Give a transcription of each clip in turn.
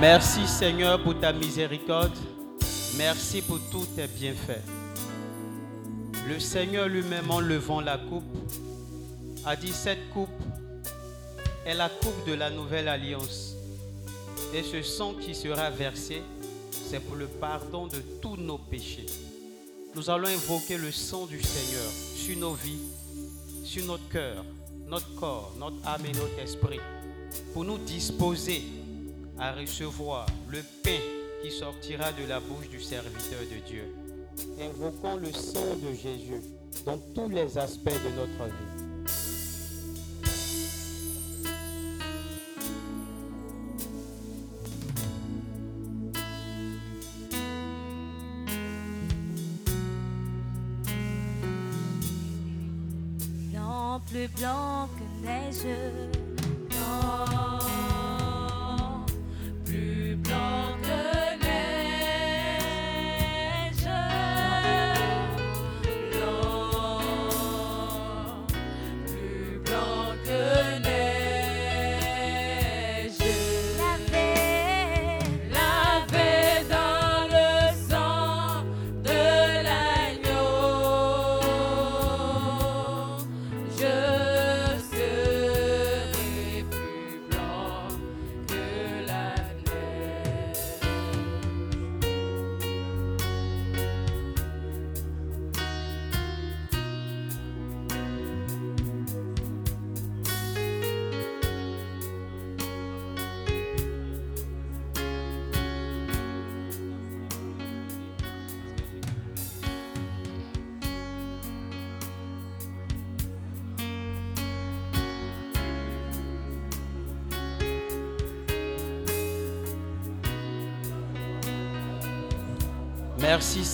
Merci Seigneur pour ta miséricorde. Merci pour tous tes bienfaits. Le Seigneur lui-même en levant la coupe a dit cette coupe est la coupe de la nouvelle alliance. Et ce sang qui sera versé, c'est pour le pardon de tous nos péchés. Nous allons invoquer le sang du Seigneur sur nos vies, sur notre cœur, notre corps, notre âme et notre esprit, pour nous disposer à recevoir le pain qui sortira de la bouche du serviteur de Dieu. Invoquons le sang de Jésus dans tous les aspects de notre vie. Blanc que neige. Non,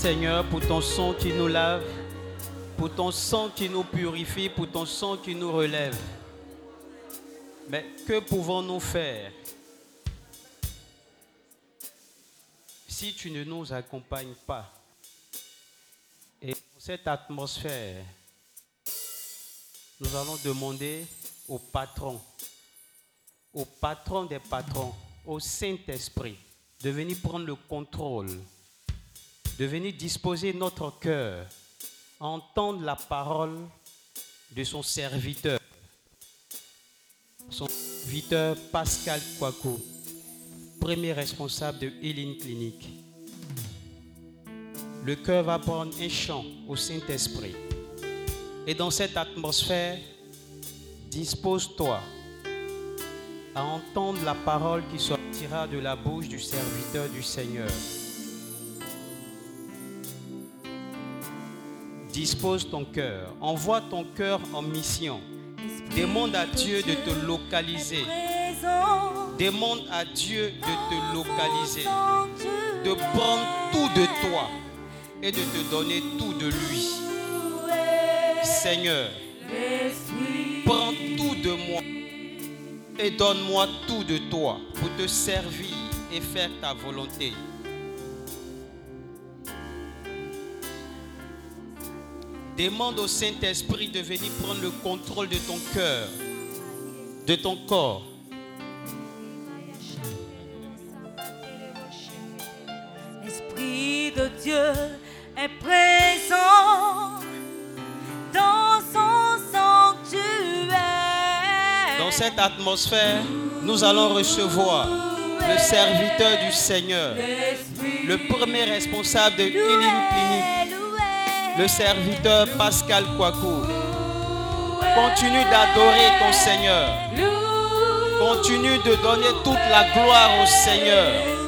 Seigneur pour ton sang qui nous lave, pour ton sang qui nous purifie, pour ton sang qui nous relève. Mais que pouvons-nous faire si tu ne nous accompagnes pas? Et dans cette atmosphère, nous allons demander au patron, au patron des patrons, au Saint-Esprit, de venir prendre le contrôle de venir disposer notre cœur à entendre la parole de son serviteur, son serviteur Pascal Kwaku, premier responsable de Healing Clinic. Le cœur va prendre un chant au Saint-Esprit. Et dans cette atmosphère, dispose-toi à entendre la parole qui sortira de la bouche du serviteur du Seigneur. Dispose ton cœur, envoie ton cœur en mission. Demande à Dieu de te localiser. Demande à Dieu de te localiser, de prendre tout de toi et de te donner tout de lui. Seigneur, prends tout de moi et donne-moi tout de toi pour te servir et faire ta volonté. Demande au Saint-Esprit de venir prendre le contrôle de ton cœur, de ton corps. L'Esprit de Dieu est présent dans son sanctuaire. Dans cette atmosphère, nous allons recevoir le serviteur du Seigneur, le premier responsable de Healing le serviteur Pascal Kwaku. Continue d'adorer ton Seigneur. Continue de donner toute la gloire au Seigneur.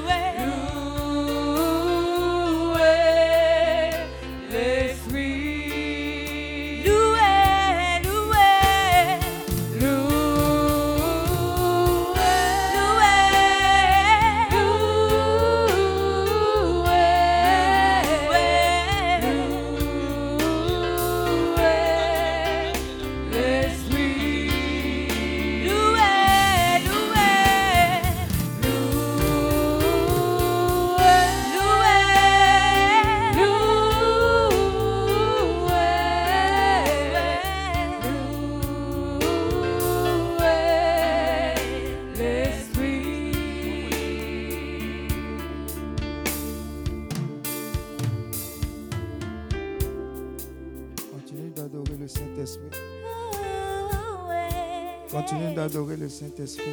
Saint-Esprit. Continuez d'adorer le Saint-Esprit.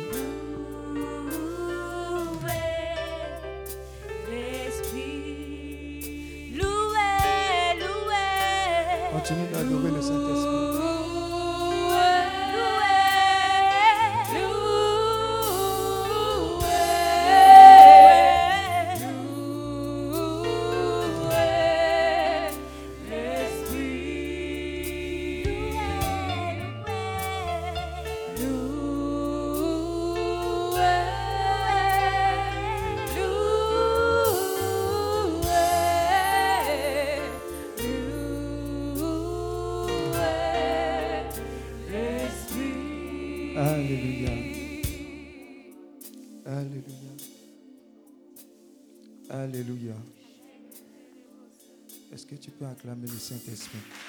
Que tu peux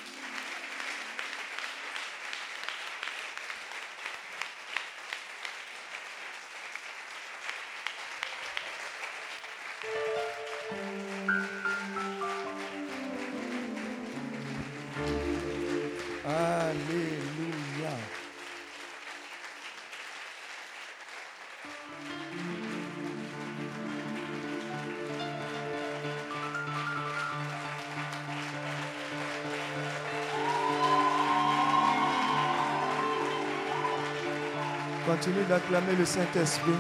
Continue d'acclamer le Saint-Esprit.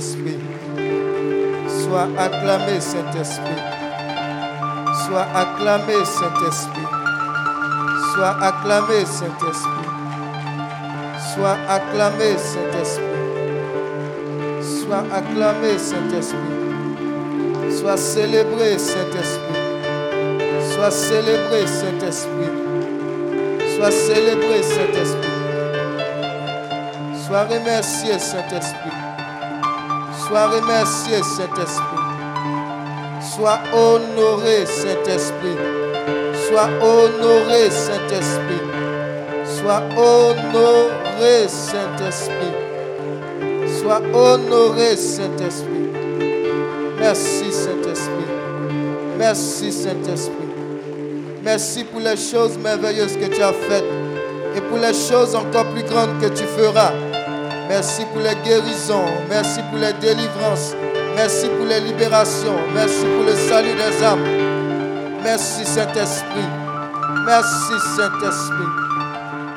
Saint-Esprit. Sois acclamé, Saint-Esprit. Sois acclamé, Saint-Esprit. Sois acclamé, Saint-Esprit. Sois acclamé, Saint-Esprit. Sois acclamé, Saint-Esprit. Sois célébré, Saint-Esprit. Sois célébré, Saint-Esprit. Sois célébré, Saint-Esprit. Sois remercié, Saint-Esprit. Sois remercié, Saint-Esprit. Sois honoré, Saint-Esprit. Sois honoré, Saint-Esprit. Sois honoré, Saint-Esprit. Sois honoré, Saint-Esprit. Merci, Saint-Esprit. Merci, Saint-Esprit. Merci pour les choses merveilleuses que tu as faites et pour les choses encore plus grandes que tu feras. Merci pour les guérisons. Merci pour les délivrances. Merci pour les libérations. Merci pour le salut des âmes. Merci, Saint-Esprit. Merci, Saint-Esprit.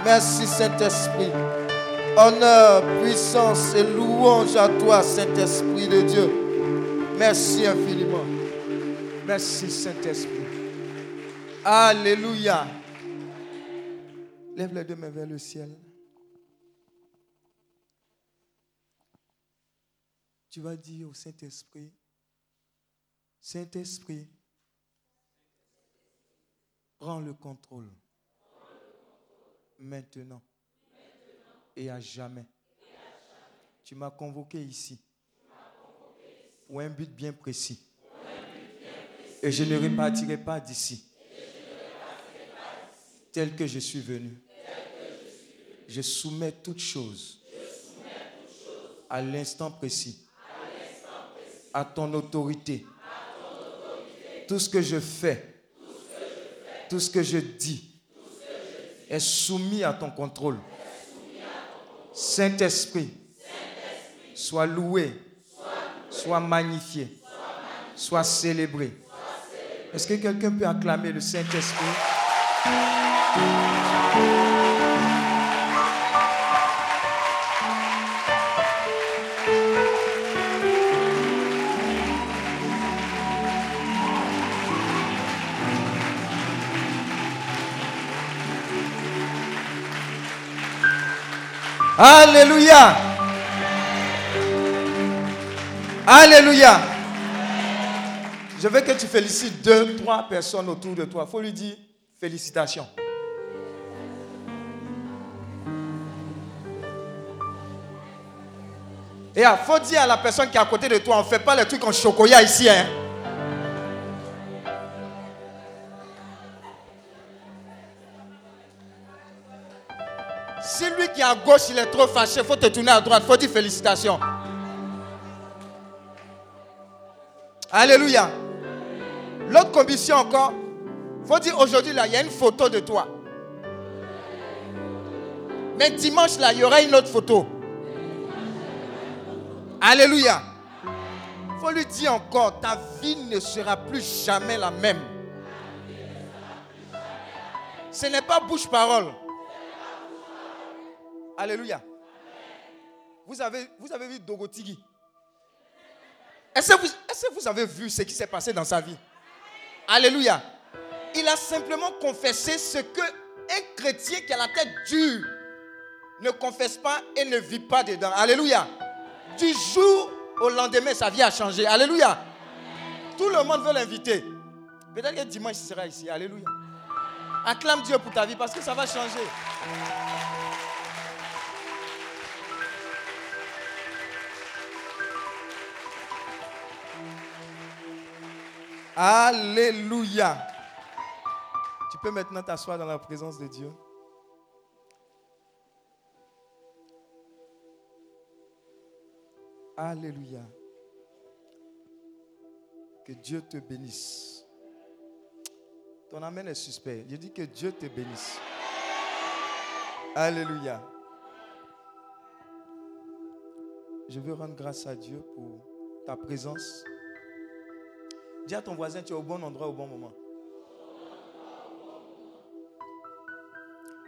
Merci, Saint-Esprit. Honneur, puissance et louange à toi, Saint-Esprit de Dieu. Merci infiniment. Merci, Saint-Esprit. Alléluia. Lève les deux mains vers le ciel. Tu vas dire au Saint-Esprit, Saint-Esprit, prends le contrôle. Maintenant et à jamais. Tu m'as convoqué ici pour un but bien précis. Et je ne repartirai pas d'ici tel que je suis venu. Je soumets toutes choses à l'instant précis, à ton autorité. Tout ce que je fais, tout ce que je dis est soumis à ton contrôle. Saint-Esprit, sois loué, sois magnifié, sois célébré. Est-ce que quelqu'un peut acclamer le Saint-Esprit? Alléluia. Alléluia. Je veux que tu félicites deux, trois personnes autour de toi. Il faut lui dire félicitations. Et il faut dire à la personne qui est à côté de toi, on ne fait pas les trucs en chocolat ici. Hein. Gauche, il est trop fâché, faut te tourner à droite, faut dire félicitations. Alléluia. L'autre condition encore, faut dire aujourd'hui, là, il y a une photo de toi. Mais dimanche, là, il y aura une autre photo. Alléluia. Faut lui dire encore, ta vie ne sera plus jamais la même. Ce n'est pas bouche-parole. Alléluia. Vous avez, vu Dogotigi? Est-ce que, vous, que vous avez vu ce qui s'est passé dans sa vie? Alléluia. Il a simplement confessé ce que un chrétien qui a la tête dure ne confesse pas et ne vit pas dedans. Alléluia. Du jour au lendemain, sa vie a changé. Alléluia. Tout le monde veut l'inviter. Peut-être que dimanche, il sera ici. Alléluia. Acclame Dieu pour ta vie parce que ça va changer. Alléluia. Tu peux maintenant t'asseoir dans la présence de Dieu. Alléluia. Que Dieu te bénisse. Ton amen est suspect. Je dis que Dieu te bénisse. Alléluia. Je veux rendre grâce à Dieu pour ta présence. Dis à ton voisin, tu es au bon endroit au bon moment.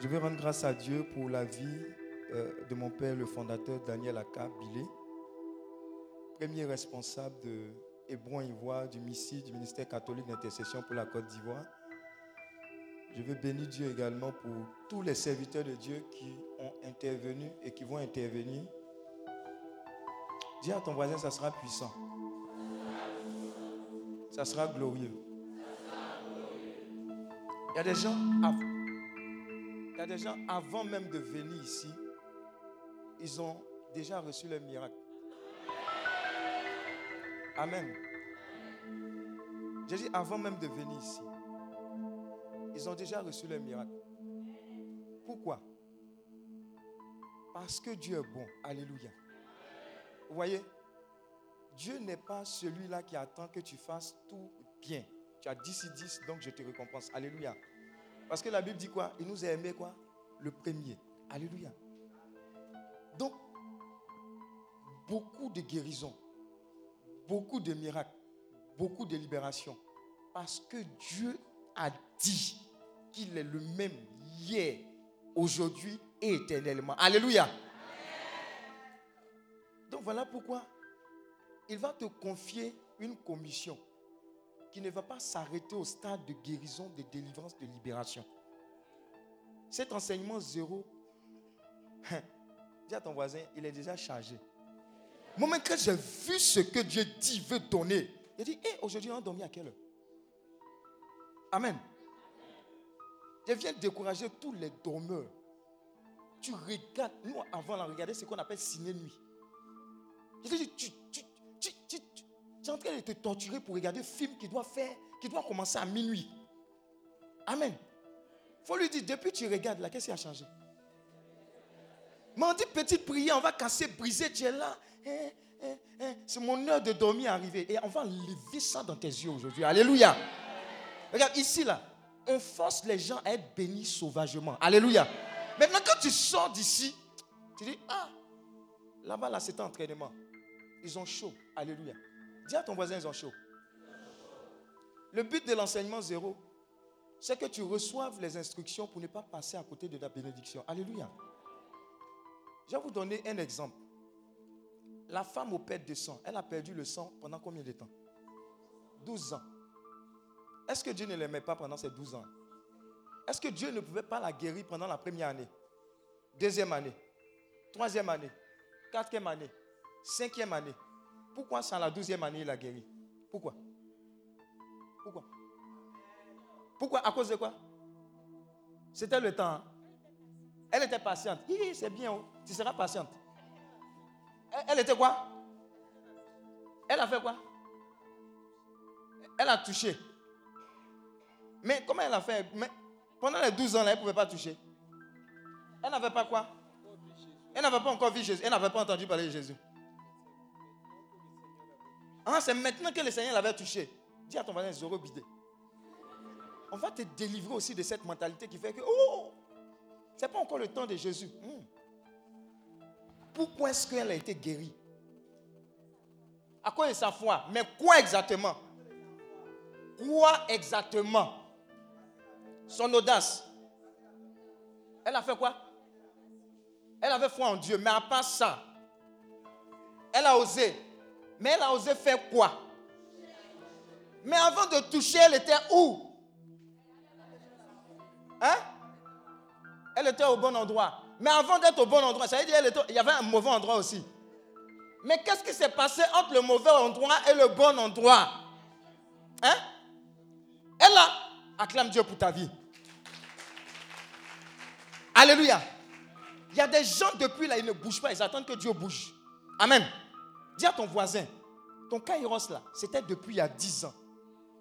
Je veux rendre grâce à Dieu pour la vie euh, de mon père, le fondateur Daniel Aka Bilé, premier responsable de Hébron Ivoire, du MISI, du ministère catholique d'intercession pour la Côte d'Ivoire. Je veux bénir Dieu également pour tous les serviteurs de Dieu qui ont intervenu et qui vont intervenir. Dis à ton voisin, ça sera puissant. Ça sera glorieux. Il y a des gens, il y a des gens avant même de venir ici, ils ont déjà reçu le miracle. Amen. J'ai dit avant même de venir ici, ils ont déjà reçu le miracle. Pourquoi? Parce que Dieu est bon. Alléluia. Vous voyez? Dieu n'est pas celui-là qui attend que tu fasses tout bien. Tu as 10 et 10, donc je te récompense. Alléluia. Parce que la Bible dit quoi? Il nous a aimé quoi? Le premier. Alléluia. Donc, beaucoup de guérisons, beaucoup de miracles, beaucoup de libérations. Parce que Dieu a dit qu'il est le même hier, aujourd'hui et éternellement. Alléluia. Donc voilà pourquoi il va te confier une commission qui ne va pas s'arrêter au stade de guérison, de délivrance, de libération. Cet enseignement zéro, dis à ton voisin, il est déjà chargé. Moment que j'ai vu ce que Dieu dit, veut donner, il dit, hé, aujourd'hui on a dormi à quelle heure? Amen. Je viens décourager tous les dormeurs. Tu regardes, nous avant, on regardait ce qu'on appelle ciné nuit. Es en train de te torturer pour regarder un film qui doit faire, qui doit commencer à minuit. Amen. Il faut lui dire, depuis que tu regardes là, qu'est-ce qui a changé? Mais on dit petite prière, on va casser, briser, tu es là. Hein, hein, hein. C'est mon heure de dormir arrivé. Et on va lever ça dans tes yeux aujourd'hui. Alléluia. Regarde, ici là, on force les gens à être bénis sauvagement. Alléluia. Maintenant, quand tu sors d'ici, tu dis, ah, là-bas, là, c'est un entraînement. Ils ont chaud. Alléluia. Dis à ton voisin, ils ont chaud. Le but de l'enseignement zéro, c'est que tu reçoives les instructions pour ne pas passer à côté de la bénédiction. Alléluia. Je vais vous donner un exemple. La femme au père de sang, elle a perdu le sang pendant combien de temps? 12 ans. Est-ce que Dieu ne l'aimait pas pendant ces 12 ans? Est-ce que Dieu ne pouvait pas la guérir pendant la première année? Deuxième année Troisième année Quatrième année Cinquième année Pourquoi c'est la douzième année il a guéri? Pourquoi? Pourquoi? Pourquoi? À cause de quoi? C'était le temps. Elle était patiente. C'est bien. oh. Tu seras patiente. Elle, était quoi? Elle a fait quoi? Elle a touché. Mais comment elle a fait? Mais Pendant les 12 ans, elle ne pouvait pas toucher. Elle n'avait pas quoi? Elle n'avait pas encore vu Jésus. Elle n'avait pas entendu parler de Jésus. Ah, c'est maintenant que le Seigneur l'avait touché. Dis à ton voisin, Zoro bidé. On va te délivrer aussi de cette mentalité qui fait que, oh, c'est pas encore le temps de Jésus. Hmm. Pourquoi est-ce qu'elle a été guérie? À cause de sa foi? Mais quoi exactement? Quoi exactement? Son audace. Elle a fait quoi? Elle avait foi en Dieu. Mais à part ça, elle a osé. Mais elle a osé faire quoi? Mais avant de toucher, elle était où? Hein? Elle était au bon endroit. Mais avant d'être au bon endroit, ça veut dire qu'il y avait un mauvais endroit aussi. Mais qu'est-ce qui s'est passé entre le mauvais endroit et le bon endroit? Hein? Elle a. Acclame Dieu pour ta vie. Alléluia. Il y a des gens depuis là, ils ne bougent pas, ils attendent que Dieu bouge. Amen. Dis à ton voisin, ton kairos là, c'était depuis il y a 10 ans,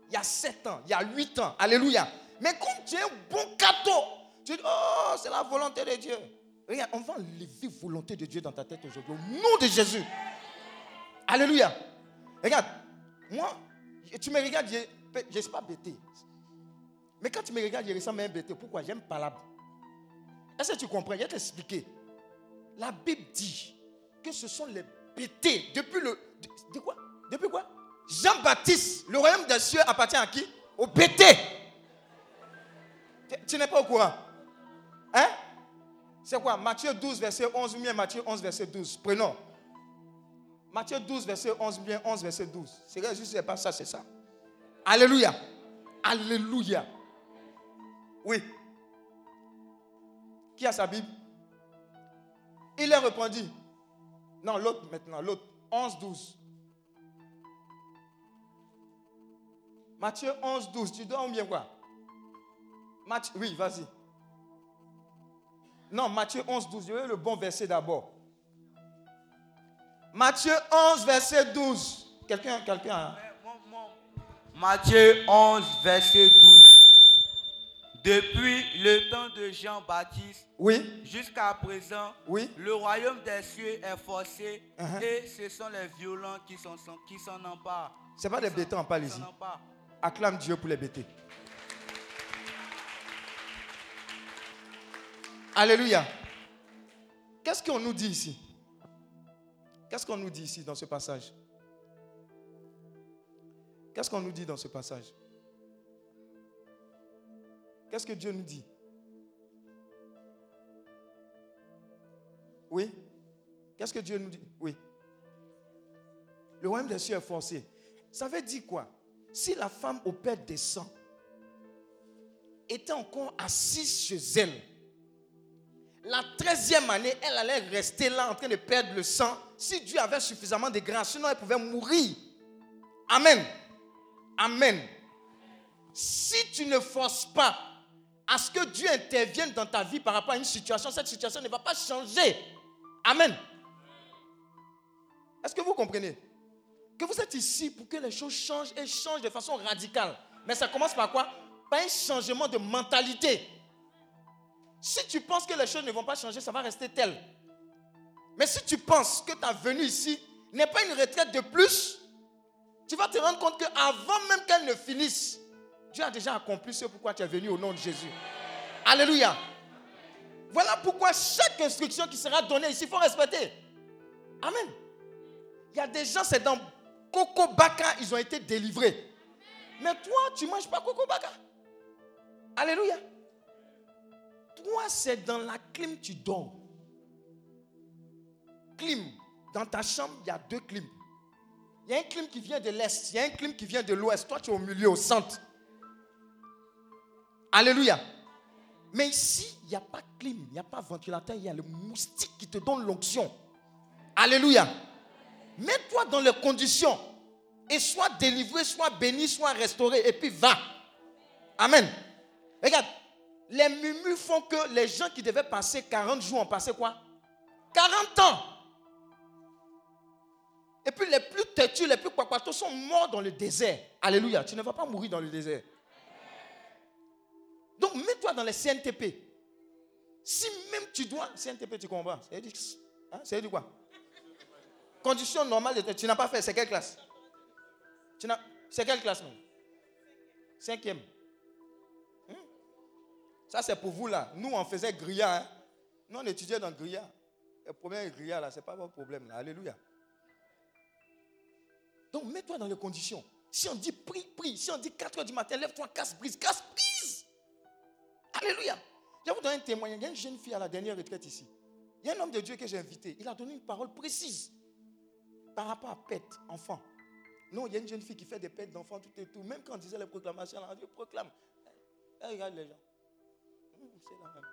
il y a 7 ans, il y a 8 ans. Alléluia. Mais comme tu es un bon cadeau, tu dis, oh, c'est la volonté de Dieu. Regarde, on va enlever la volonté de Dieu dans ta tête aujourd'hui, au nom de Jésus. Alléluia. Regarde, moi, tu me regardes, je ne suis pas bêté. Mais quand tu me regardes, je ressemble à un bêté. Pourquoi? J'aime palabre. Est-ce que tu comprends? Je vais t'expliquer. La Bible dit que ce sont les bêtés. Depuis le. De, quoi? Depuis quoi? Jean-Baptiste, le royaume des cieux appartient à qui? Aux bêtés. Tu, n'es pas au courant Hein? C'est quoi? Matthieu 12, verset 11 ou bien Matthieu 11, verset 12. Prenons. Matthieu 12, verset 11 ou bien 11, verset 12. C'est vrai, juste c'est pas ça, c'est ça. Alléluia. Alléluia. Oui. Qui a sa Bible? Il leur répondit. Non, l'autre maintenant, l'autre. 11, 12. Matthieu 11, 12. Tu dois bien quoi? Matthieu, Oui, vas-y. Non, Matthieu 11, 12. Je veux le bon verset d'abord. Matthieu 11, verset 12. Quelqu'un, quelqu'un. hein? Matthieu 11, verset 12. Depuis le temps de Jean-Baptiste Oui, jusqu'à présent, oui. le royaume des cieux est forcé Uh-huh. et ce sont les violents qui s'en qui s'en emparent. C'est pas des bêtés en s'en- parle ici. Acclame Dieu pour les bêtés. Alléluia. Qu'est-ce qu'on nous dit ici? Qu'est-ce qu'on nous dit ici dans ce passage? Qu'est-ce qu'on nous dit dans ce passage? Qu'est-ce que Dieu nous dit? Oui? Qu'est-ce que Dieu nous dit? Oui. Le royaume des cieux est forcé. Ça veut dire quoi? Si la femme au père des sangs était encore assise chez elle, la treizième année, elle allait rester là en train de perdre le sang si Dieu avait suffisamment de grâce. Sinon, elle pouvait mourir. Amen. Amen. Si tu ne forces pas à ce que Dieu intervienne dans ta vie par rapport à une situation, cette situation ne va pas changer. Amen. Est-ce que vous comprenez? Que vous êtes ici pour que les choses changent et changent de façon radicale. Mais ça commence par quoi? Par un changement de mentalité. Si tu penses que les choses ne vont pas changer, ça va rester tel. Mais si tu penses que ta venue ici n'est pas une retraite de plus, tu vas te rendre compte qu'avant même qu'elle ne finisse, Dieu a déjà accompli ce pourquoi tu es venu au nom de Jésus. Alléluia. Voilà pourquoi chaque instruction qui sera donnée ici, il faut respecter. Amen. Il y a des gens, c'est dans Coco Baka, ils ont été délivrés. Mais toi, tu ne manges pas Coco Baka. Alléluia. Toi, c'est dans la clim tu dors. Clim. Dans ta chambre, il y a deux clims. Il y a un clim qui vient de l'est, il y a un clim qui vient de l'ouest. Toi, tu es au milieu, au centre. Alléluia. Mais ici, il n'y a pas clim, il n'y a pas ventilateur, il y a le moustique qui te donne l'onction. Alléluia. Mets-toi dans les conditions. et sois délivré, sois béni, sois restauré, et puis va. Amen. Regarde, les murmures font que les gens qui devaient passer 40 jours ont passé quoi? 40 ans. Et puis les plus têtus, les plus quaquatos sont morts dans le désert. Alléluia. Tu ne vas pas mourir dans le désert. Donc mets-toi dans les CNTP. Si même tu dois, CNTP, tu comprends C'est dit, hein? C'est quoi? Condition normale, de, tu n'as pas fait, c'est quelle classe? Tu n'as, C'est quelle classe même Cinquième. Hmm? Ça c'est pour vous là. Nous on faisait grillard. Hein? Nous on étudiait dans grillard. Le problème est grillard là, ce n'est pas votre problème là. Alléluia. Donc mets-toi dans les conditions. Si on dit prie, prie. Si on dit 4 heures du matin, lève-toi, casse, brise, casse, brise. Alléluia. Je vais vous donner un témoignage. Il y a une jeune fille à la dernière retraite ici. Il y a un homme de Dieu que j'ai invité. Il a donné une parole précise par rapport à pète, enfant. Non, il y a une jeune fille qui fait des pètes d'enfants, tout et tout. Même quand on disait les proclamations, dit proclame. Regarde les gens. C'est la même.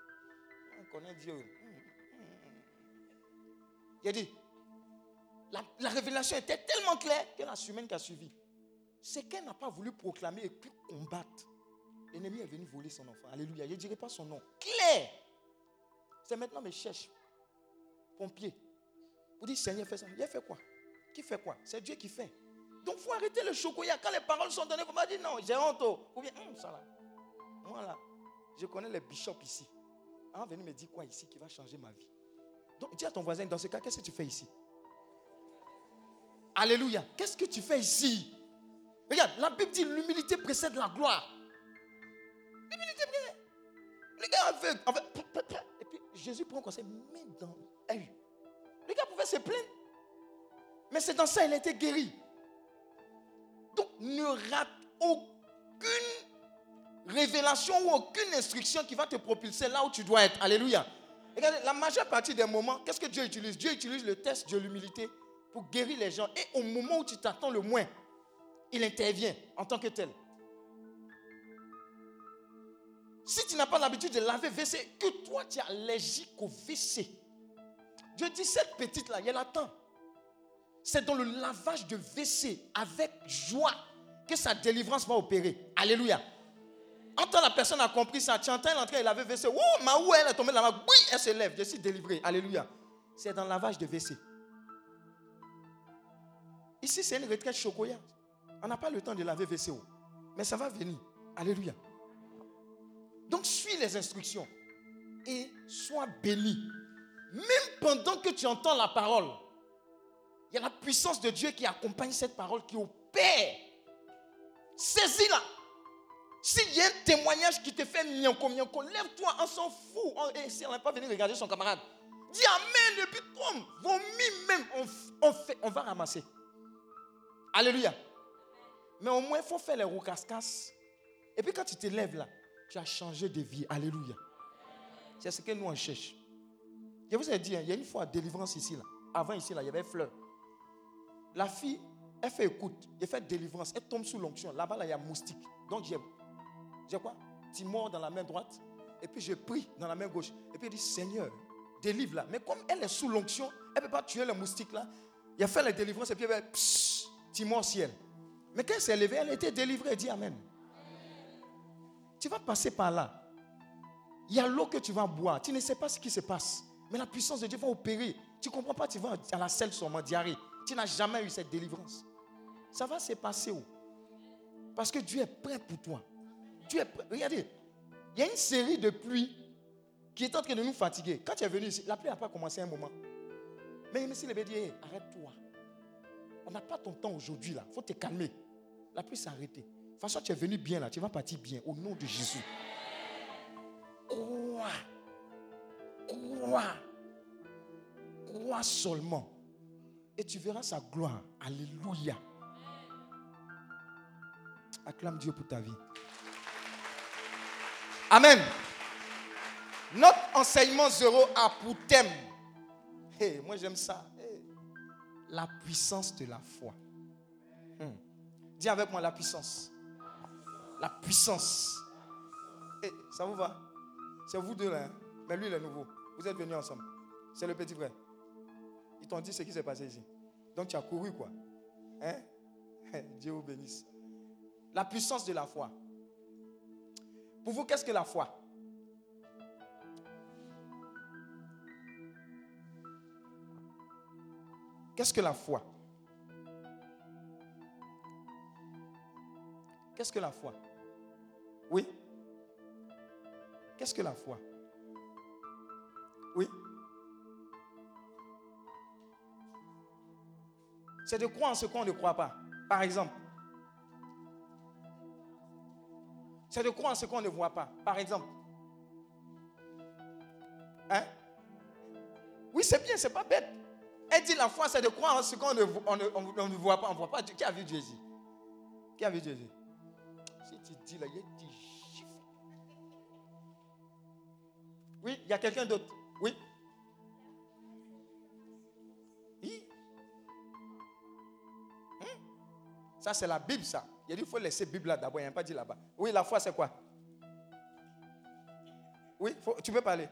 On connaît Dieu. Il a dit la, la révélation était tellement claire que la semaine qui a suivi, c'est qu'elle n'a pas voulu proclamer et puis combattre. L'ennemi est venu voler son enfant. Alléluia. Je ne dirai pas son nom. Claire. C'est maintenant, mais cherche. Pompier. Vous dites, Seigneur, fais ça. Il a fait quoi? Qui fait quoi? C'est Dieu qui fait. Donc, il faut arrêter le chocolat. Quand les paroles sont données, vous m'avez dit non, j'ai honte. oh. Ou bien, hum, ça là. Moi là, je connais les bishops ici. On venu me dire quoi ici qui va changer ma vie. Donc, dis à ton voisin, dans ce cas, qu'est-ce que tu fais ici? Alléluia. Qu'est-ce que tu fais ici? Regarde, la Bible dit l'humilité précède la gloire. Le gars aveugle. et puis Jésus prend conseil, met dans elle. Le gars pouvait se plaindre. Mais c'est dans ça qu'il a été guéri. Donc ne rate aucune révélation ou aucune instruction qui va te propulser là où tu dois être. Alléluia. Regardez, la majeure partie des moments, qu'est-ce que Dieu utilise? Dieu utilise le test de l'humilité pour guérir les gens. Et au moment où tu t'attends le moins, il intervient en tant que tel. Si tu n'as pas l'habitude de laver WC, que toi tu es allergique au WC, Dieu dit cette petite là, elle attend. C'est dans le lavage de WC avec joie que sa délivrance va opérer. Alléluia. Quand la personne a compris ça, tu entends, elle entrer, elle avait WC. Oh, ma où elle est tombée là-bas. Oui, elle se lève. Je suis délivré. Alléluia. C'est dans le lavage de WC. Ici, c'est une retraite chocolat. On n'a pas le temps de laver WC. Mais ça va venir. Alléluia. Donc, suis les instructions et sois béni. Même pendant que tu entends la parole, il y a la puissance de Dieu qui accompagne cette parole, qui opère. Saisis-la. S'il y a un témoignage qui te fait mienko, mienko, lève-toi, on s'en fout. On, et si on n'est pas venu regarder son camarade, dis Amen, et puis comme, vomis même, on, on, fait, on va ramasser. Alléluia. Mais au moins, il faut faire les roucascas. Et puis quand tu te lèves là, tu as changé de vie. Alléluia. C'est ce que nous on cherche. Je vous ai dit, hein, il y a une fois délivrance ici. Là. Avant ici, là, il y avait fleur. La fille, elle fait écoute, elle fait délivrance, elle tombe sous l'onction. Là-bas, là, il y a moustique. Donc j'ai, j'ai quoi? Timor dans la main droite. Et puis je prie dans la main gauche. Et puis elle dit, Seigneur, délivre là. Mais comme elle est sous l'onction, elle ne peut pas tuer le moustique là. Il a fait la délivrance et puis elle fait, Timor ciel. Mais quand elle s'est levée, elle a été délivrée. Elle dit Amen. Tu vas passer par là. Il y a l'eau que tu vas boire. Tu ne sais pas ce qui se passe. Mais la puissance de Dieu va opérer. Tu ne comprends pas, tu vas à la selle sûrement, diarrhée. Tu n'as jamais eu cette délivrance. Ça va se passer où? Parce que Dieu est prêt pour toi. Dieu est prêt. Regardez, il y a une série de pluies qui est en train de nous fatiguer. Quand tu es venu ici, la pluie n'a pas commencé un moment. Mais monsieur le dit, arrête-toi. On n'a pas ton temps aujourd'hui là. Il faut te calmer. La pluie s'est arrêtée. Toute façon, tu es venu bien là. Tu vas partir bien au nom de Jésus. Crois. Crois. Crois seulement. Et tu verras sa gloire. Alléluia. Acclame Dieu pour ta vie. Amen. Notre enseignement zéro a pour thème. Hey, moi j'aime ça. La puissance de la foi. Hmm. Dis avec moi la puissance. La puissance. Hey, ça vous va? C'est vous deux là. Hein? Mais lui il est nouveau. Vous êtes venus ensemble. C'est le petit frère. Ils t'ont dit ce qui s'est passé ici. Donc tu as couru quoi. Hein? Dieu vous bénisse. La puissance de la foi. Pour vous, qu'est-ce que la foi? Qu'est-ce que la foi? Qu'est-ce que la foi? Oui Qu'est-ce que la foi? Oui C'est de croire en ce qu'on ne croit pas. Par exemple. C'est de croire en ce qu'on ne voit pas. Par exemple. Hein? Oui, c'est bien, c'est pas bête. Elle dit la foi, c'est de croire en ce qu'on ne, on ne- voit pas. On ne voit pas. Qui a vu Jésus? Qui a vu Jésus? Tu dis là, il des chiffres. Oui, il y a quelqu'un d'autre. Oui. Hein? Ça, c'est la Bible, ça. Il a dit, il faut laisser Bible là d'abord. Il n'a pas dit là-bas. Oui, la foi, c'est quoi? Oui, tu peux parler.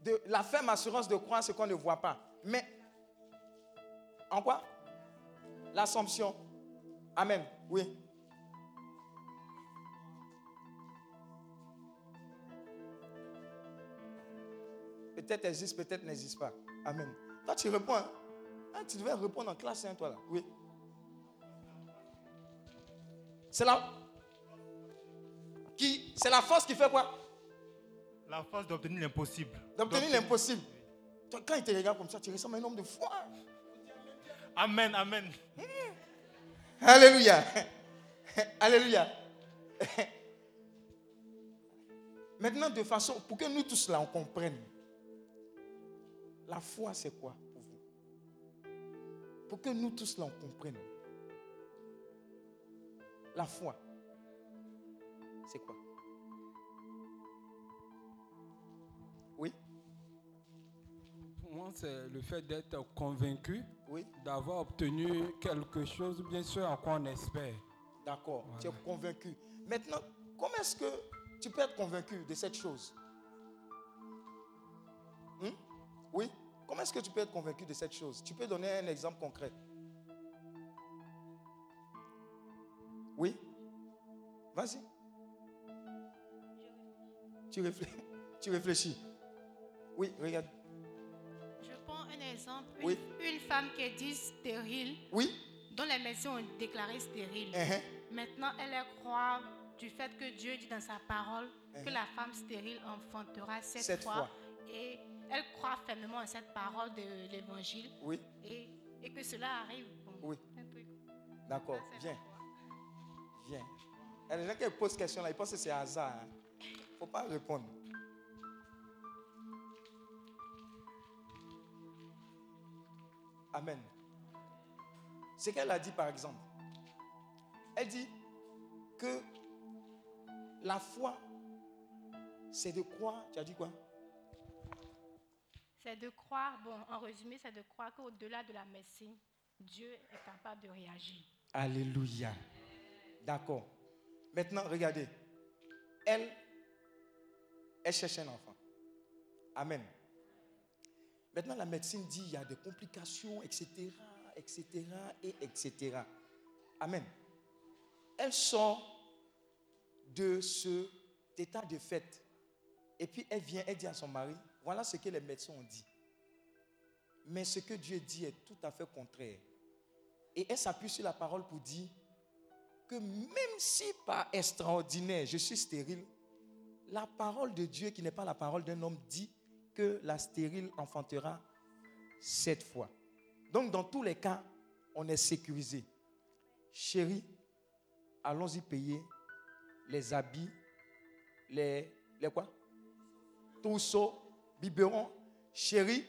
De la ferme assurance de croire ce qu'on ne voit pas. Mais, en quoi? L'Assomption. Amen. Oui. Peut-être existe, peut-être n'existe pas. Amen. Toi, tu réponds. hein. Hein, tu devais répondre en classe, hein, toi là. Oui. C'est la... Qui... C'est la force qui fait quoi? La force d'obtenir l'impossible. D'obtenir l'impossible. Toi, Quand il te regarde comme ça, tu ressembles à un homme de foi. Amen, amen. Alléluia. Alléluia. Maintenant, de façon, pour que nous tous là, on comprenne, la foi, c'est quoi pour vous? Pour que nous tous là, on comprenne. La foi, c'est quoi? C'est le fait d'être convaincu oui, d'avoir obtenu quelque chose, bien sûr, en quoi on espère. d'accord. Tu es convaincu. Maintenant, comment est-ce que tu peux être convaincu de cette chose? Hmm? Oui. Comment est-ce que tu peux être convaincu de cette chose? Tu peux donner un exemple concret Oui. Vas-y. Tu, réfléchis. tu réfléchis. Oui, regarde. Un exemple. Une, Oui. une femme qui est dite stérile, Oui. dont les médecins ont déclaré stérile. Hein, Maintenant, elle est croire du fait que Dieu dit dans sa parole que la femme stérile enfantera sept, Sept fois. fois. Et elle croit fermement en cette parole de l'évangile Oui. et, et que cela arrive. Bon, Oui. D'accord. Viens. Viens. Il y a des gens qui posent question là, ils pensent que c'est hasard. Il ne faut pas répondre. Amen. Ce qu'elle a dit par exemple. Elle dit que la foi, c'est de croire. Tu as dit quoi? C'est de croire, bon, en résumé, c'est de croire qu'au-delà de la médecine, Dieu est capable de réagir. Alléluia. D'accord. Maintenant, regardez. Elle, elle cherche un enfant. Amen. Maintenant, la médecine dit il y a des complications, etc., etc., et etc. Amen. Elle sort de cet état de fait. Et puis elle vient, elle dit à son mari, voilà ce que les médecins ont dit. Mais ce que Dieu dit est tout à fait contraire. Et elle s'appuie sur la parole pour dire que même si par extraordinaire je suis stérile, la parole de Dieu qui n'est pas la parole d'un homme dit la stérile enfantera sept fois. Donc dans tous les cas, on est sécurisé. Chérie, allons-y payer les habits, les, les quoi? Trousseaux, biberons. Chérie,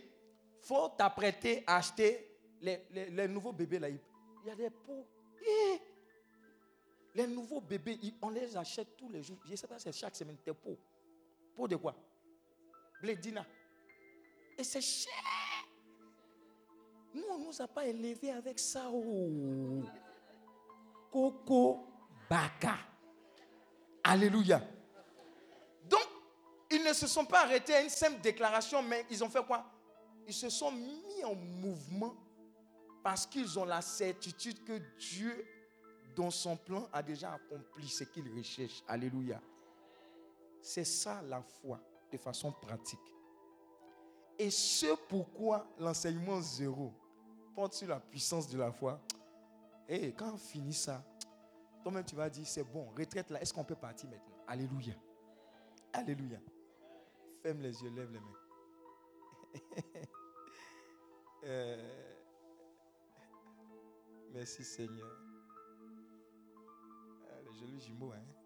faut t'apprêter à acheter les, nouveaux bébés là. Il y a des pots. Eh! Les nouveaux bébés, on les achète tous les jours. Je sais pas, c'est chaque semaine. Tes pots. Pots de quoi? Blédina. Et c'est cher. Nous, on ne nous a pas élevés avec ça. oh. Coco Baka. Alléluia. Donc, ils ne se sont pas arrêtés à une simple déclaration, mais ils ont fait quoi? Ils se sont mis en mouvement parce qu'ils ont la certitude que Dieu, dans son plan, a déjà accompli ce qu'il recherche. Alléluia. C'est ça la foi, de façon pratique. Et ce pourquoi l'enseignement zéro porte sur la puissance de la foi? Et quand on finit ça, toi-même tu vas dire, c'est bon, retraite là, est-ce qu'on peut partir maintenant? Alléluia. Alléluia. Ferme les yeux, lève les mains. Euh, merci Seigneur. Ah, les jolis jumeaux, hein.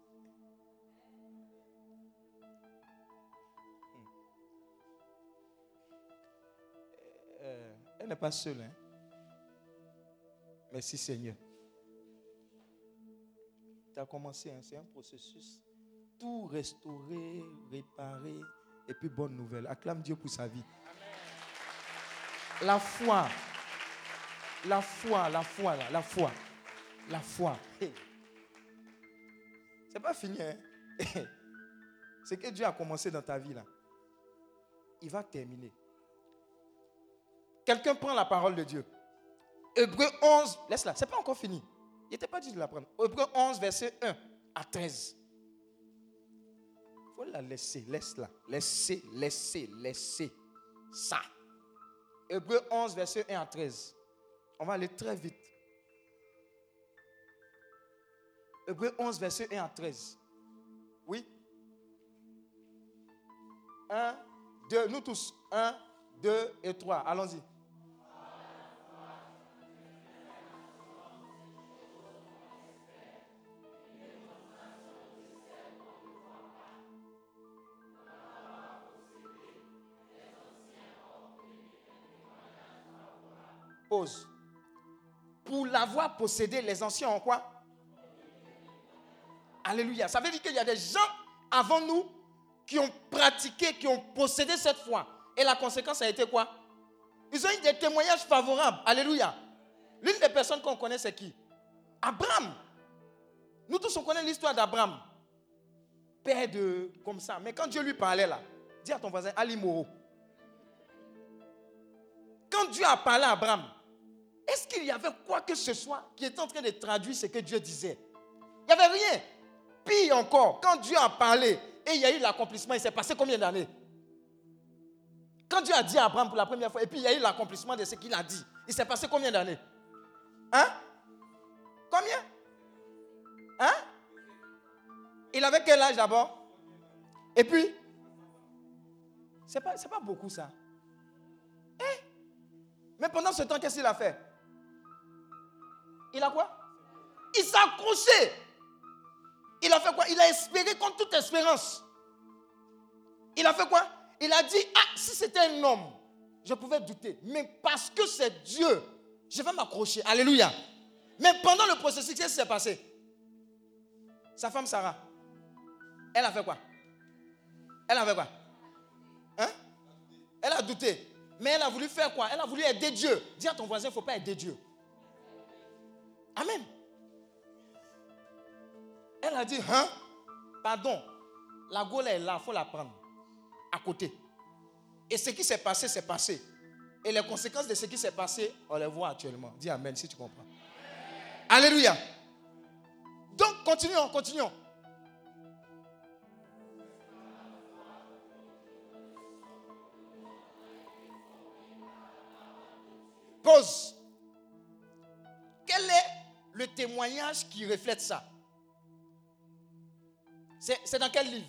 Euh, elle n'est pas seule, hein. Merci Seigneur. Tu as commencé, hein, c'est un processus. Tout restaurer, réparer, et puis bonne nouvelle. Acclame Dieu pour sa vie. La foi. La foi, la foi, là, la foi. La foi. Hey. C'est pas fini, hein? C'est que Dieu a commencé dans ta vie, là. Il va terminer. Quelqu'un prend la parole de Dieu. Hébreu 11, laisse-la, c'est pas encore fini. Il n'était pas dit de la prendre. Hébreu 11, verset 1 à 13. Il faut la laisser, laisse-la. Laissez, laissez, laissez ça. Hébreu 11, verset 1 à 13. On va aller très vite. Hébreu 11, verset 1 à 13. Oui? 1, 2, nous tous. 1, 2 et 3. Allons-y. Pause. Pour l'avoir possédé, les anciens ont quoi? Alléluia. Ça veut dire qu'il y a des gens avant nous qui ont pratiqué, qui ont possédé cette foi. Et la conséquence a été quoi? Ils ont eu des témoignages favorables. Alléluia. L'une des personnes qu'on connaît, c'est qui? Abraham. Nous tous, on connaît l'histoire d'Abraham. Père de... comme ça. Mais quand Dieu lui parlait là, dis à ton voisin, Ali Moro. Quand Dieu a parlé à Abraham, est-ce qu'il y avait quoi que ce soit qui était en train de traduire ce que Dieu disait? Il n'y avait rien. Pire encore, quand Dieu a parlé et il y a eu l'accomplissement, il s'est passé combien d'années? Quand Dieu a dit à Abraham pour la première fois et puis il y a eu l'accomplissement de ce qu'il a dit, il s'est passé combien d'années? Hein? Combien? Hein? Il avait quel âge d'abord? Et puis C'est pas, pas beaucoup ça. Eh? Mais pendant ce temps, qu'est-ce qu'il a fait? Il a quoi? Il s'est accroché. Il a fait quoi? Il a espéré contre toute espérance. Il a fait quoi? Il a dit, ah, si c'était un homme, je pouvais douter. Mais parce que c'est Dieu, je vais m'accrocher. Alléluia. Mais pendant le processus, qu'est-ce qui s'est passé? Sa femme Sarah, elle a fait quoi? Elle a fait quoi? Hein? Elle a douté. Mais elle a voulu faire quoi? Elle a voulu aider Dieu. Dis à ton voisin, il ne faut pas aider Dieu. Amen. Elle a dit, hein? Pardon, la gaule est là, il faut la prendre. À côté. Et ce qui s'est passé, c'est passé. Et les conséquences de ce qui s'est passé, on les voit actuellement. Dis Amen si tu comprends. Alléluia. Donc, continuons, continuons. Pause. Quel est le témoignage qui reflète ça? C'est dans quel livre?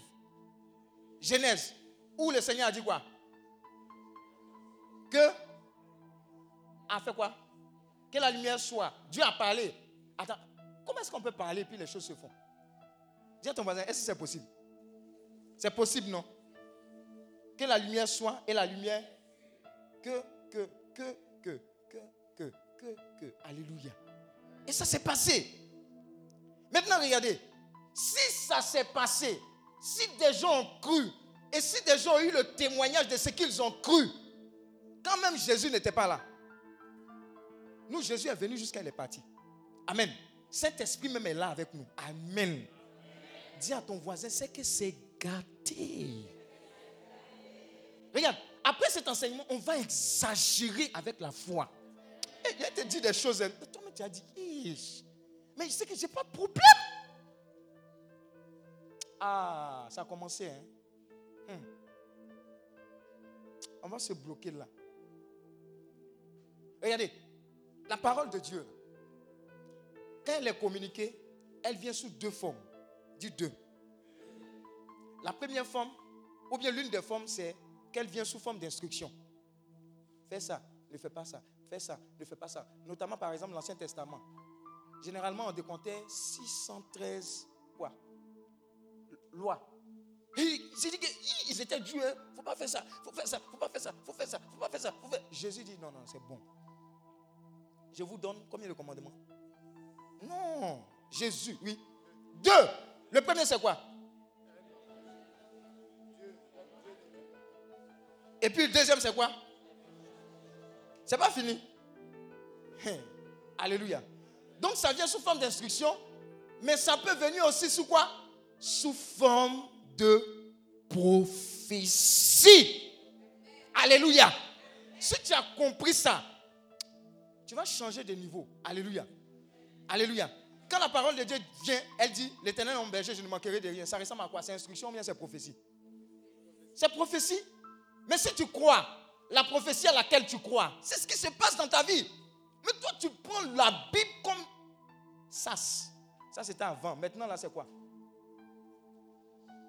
Genèse. Où le Seigneur a dit quoi? Que a fait quoi? Que la lumière soit. Dieu a parlé. Attends, comment est-ce qu'on peut parler puis les choses se font? Dis à ton voisin, est-ce que c'est possible? C'est possible, non? Que la lumière soit et la lumière. Que, que, que, que, que, que, que, que. Alléluia. Et ça s'est passé. Maintenant, regardez. Si ça s'est passé, si des gens ont cru, et si des gens ont eu le témoignage de ce qu'ils ont cru, quand même Jésus n'était pas là. Nous, Jésus est venu jusqu'à il est parti. Amen. Saint-Esprit même est là avec nous. Amen. Dis à ton voisin, c'est que c'est gâté. Regarde, après cet enseignement, on va exagérer avec la foi. Et il te dit des choses. hein. Toi, mais tu as dit, mais je sais que j'ai pas de problème. Ah, ça a commencé. Hein? Hmm. On va se bloquer là. Regardez, la parole de Dieu, quand elle est communiquée, elle vient sous deux formes. Dis deux. La première forme, ou bien l'une des formes, c'est qu'elle vient sous forme d'instruction. Fais ça, ne fais pas ça. Fais ça, ne fais pas ça. Notamment, par exemple, l'Ancien Testament. Généralement, on décomptait 613 quoi Lois. J'ai dit qu'ils étaient Dieu. Il ne faut pas faire ça. Il faut faire ça. Il faut pas faire ça. Il faut faire ça. Faut pas faire ça. faut faire- Jésus dit non, non, c'est bon. Je vous donne combien de commandements? Non. Jésus, oui. Deux. Le premier, c'est quoi? Et puis le deuxième, c'est quoi? C'est pas fini. Hein. Alléluia. Donc ça vient sous forme d'instruction, mais ça peut venir aussi sous quoi? Sous forme de prophétie. Alléluia. Si tu as compris ça, tu vas changer de niveau. Alléluia. Alléluia. Quand la parole de Dieu vient, elle dit L'éternel mon berger, je ne manquerai de rien. Ça ressemble à quoi? C'est instruction ou bien c'est prophétie? C'est prophétie. Mais si tu crois, la prophétie à laquelle tu crois, c'est ce qui se passe dans ta vie. Mais toi, tu prends la Bible comme sas. Ça, c'était avant. Maintenant, là, c'est quoi?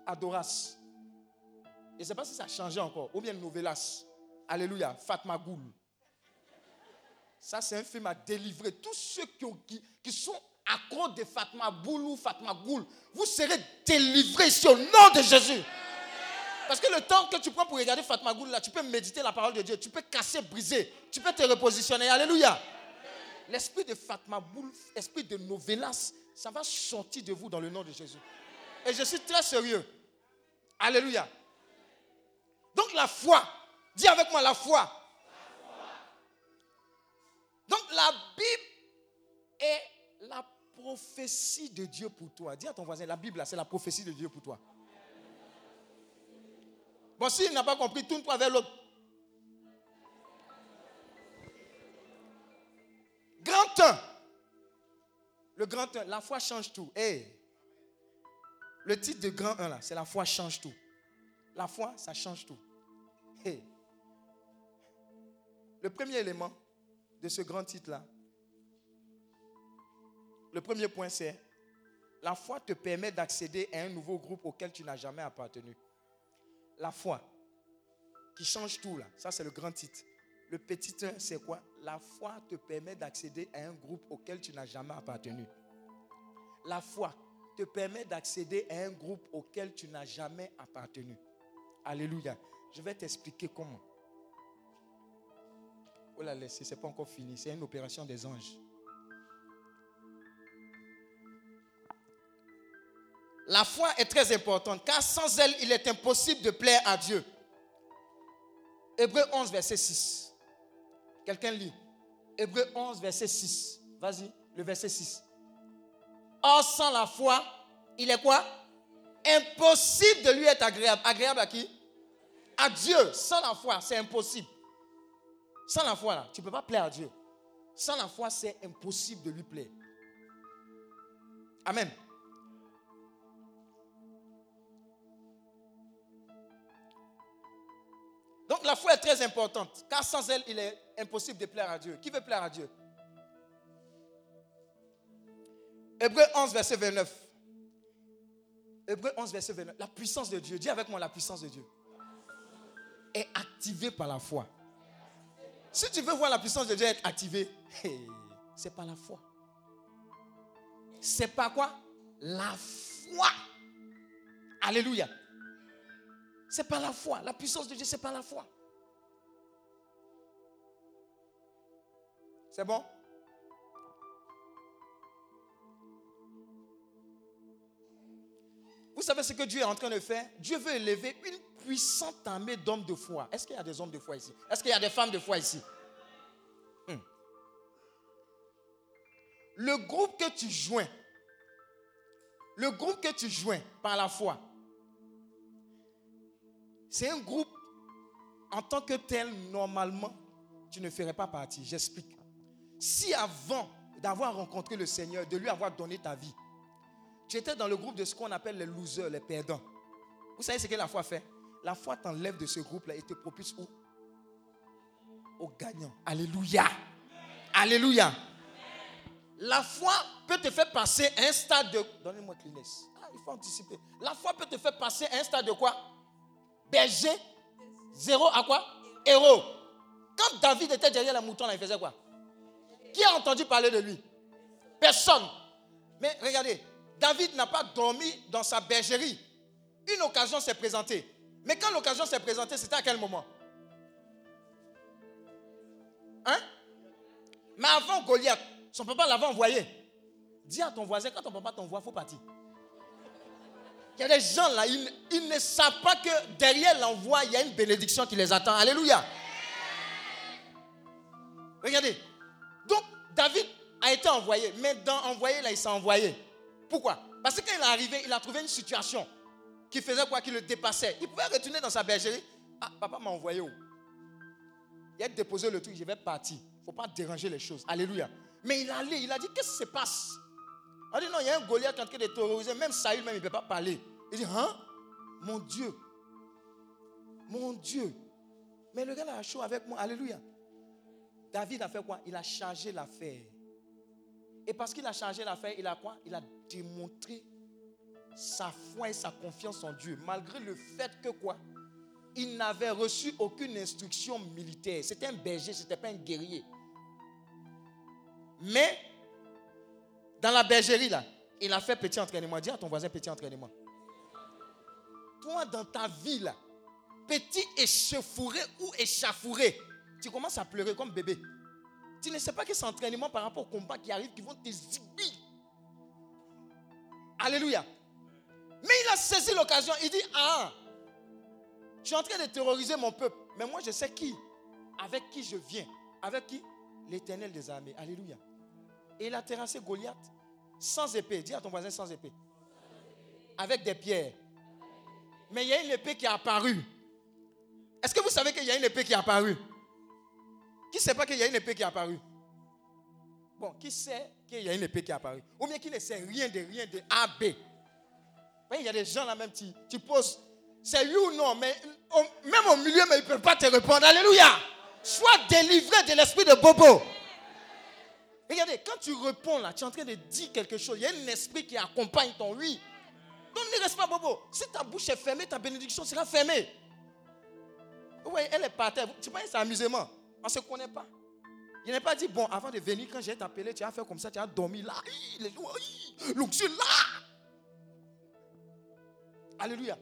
Adoras. Je ne sais pas si ça a changé encore. Ou bien Novelas. Alléluia. Fatma Goul. Ça, c'est un film à délivrer. Tous ceux qui, qui- sont accros de Fatma Boul ou Fatma Goul, vous serez délivrés ici au nom de Jésus. Parce que le temps que tu prends pour regarder Fatma Goul, là, tu peux méditer la parole de Dieu. Tu peux casser, briser. Tu peux te repositionner. Alléluia. L'esprit de Fatma Boul, l'esprit de Novelas, ça va sortir de vous dans le nom de Jésus. Et je suis très sérieux. Alléluia. Donc la foi, dis avec moi la foi. Donc la Bible est la prophétie de Dieu pour toi. Dis à ton voisin, la Bible, c'est la prophétie de Dieu pour toi. Bon, s'il n'a pas compris, tourne-toi vers l'autre. Grand 1. Le grand 1, la foi change tout. Hey. Le titre de grand 1, là, c'est la foi change tout. La foi, ça change tout. Le premier élément de ce grand titre-là, le premier point, c'est la foi te permet d'accéder à un nouveau groupe auquel tu n'as jamais appartenu. La foi qui change tout, là, ça c'est le grand titre. Le petit 1, c'est quoi? La foi te permet d'accéder à un groupe auquel tu n'as jamais appartenu. La foi te permet d'accéder à un groupe auquel tu n'as jamais appartenu. Alléluia. Je vais t'expliquer comment. Oh là, laissez, c'est pas encore fini. C'est une opération des anges. La foi est très importante car sans elle, il est impossible de plaire à Dieu. Hébreu 11, verset 6. Quelqu'un lit. Hébreu 11, verset 6. Vas-y, le verset 6. Or, sans la foi, il est quoi? Impossible de lui être agréable. Agréable à qui? À Dieu. Sans la foi, c'est impossible. Sans la foi, là, tu ne peux pas plaire à Dieu. Sans la foi, c'est impossible de lui plaire. Amen. Donc la foi est très importante, car sans elle, il est impossible de plaire à Dieu. Qui veut plaire à Dieu? Hébreu 11, verset 29. Hébreu 11, verset 29. La puissance de Dieu, dis avec moi la puissance de Dieu, est activée par la foi. Si tu veux voir la puissance de Dieu être activée, c'est pas la foi. C'est pas quoi? La foi. Alléluia. C'est pas la foi. La puissance de Dieu, c'est pas la foi. C'est bon? Vous savez ce que Dieu est en train de faire? Dieu veut élever une puissante armée d'hommes de foi. Est-ce qu'il y a des hommes de foi ici? Est-ce qu'il y a des femmes de foi ici? Hmm. Le groupe que tu joins, le groupe que tu joins par la foi, c'est un groupe en tant que tel, normalement, tu ne ferais pas partie. J'explique. Si avant d'avoir rencontré le Seigneur, de lui avoir donné ta vie, tu étais dans le groupe de ce qu'on appelle les losers, les perdants. Vous savez ce que la foi fait? La foi t'enlève de ce groupe-là et te propulse où? Au gagnant. Alléluia. Alléluia. La foi peut te faire passer un stade de... Donnez-moi Kleenex. Ah, il faut anticiper. La foi peut te faire passer un stade de quoi? Berger? Zéro à quoi? Héros. Quand David était derrière la mouton, là, il faisait quoi? Qui a entendu parler de lui? Personne. Mais regardez, David n'a pas dormi dans sa bergerie. Une occasion s'est présentée. Mais quand l'occasion s'est présentée, c'était à quel moment? Hein? Mais avant Goliath, son papa l'avait envoyé. Dis à ton voisin, quand ton papa t'envoie, il faut partir. Il y a des gens là, ils, ne savent pas que derrière l'envoi, il y a une bénédiction qui les attend. Alléluia. Regardez. Donc, David a été envoyé. Mais dans envoyé, là, il s'est envoyé. Pourquoi? Parce que quand il est arrivé, il a trouvé une situation qui faisait quoi? Qui le dépassait. Il pouvait retourner dans sa bergerie. Ah, papa m'a envoyé où? Il a déposé le truc, je vais partir. Il ne faut pas déranger les choses. Alléluia. Mais il allé, il a dit, qu'est-ce qui se passe? On dit, non, il y a un Goliath qui est en train de terroriser. Même Saül, même, il ne peut pas parler. Il dit, hein? Mon Dieu. Mon Dieu. Mais le gars a chaud avec moi. Alléluia. David a fait quoi? Il a chargé l'affaire. Et parce qu'il a chargé l'affaire, il a quoi? Il a démontré sa foi et sa confiance en Dieu. Malgré le fait que quoi? Il n'avait reçu aucune instruction militaire. C'était un berger, ce n'était pas un guerrier. Mais, dans la bergerie, là, il a fait petit entraînement. Dis à ton voisin petit entraînement. Toi, dans ta vie, petit échauffouré ou échafouré, tu commences à pleurer comme bébé. Tu ne sais pas que c'est entraînement par rapport au combat qui arrive, qui vont t'exhiber. Alléluia. Mais il a saisi l'occasion. Il dit, ah, je suis en train de terroriser mon peuple. Mais moi, je sais qui. Avec qui je viens. Avec qui? L'éternel des armées. Alléluia. Et il a terrassé Goliath sans épée. Dis à ton voisin sans épée. Avec des pierres. Mais il y a une épée qui est apparue. Est-ce que vous savez qu'il y a une épée qui est apparue? Qui ne sait pas qu'il y a une épée qui est apparue? Bon, qui sait qu'il y a une épée qui apparue Ou bien qui ne sait rien de rien de A, B Il y a des gens là même, tu, tu poses, c'est oui ou non, mais même au milieu, mais ils ne peuvent pas te répondre. Alléluia. Sois délivré de l'esprit de Bobo. Regardez, quand tu réponds là, tu es en train de dire quelque chose. Il y a un esprit qui accompagne ton oui. Donc ne reste pas Bobo. Si ta bouche est fermée, ta bénédiction sera fermée. Oui, elle est par terre. Tu penses c'est amusement. On ne se connaît pas. Il n'a pas dit, bon, avant de venir, quand j'ai t'appelé, tu as fait comme ça, tu as dormi là. Les jours, là. Alléluia.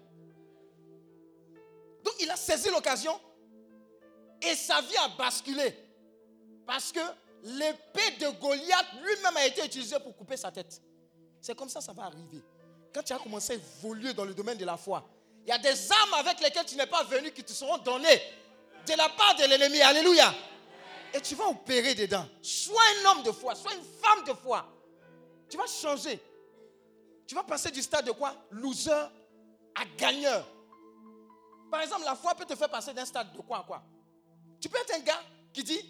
Donc il a saisi l'occasion et sa vie a basculé. Parce que l'épée de Goliath lui-même a été utilisée pour couper sa tête. C'est comme ça ça va arriver. Quand tu as commencé à évoluer dans le domaine de la foi, il y a des armes avec lesquelles tu n'es pas venu qui te seront données de la part de l'ennemi. Alléluia. Et tu vas opérer dedans. Sois un homme de foi, sois une femme de foi. Tu vas changer. Tu vas passer du stade de quoi? Loser à gagneur. Par exemple, la foi peut te faire passer d'un stade de quoi à quoi? Tu peux être un gars qui dit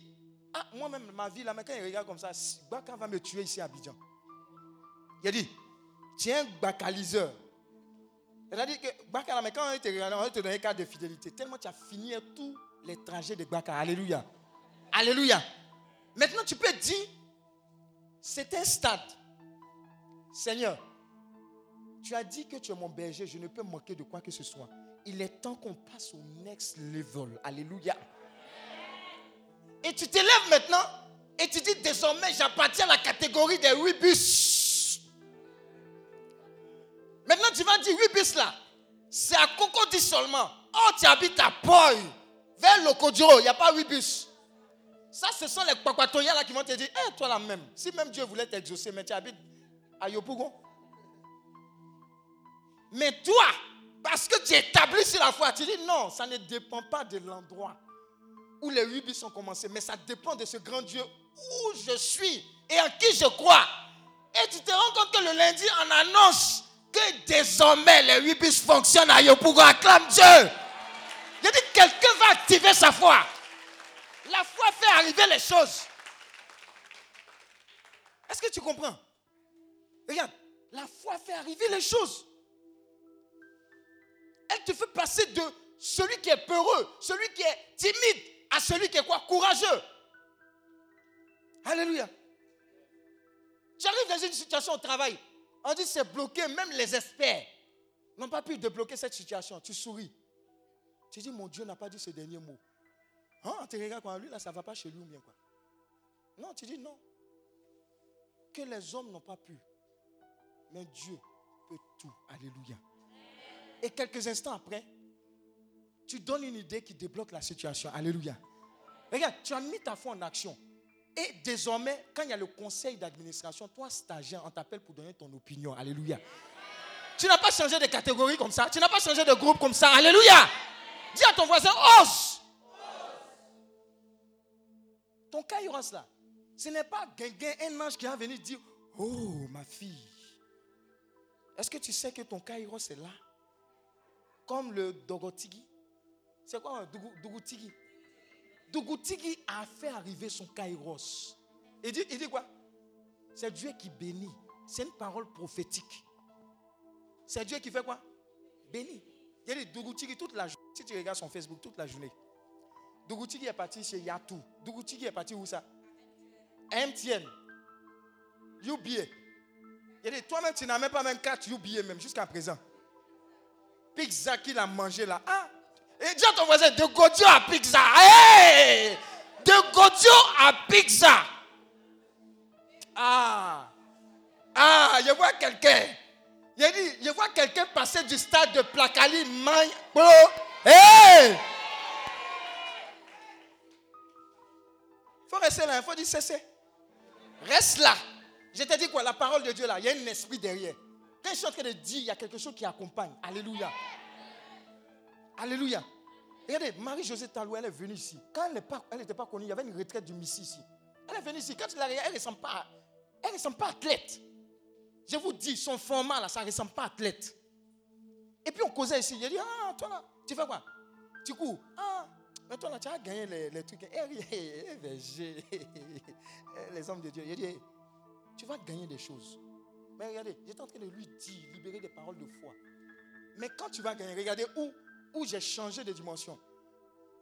Ah, moi-même, ma vie, là, mais quand il regarde comme ça, Baka va me tuer ici à Abidjan. Il a dit Tu es un bacaliseur. C'est-à-dire que Baka, mais quand on te te donner un cadre de fidélité. Tellement tu as fini tous les trajets de Baka. Alléluia. Alléluia. Maintenant, tu peux dire C'est un stade. Seigneur, tu as dit que tu es mon berger, je ne peux manquer de quoi que ce soit. Il est temps qu'on passe au next level. Alléluia. Et tu t'élèves maintenant et tu dis désormais j'appartiens à la catégorie des 8 bus. Maintenant tu vas dire 8 bus là. C'est à Cocody seulement. Oh, tu habites à Poi. Vers Lokodiro, il n'y a pas 8 bus. Ça, ce sont les Kwakwatoya là qui vont te dire, Eh, toi là même, si même Dieu voulait t'exaucer, mais tu habites à Yopougon. Mais toi, parce que tu es sur la foi, tu dis non, ça ne dépend pas de l'endroit où les huit bis ont commencé, mais ça dépend de ce grand Dieu où je suis et en qui je crois. Et tu te rends compte que le lundi, on annonce que désormais les huit bis fonctionnent à Yopougon. Acclame Dieu. J'ai dit, quelqu'un va activer sa foi. La foi fait arriver les choses. Est-ce que tu comprends? Regarde, la foi fait arriver les choses. Elle te fait passer de celui qui est peureux, celui qui est timide, à celui qui est quoi? Courageux. Alléluia. Tu arrives dans une situation au travail, on dit c'est bloqué, même les experts n'ont pas pu débloquer cette situation. Tu souris. Tu dis, mon Dieu n'a pas dit ce dernier mot. Hein, tu regardes quoi, lui là, ça ne va pas chez lui ou bien quoi? Non, tu dis non. Que les hommes n'ont pas pu. Mais Dieu peut tout. Alléluia. Et quelques instants après, tu donnes une idée qui débloque la situation. Alléluia. Regarde, tu as mis ta foi en action. Et désormais, quand il y a le conseil d'administration, toi, stagiaire, on t'appelle pour donner ton opinion. Alléluia. Tu n'as pas changé de catégorie comme ça. Tu n'as pas changé de groupe comme ça. Alléluia. Dis à ton voisin, ose. Ton kairos là, ce n'est pas un ange qui va venir dire, oh ma fille, est-ce que tu sais que ton kairos est là Comme le Dogotigi. C'est quoi un Dougutigi Dougutigi a fait arriver son kairos. Il dit, il quoi? C'est Dieu qui bénit. C'est une parole prophétique. C'est Dieu qui fait quoi? Bénit. Il dit Dougutigi toute la journée. Si tu regardes son Facebook toute la journée, Dougutigi est parti chez Yatou. Dougutigi est parti où ça? MTN. UBA. Il dit, toi-même, tu n'as même pas même 4 UBA même jusqu'à présent. Pizza qu'il a mangé là. Ah! Et dis à ton voisin, de Godio à pizza. Hey! De Godio à pizza. Ah! Ah, je vois quelqu'un. Il dit, je vois quelqu'un passer du stade de Placali, Magne! Faut rester là, il faut dire cesser. Reste là. Je t'ai dit quoi La parole de Dieu là, il y a un esprit derrière. Quand je suis en train de dire, il y a quelque chose qui accompagne. Alléluia. Alléluia. Regardez, Marie-Josée Talou, elle est venue ici. Quand elle n'était pas, connue, il y avait une retraite du Messie ici. Elle est venue ici. Quand tu la regardes, elle ne ressemble pas, elle ressemble pas athlète. Je vous dis, son format là, ça ne ressemble pas athlète. Et puis on causait ici. J'ai dit, ah, toi là, tu fais quoi? Tu cours. Ah, mais toi là, tu as gagné les, les trucs. Eh, eh, eh, les hommes de Dieu. J'ai dit, tu vas gagner des choses. Mais regardez, j'étais en train de lui dire, libérer des paroles de foi. Mais quand tu vas gagner, regardez où, où j'ai changé de dimension.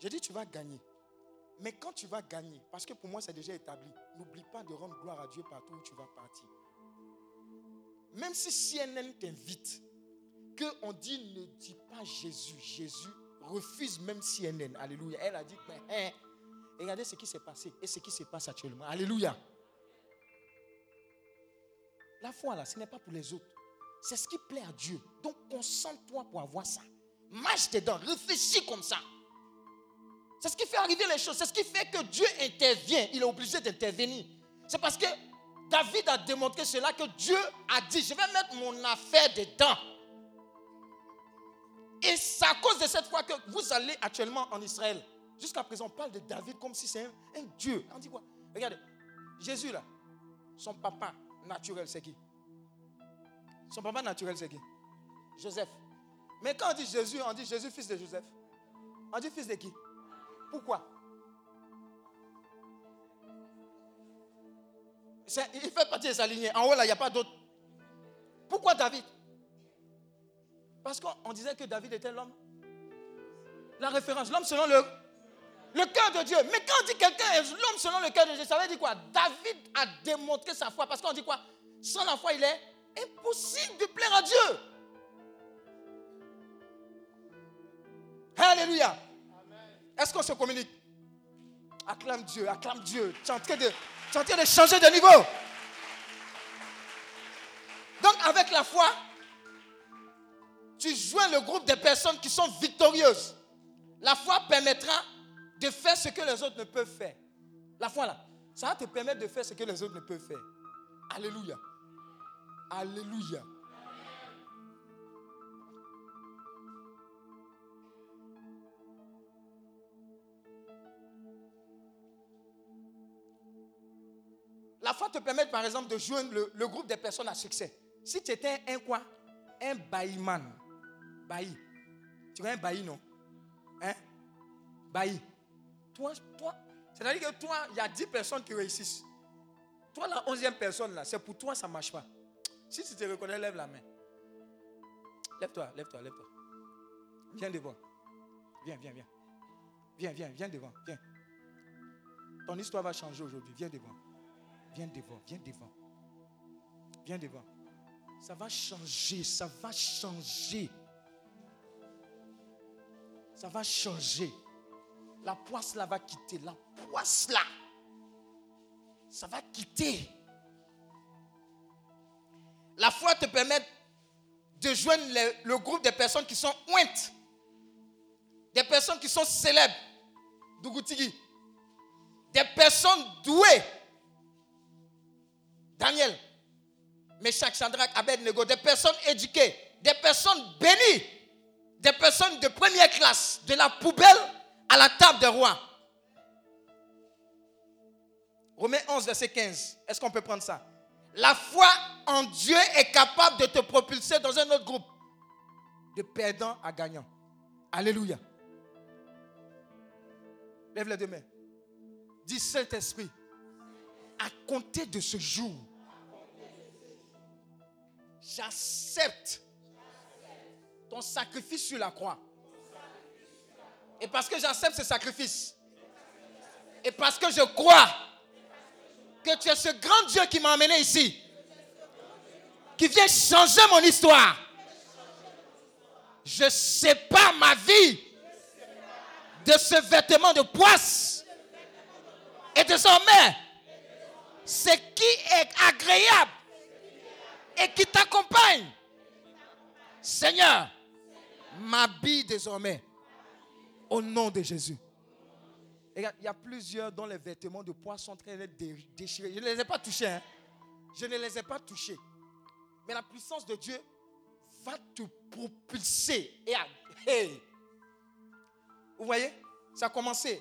J'ai dit, tu vas gagner. Mais quand tu vas gagner, parce que pour moi c'est déjà établi, n'oublie pas de rendre gloire à Dieu partout où tu vas partir. Même si CNN t'invite, qu'on dit ne dis pas Jésus, Jésus refuse même CNN. Alléluia. Elle a dit, mais, hein, regardez ce qui s'est passé et ce qui se passe actuellement. Alléluia. La foi là, ce n'est pas pour les autres. C'est ce qui plaît à Dieu. Donc concentre-toi pour avoir ça. Marche dedans, réfléchis comme ça. C'est ce qui fait arriver les choses. C'est ce qui fait que Dieu intervient. Il est obligé d'intervenir. C'est parce que David a démontré cela que Dieu a dit, je vais mettre mon affaire dedans. Et c'est à cause de cette foi que vous allez actuellement en Israël. Jusqu'à présent, on parle de David comme si c'est un, un Dieu. On dit quoi? Regardez, Jésus là, son papa naturel, c'est qui? Son papa naturel, c'est qui? Joseph. Mais quand on dit Jésus, on dit Jésus, fils de Joseph. On dit fils de qui? Pourquoi? Il fait partie de sa lignée. En haut, là, il n'y a pas d'autre. Pourquoi David? Parce qu'on disait que David était l'homme. La référence, l'homme selon le, cœur de Dieu. Mais quand on dit quelqu'un est l'homme selon le cœur de Dieu, ça veut dire quoi? David a démontré sa foi. Parce qu'on dit quoi? Sans la foi, il est impossible de plaire à Dieu. Alléluia. Est-ce qu'on se communique? Acclame Dieu, acclame Dieu. Tu es en train de changer de niveau. Donc avec la foi, tu joins le groupe des personnes qui sont victorieuses. La foi permettra de faire ce que les autres ne peuvent faire. La foi là, ça va te permettre de faire ce que les autres ne peuvent faire. Alléluia. Alléluia. La foi te permet par exemple de joindre le, le groupe des personnes à succès. Si tu étais un quoi? Un bailliman. Bailli. Tu un bailli, non? Hein? Bailli. Toi, toi, c'est-à-dire que toi, il y a 10 personnes qui réussissent. Toi, la 11e personne, là, c'est pour toi, ça ne marche pas. Si tu te reconnais, lève la main. Lève-toi, lève-toi, lève-toi. Viens devant. Viens, viens, viens. Viens, viens, viens devant. Viens. Ton histoire va changer aujourd'hui. Viens devant. Viens devant, viens devant. Viens devant. Ça va changer, ça va changer. Ça va changer. La poisse là va quitter. La poisse là. Ça va quitter. La foi te permet de joindre le, groupe des personnes qui sont ointes. Des personnes qui sont célèbres. Dougoutigui. Des personnes douées. Daniel. Meshach, Shadrach, Abednego. Des personnes éduquées. Des personnes bénies. Des personnes de première classe. De la poubelle à la table des rois. Romains 11, verset 15. Est-ce qu'on peut prendre ça? La foi en Dieu est capable de te propulser dans un autre groupe. De perdant à gagnant. Alléluia. Lève les deux mains. Dis Saint-Esprit, à compter de ce jour, j'accepte ton sacrifice sur la croix. Et parce que j'accepte ce sacrifice, et parce que je crois que tu es ce grand Dieu qui m'a emmené ici, qui vient changer mon histoire, je sépare ma vie de ce vêtement de poisse. Et désormais, ce qui est agréable et qui t'accompagne, Seigneur, m'habille désormais au nom de Jésus. Il y a plusieurs dont les vêtements de poisse sont en train d'être dé- déchirés. Je ne les ai pas touchés. hein. Je ne les ai pas touchés. Mais la puissance de Dieu va te propulser. Hey. Vous voyez? Ça a commencé.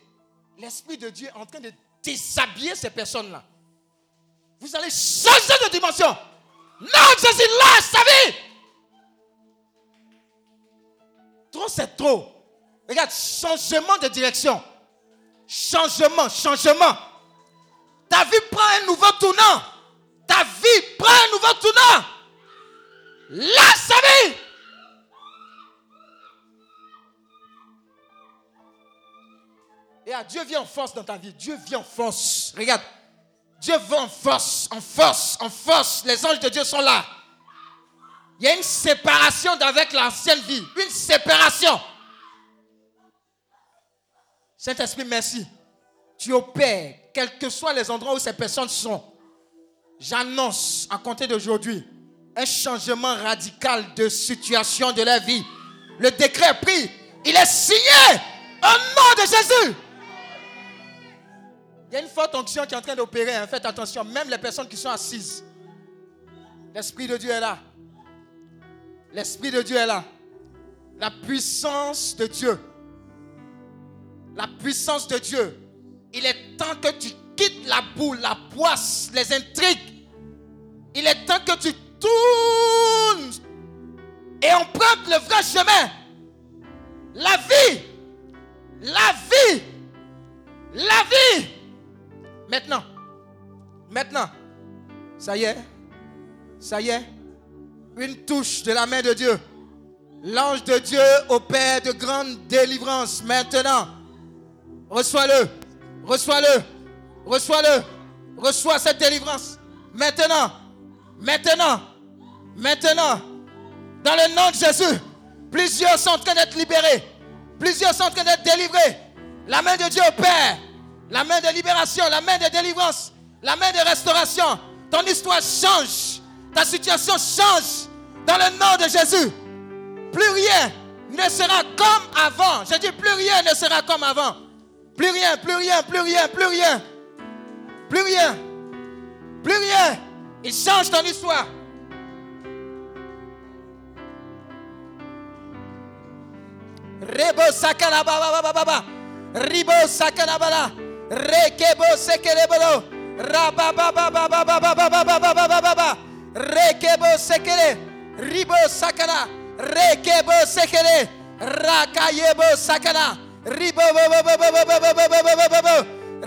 L'Esprit de Dieu est en train de déshabiller ces personnes-là. Vous allez changer de dimension. Non, Jésus lâche sa vie. C'est trop. Regarde, changement de direction. Changement, changement. Ta vie prend un nouveau tournant. Ta vie prend un nouveau tournant. Lâche sa vie. Et ah, Dieu vient en force dans ta vie. Dieu vient en force. Regarde. Dieu vient en force, en force, en force. Les anges de Dieu sont là. Il y a une séparation d'avec l'ancienne vie. Une séparation. Saint-Esprit, merci. Tu opères, quels que soient les endroits où ces personnes sont. J'annonce, à compter d'aujourd'hui, un changement radical de situation de leur vie. Le décret est pris. Il est signé au nom de Jésus. Il y a une forte onction qui est en train d'opérer. hein. Faites attention, même les personnes qui sont assises. L'Esprit de Dieu est là. L'Esprit de Dieu est là. La puissance de Dieu. La puissance de Dieu. Il est temps que tu quittes la boue, la poisse, les intrigues. Il est temps que tu tournes et empruntes le vrai chemin. La vie. La vie. La vie. Maintenant. Maintenant. Ça y est. Ça y est. Une touche de la main de Dieu. L'ange de Dieu opère de grandes délivrances. Maintenant. Reçois-le. Reçois-le. Reçois-le. Reçois cette délivrance. Maintenant. Maintenant. Maintenant. Dans le nom de Jésus. Plusieurs sont en train d'être libérés. Plusieurs sont en train d'être délivrés. La main de Dieu opère. La main de libération, la main de délivrance, la main de restauration. Ton histoire change. Ta situation change. Dans le nom de Jésus. Plus rien ne sera comme avant. Je dis plus rien ne sera comme avant. Plus rien, plus rien, plus rien, plus rien. Plus rien. Plus rien. Il change ton histoire. Rebo sakala. Ribo sakala bala. Rekebo sekele bolo. Raba baba baba baba baba baba baba baba. Rekebo sekele. Ribo sakala. Rekebo sekele. Rakayebo sakala. Ribo bo bo bo bo bo bo bo bo bo bo bo bo.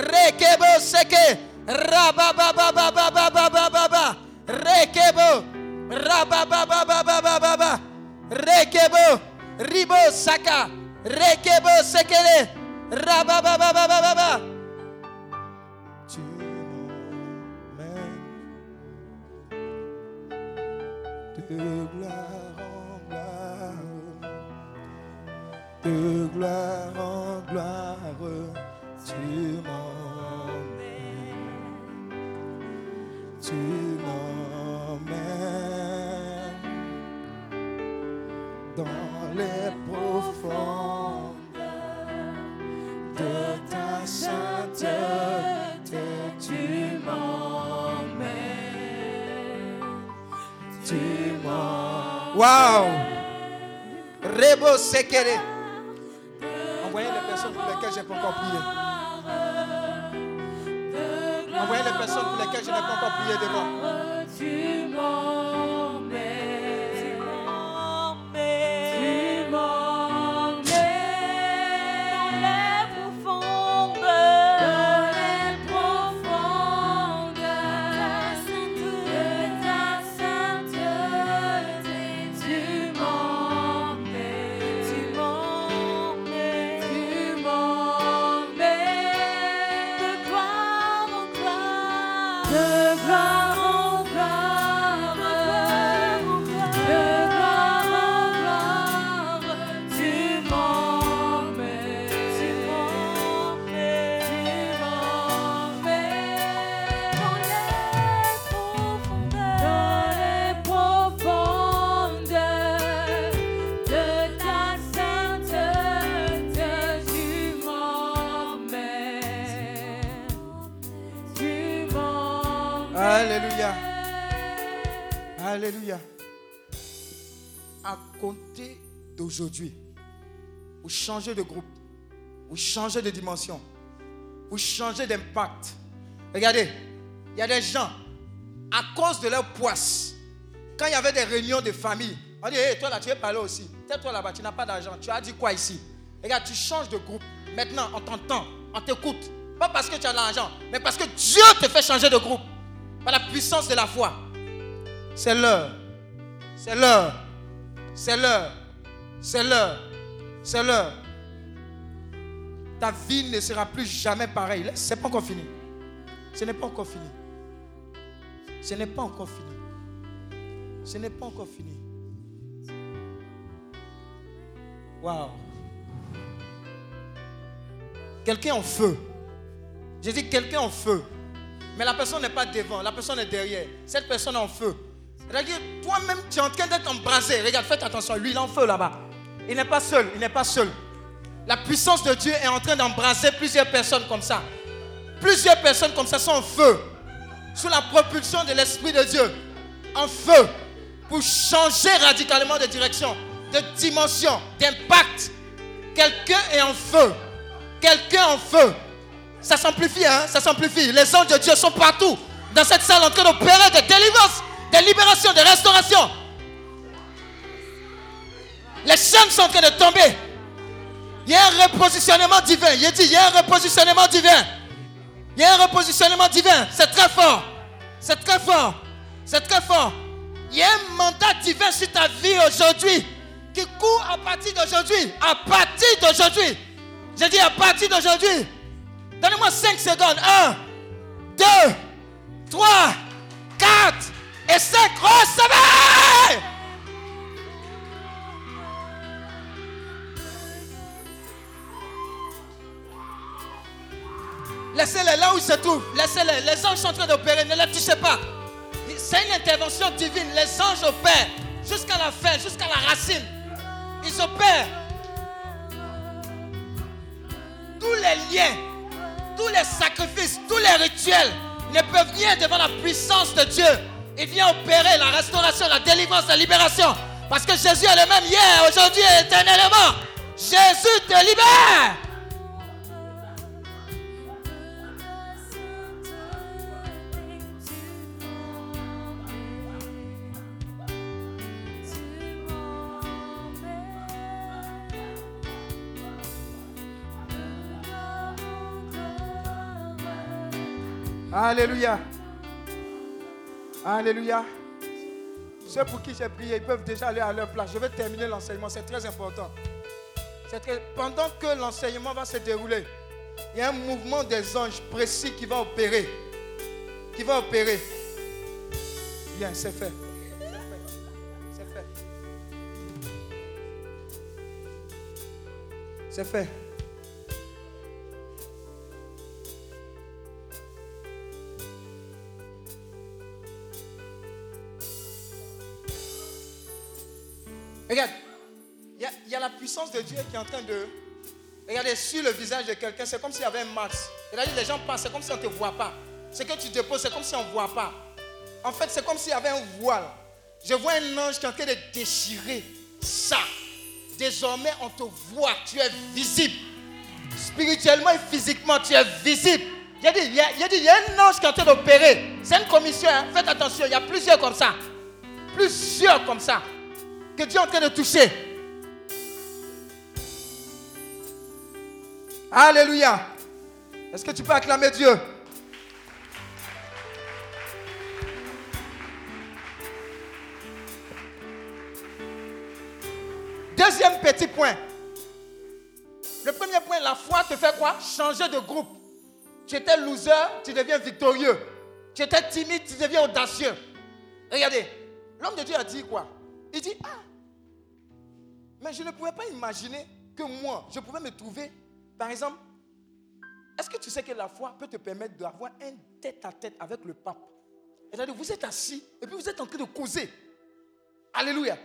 Rekebo seke. Raba ba ba ba ba ba ba ba ba de gloire en gloire, tu m'emmènes, tu m'emmènes dans les profondeurs de ta sainteté, tu m'emmènes, tu m'emmènes. Waouh! Rebo sekele. Envoyez les personnes pour lesquelles je n'ai pas encore prié. Envoyez les personnes pour lesquelles je n'ai pas encore prié devant. Alléluia. À compter d'aujourd'hui, vous changez de groupe, vous changez de dimension, vous changez d'impact. Regardez, il y a des gens, à cause de leur poisse, quand il y avait des réunions de famille, on dit, hey, toi là, tu veux parler aussi. Tais-toi là-bas, tu n'as pas d'argent. Tu as dit quoi ici? Regarde, tu changes de groupe. Maintenant, on t'entend, on t'écoute. Pas parce que tu as de l'argent, mais parce que Dieu te fait changer de groupe. Par la puissance de la foi. C'est l'heure. C'est l'heure. C'est l'heure. C'est l'heure. C'est l'heure. Ta vie ne sera plus jamais pareille. C'est pas encore fini. Ce n'est pas encore fini. Ce n'est pas encore fini. Ce n'est pas encore fini. Waouh. Quelqu'un en feu. J'ai dit quelqu'un en feu. Mais la personne n'est pas devant, la personne est derrière. Cette personne en feu. Toi-même, tu es en train d'être embrasé. Regarde, faites attention, lui, il est en feu là-bas. Il n'est pas seul, il n'est pas seul. La puissance de Dieu est en train d'embraser plusieurs personnes comme ça. Plusieurs personnes comme ça sont en feu. Sous la propulsion de l'Esprit de Dieu. En feu. Pour changer radicalement de direction, de dimension, d'impact. Quelqu'un est en feu. Quelqu'un en feu. Ça s'amplifie, hein? Ça s'amplifie. Les anges de Dieu sont partout. Dans cette salle en train d'opérer des délivrances, des libérations, des restaurations. Les chaînes sont en train de tomber. Il y a un repositionnement divin. Il dit, il y a un repositionnement divin. Il y a un repositionnement divin. C'est très fort. C'est très fort. C'est très fort. Il y a un mandat divin sur ta vie aujourd'hui qui court à partir d'aujourd'hui. À partir d'aujourd'hui. J'ai dit à partir d'aujourd'hui. Donnez-moi 5 secondes. 1, 2, 3, 4 et 5. Recevez! Laissez-les là où ils se trouvent. Laissez-les. Les anges sont en train d'opérer. Ne les touchez pas. C'est une intervention divine. Les anges opèrent jusqu'à la fin, jusqu'à la racine. Ils opèrent. Tous les liens, tous les sacrifices, tous les rituels ne peuvent venir devant la puissance de Dieu. Il vient opérer la restauration, la délivrance, la libération. Parce que Jésus est le même hier, aujourd'hui et éternellement. Jésus te libère. Alléluia. Alléluia. Ceux pour qui j'ai prié, ils peuvent déjà aller à leur place. Je vais terminer l'enseignement, c'est très important. Très- Pendant que l'enseignement va se dérouler, il y a un mouvement des anges précis qui va opérer. Qui va opérer. Bien, c'est fait. C'est fait. C'est fait. Regarde, il y, a- la puissance de Dieu qui est en train de. Regardez, sur le visage de quelqu'un, c'est comme s'il y avait un max. Regardez, les gens passent, c'est comme si on ne te voit pas. Ce que tu déposes, c'est comme si on ne voit pas. En fait, c'est comme s'il y avait un voile. Je vois un ange qui est en train de déchirer ça. Désormais, on te voit, tu es visible. Spirituellement et physiquement, tu es visible. Il a, dit, il y a- il y a un ange qui est en train d'opérer. C'est une commission, hein. faites attention, il y a plusieurs comme ça. Plusieurs comme ça. Que Dieu est en train de toucher. Alléluia. Est-ce que tu peux acclamer Dieu? Deuxième petit point. Le premier point, la foi te fait quoi? Changer de groupe. Tu étais loser, tu deviens victorieux. Tu étais timide, tu deviens audacieux. Regardez, l'homme de Dieu a dit quoi? Il dit, ah, mais je ne pouvais pas imaginer que moi, je pouvais me trouver, par exemple, est-ce que tu sais que la foi peut te permettre d'avoir un tête-à-tête avec le pape? C'est-à-dire, vous êtes assis et puis vous êtes en train de causer. Alléluia.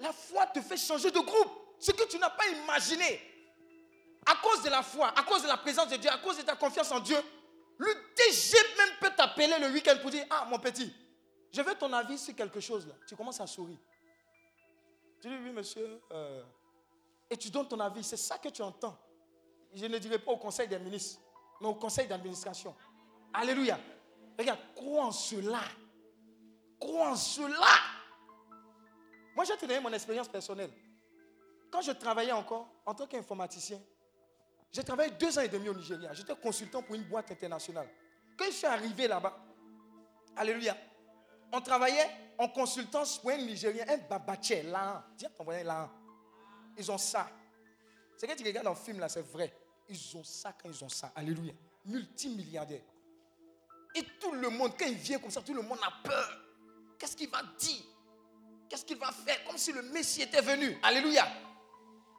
La foi te fait changer de groupe. Ce que tu n'as pas imaginé. À cause de la foi, à cause de la présence de Dieu, à cause de ta confiance en Dieu, le DG même peut t'appeler le week-end pour dire Ah, mon petit, je veux ton avis sur quelque chose là. Tu commences à sourire. Tu dis Oui, monsieur. euh, et tu donnes ton avis. C'est ça que tu entends. Je ne dirais pas au conseil des ministres, mais au conseil d'administration. Alléluia. Regarde, crois en cela. Crois en cela. Moi, je vais te mon expérience personnelle. Quand je travaillais encore en tant qu'informaticien, j'ai travaillé deux ans et demi au Nigeria. J'étais consultant pour une boîte internationale. Quand je suis arrivé là-bas, Alléluia, on travaillait en consultance pour un Nigérien, un babaché, là. Voisin, là. Ils ont ça. C'est que tu regardes dans film là, c'est vrai. Ils ont ça quand ils ont ça. Alléluia. Multimilliardaires. Et tout le monde, quand il vient comme ça, tout le monde a peur. Qu'est-ce qu'il va dire? Qu'est-ce qu'il va faire? Comme si le Messie était venu. Alléluia.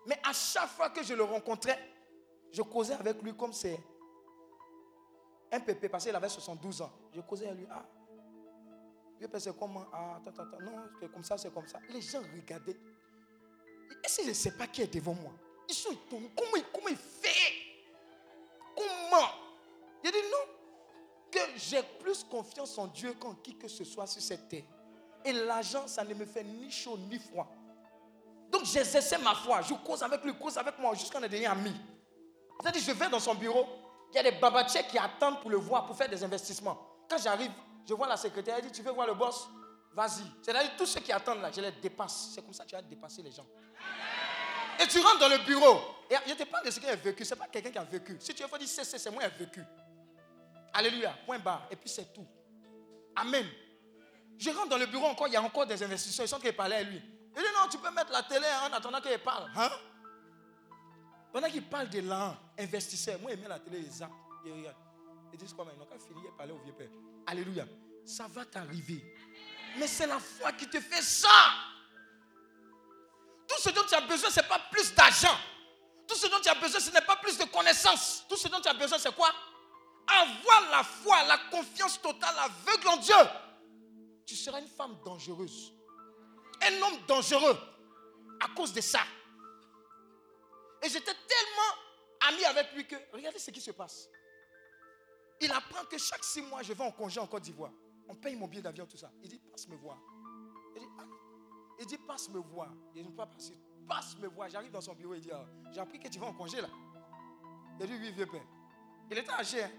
Mais à chaque fois que je le rencontrais, je causais avec lui comme c'est un pépé, parce qu'il avait 72 ans. Je causais avec lui. Ah, pensais comment Ah, attends, attends. Non, c'est comme ça, c'est comme ça. Les gens regardaient. Est-ce que je ne sais pas qui est devant moi? Ils sont étonnés. Comment, comment il fait? Comment? Il dit non. Que j'ai plus confiance en Dieu qu'en qui que ce soit sur cette terre. Et l'argent, ça ne me fait ni chaud ni froid. Donc j'exerçais ma foi. Je cause avec lui, cause avec moi, jusqu'à est devenu amis. C'est-à-dire, je vais dans son bureau, il y a des babachés qui attendent pour le voir, pour faire des investissements. Quand j'arrive, je vois la secrétaire, elle dit, tu veux voir le boss? Vas-y. C'est-à-dire, tous ceux qui attendent là, je les dépasse. C'est comme ça que tu vas dépasser les gens. Et tu rentres dans le bureau. Et je te parle de ce qui a vécu. Ce n'est pas quelqu'un qui a vécu. Si tu veux dire, c'est, c'est, c'est moi qui ai vécu. Alléluia. Point barre. Et puis c'est tout. Amen. Je rentre dans le bureau encore, il y a encore des investisseurs. Ils sont en train de parler à lui. Il dit non, tu peux mettre la télé en attendant qu'il parle. Hein? Pendant qu'il parle de l'an, investisseur, moi, il met la télé, il il regarde. Ils disent Ils n'ont qu'à finir de parler au vieux père. Alléluia. Ça va t'arriver. Mais c'est la foi qui te fait ça. Tout ce dont tu as besoin, ce n'est pas plus d'argent. Tout ce dont tu as besoin, ce n'est pas plus de connaissances. Tout ce dont tu as besoin, c'est quoi? Avoir la foi, la confiance totale, aveugle en Dieu. Tu seras une femme dangereuse. Un homme dangereux à cause de ça. Et j'étais tellement ami avec lui que, regardez ce qui se passe. Il apprend que chaque six mois, je vais en congé en Côte d'Ivoire. On paye mon billet d'avion, tout ça. Il dit, passe me voir. Il dit, ah. Dit, passe me voir. Il peut pas. Passe me voir. J'arrive dans son bureau, il dit, ah, j'ai appris que tu vas en congé là. Il dit, oui, vieux père. Il était âgé, hein,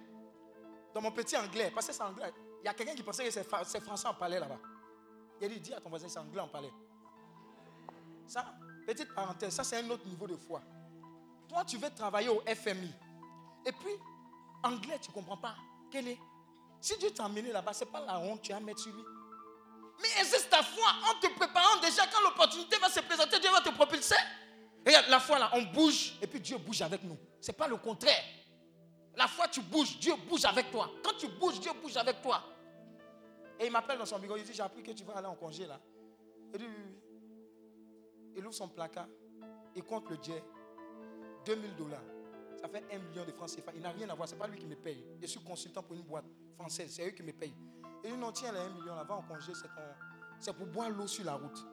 dans mon petit anglais, parce que c'est anglais. Il y a quelqu'un qui pensait que c'est français en palais là-bas. Il dit, dis à ton voisin, c'est anglais en palais. Ça, petite parenthèse, ça c'est un autre niveau de foi. Toi, tu veux travailler au FMI. Et puis, anglais, tu ne comprends pas. Quelle est? Si Dieu t'a emmené là-bas, ce n'est pas la honte que tu vas mettre sur lui. Mais exerce ta foi en te préparant déjà quand l'opportunité va se présenter, Dieu va te propulser. Regarde, la foi là, on bouge et puis Dieu bouge avec nous. Ce n'est pas le contraire. La foi, tu bouges, Dieu bouge avec toi. Quand tu bouges, Dieu bouge avec toi. Et il m'appelle dans son bureau, il dit, j'ai appris que tu vas aller en congé là. Il dit, oui, oui. Il ouvre son placard, il compte le jet, 2000 dollars. Ça fait 1 million de francs CFA. Il n'a rien à voir, ce n'est pas lui qui me paye. Je suis consultant pour une boîte française, c'est eux qui me payent. Il dit, non, tiens, les 1 million là, va en congé, c'est pour boire l'eau sur la route.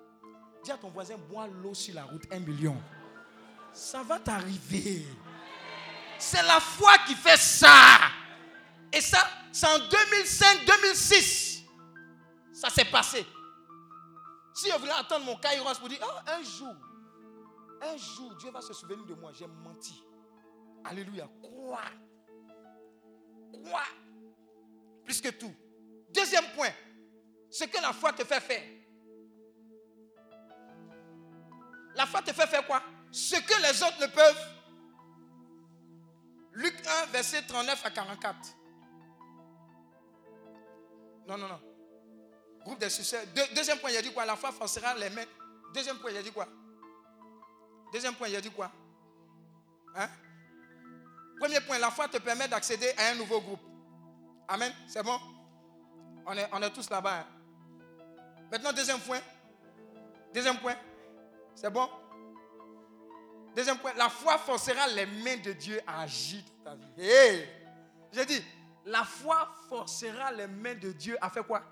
Dis à ton voisin, bois l'eau sur la route, 1 million. Ça va t'arriver. C'est la foi qui fait ça. Et ça, c'est en 2005-2006. Ça s'est passé. Si je voulais attendre mon kairos pour dire, oh, un jour, un jour, Dieu va se souvenir de moi. J'ai menti. Alléluia. Quoi Quoi Plus que tout. Deuxième point. Ce que la foi te fait faire. La foi te fait faire quoi? Ce que les autres ne peuvent. Luc 1, verset 39 à 44. Non, non, non. Groupe des succès. Deux- deuxième point, il a dit quoi? La foi forcera les mains. Deuxième point, il a dit quoi? Deuxième point, il a dit quoi? Hein? Premier point, la foi te permet d'accéder à un nouveau groupe. Amen. C'est bon? On est, tous là-bas. hein. Maintenant, deuxième point. Deuxième point. C'est bon? Deuxième point, la foi forcera les mains de Dieu à agir dans ta vie. Hey! J'ai dit, la foi forcera les mains de Dieu à faire quoi?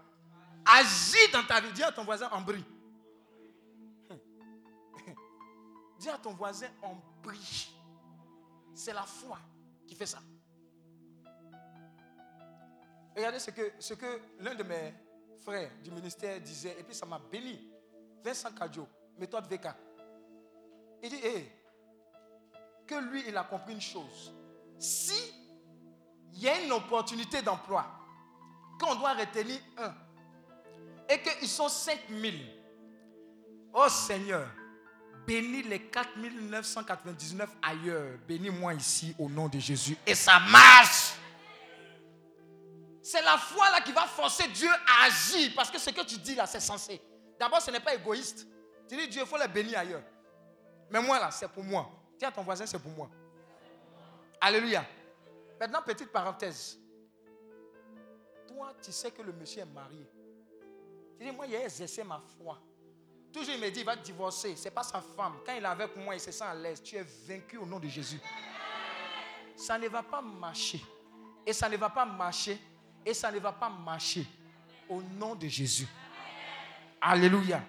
Agir dans ta vie. Dis à ton voisin, en brille. Dis à ton voisin, en brille. C'est la foi qui fait ça. Regardez ce que, ce que l'un de mes frères du ministère disait, et puis ça m'a béni. Vincent Kadjo, méthode VK. Il dit, hé, que lui, il a compris une chose. Si il y a une opportunité d'emploi, qu'on doit retenir un, et qu'ils sont 5000, oh Seigneur, bénis les 4999 ailleurs, bénis-moi ici au nom de Jésus. Et ça marche. C'est la foi là qui va forcer Dieu à agir. Parce que ce que tu dis là, c'est censé. D'abord, ce n'est pas égoïste. Tu dis, Dieu, il faut les bénir ailleurs. Mais moi là, c'est pour moi. À ton voisin, c'est pour moi. Alléluia. Maintenant, petite parenthèse. Toi, tu sais que le monsieur est marié. Tu dis, moi, a exercé ma foi. Toujours, il me dit, il va divorcer. Ce n'est pas sa femme. Quand il est avec moi, il se sent à l'aise. Tu es vaincu au nom de Jésus. Ça ne va pas marcher. Et ça ne va pas marcher. Et ça ne va pas marcher. Au nom de Jésus. Alléluia.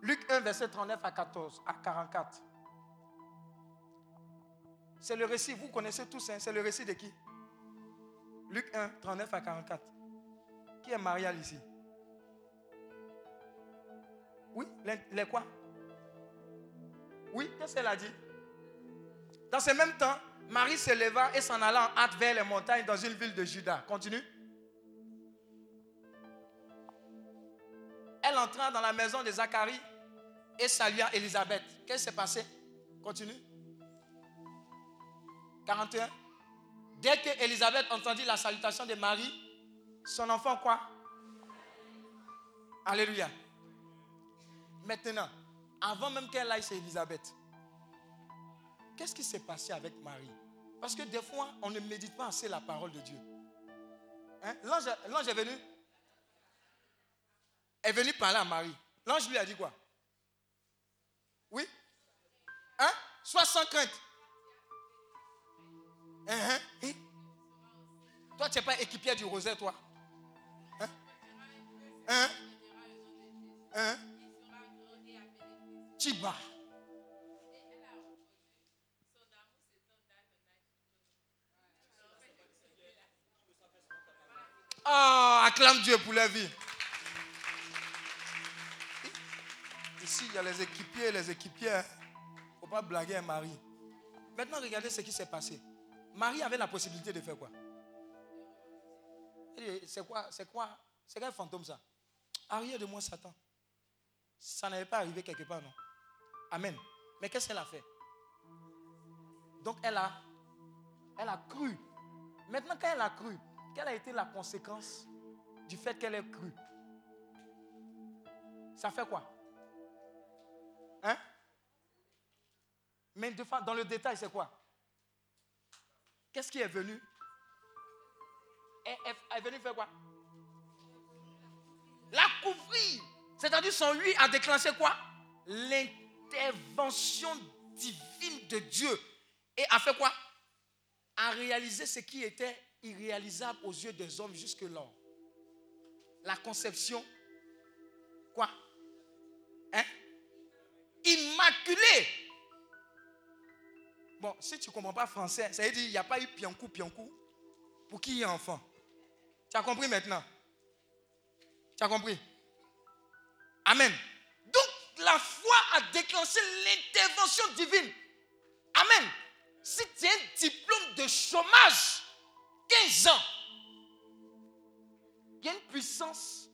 Luc 1, verset 39 à 14, à 44. C'est le récit, vous connaissez tous, hein, c'est le récit de qui? Luc 1, 39 à 44. Qui est Marial ici Oui, les, quoi? Oui, qu'est-ce qu'elle a dit? Dans ce même temps, Marie se leva et s'en alla en hâte vers les montagnes dans une ville de Juda. Continue. Elle entra dans la maison de Zacharie et salua Élisabeth. Qu'est-ce qui s'est passé? Continue. 41. Dès que Élisabeth entendit la salutation de Marie, son enfant quoi? Alléluia. Maintenant, avant même qu'elle aille chez Élisabeth, qu'est-ce qui s'est passé avec Marie? Parce que des fois, on ne médite pas assez la parole de Dieu. Hein? L'ange est venu est venu parler à Marie. L'ange lui a dit quoi? Oui? Hein? Sois sans crainte. Hein, hein? Toi, tu n'es pas équipier du rosaire, toi. Hein? Hein? Hein? Oh, acclame Dieu pour la vie. Ici, il y a les équipiers les équipières. Il ne faut pas blaguer un mari. Maintenant, regardez ce qui s'est passé. Marie avait la possibilité de faire quoi? C'est quoi C'est quoi C'est quel fantôme ça? Arrière de moi, Satan. Ça n'avait pas arrivé quelque part, non? Amen. Mais qu'est-ce qu'elle a fait? Donc elle a, elle a cru. Maintenant, quand elle a cru, quelle a été la conséquence du fait qu'elle ait cru? Ça fait quoi? Hein? Mais dans le détail, c'est quoi? Qu'est-ce qui est venu? Elle, est venue faire quoi? La couvrir. C'est-à-dire son lui a déclenché quoi? L'intervention divine de Dieu. Et a fait quoi? A réalisé ce qui était irréalisable aux yeux des hommes jusque-là. La conception. Quoi? Hein? Immaculée. Bon, si tu ne comprends pas français, ça veut dire qu'il n'y a pas eu piancou, piancou pour qui y ait enfant. Tu as compris maintenant? Tu as compris? Amen. Donc, la foi a déclenché l'intervention divine. Amen. Si tu as un diplôme de chômage, 15 ans, il y a une puissance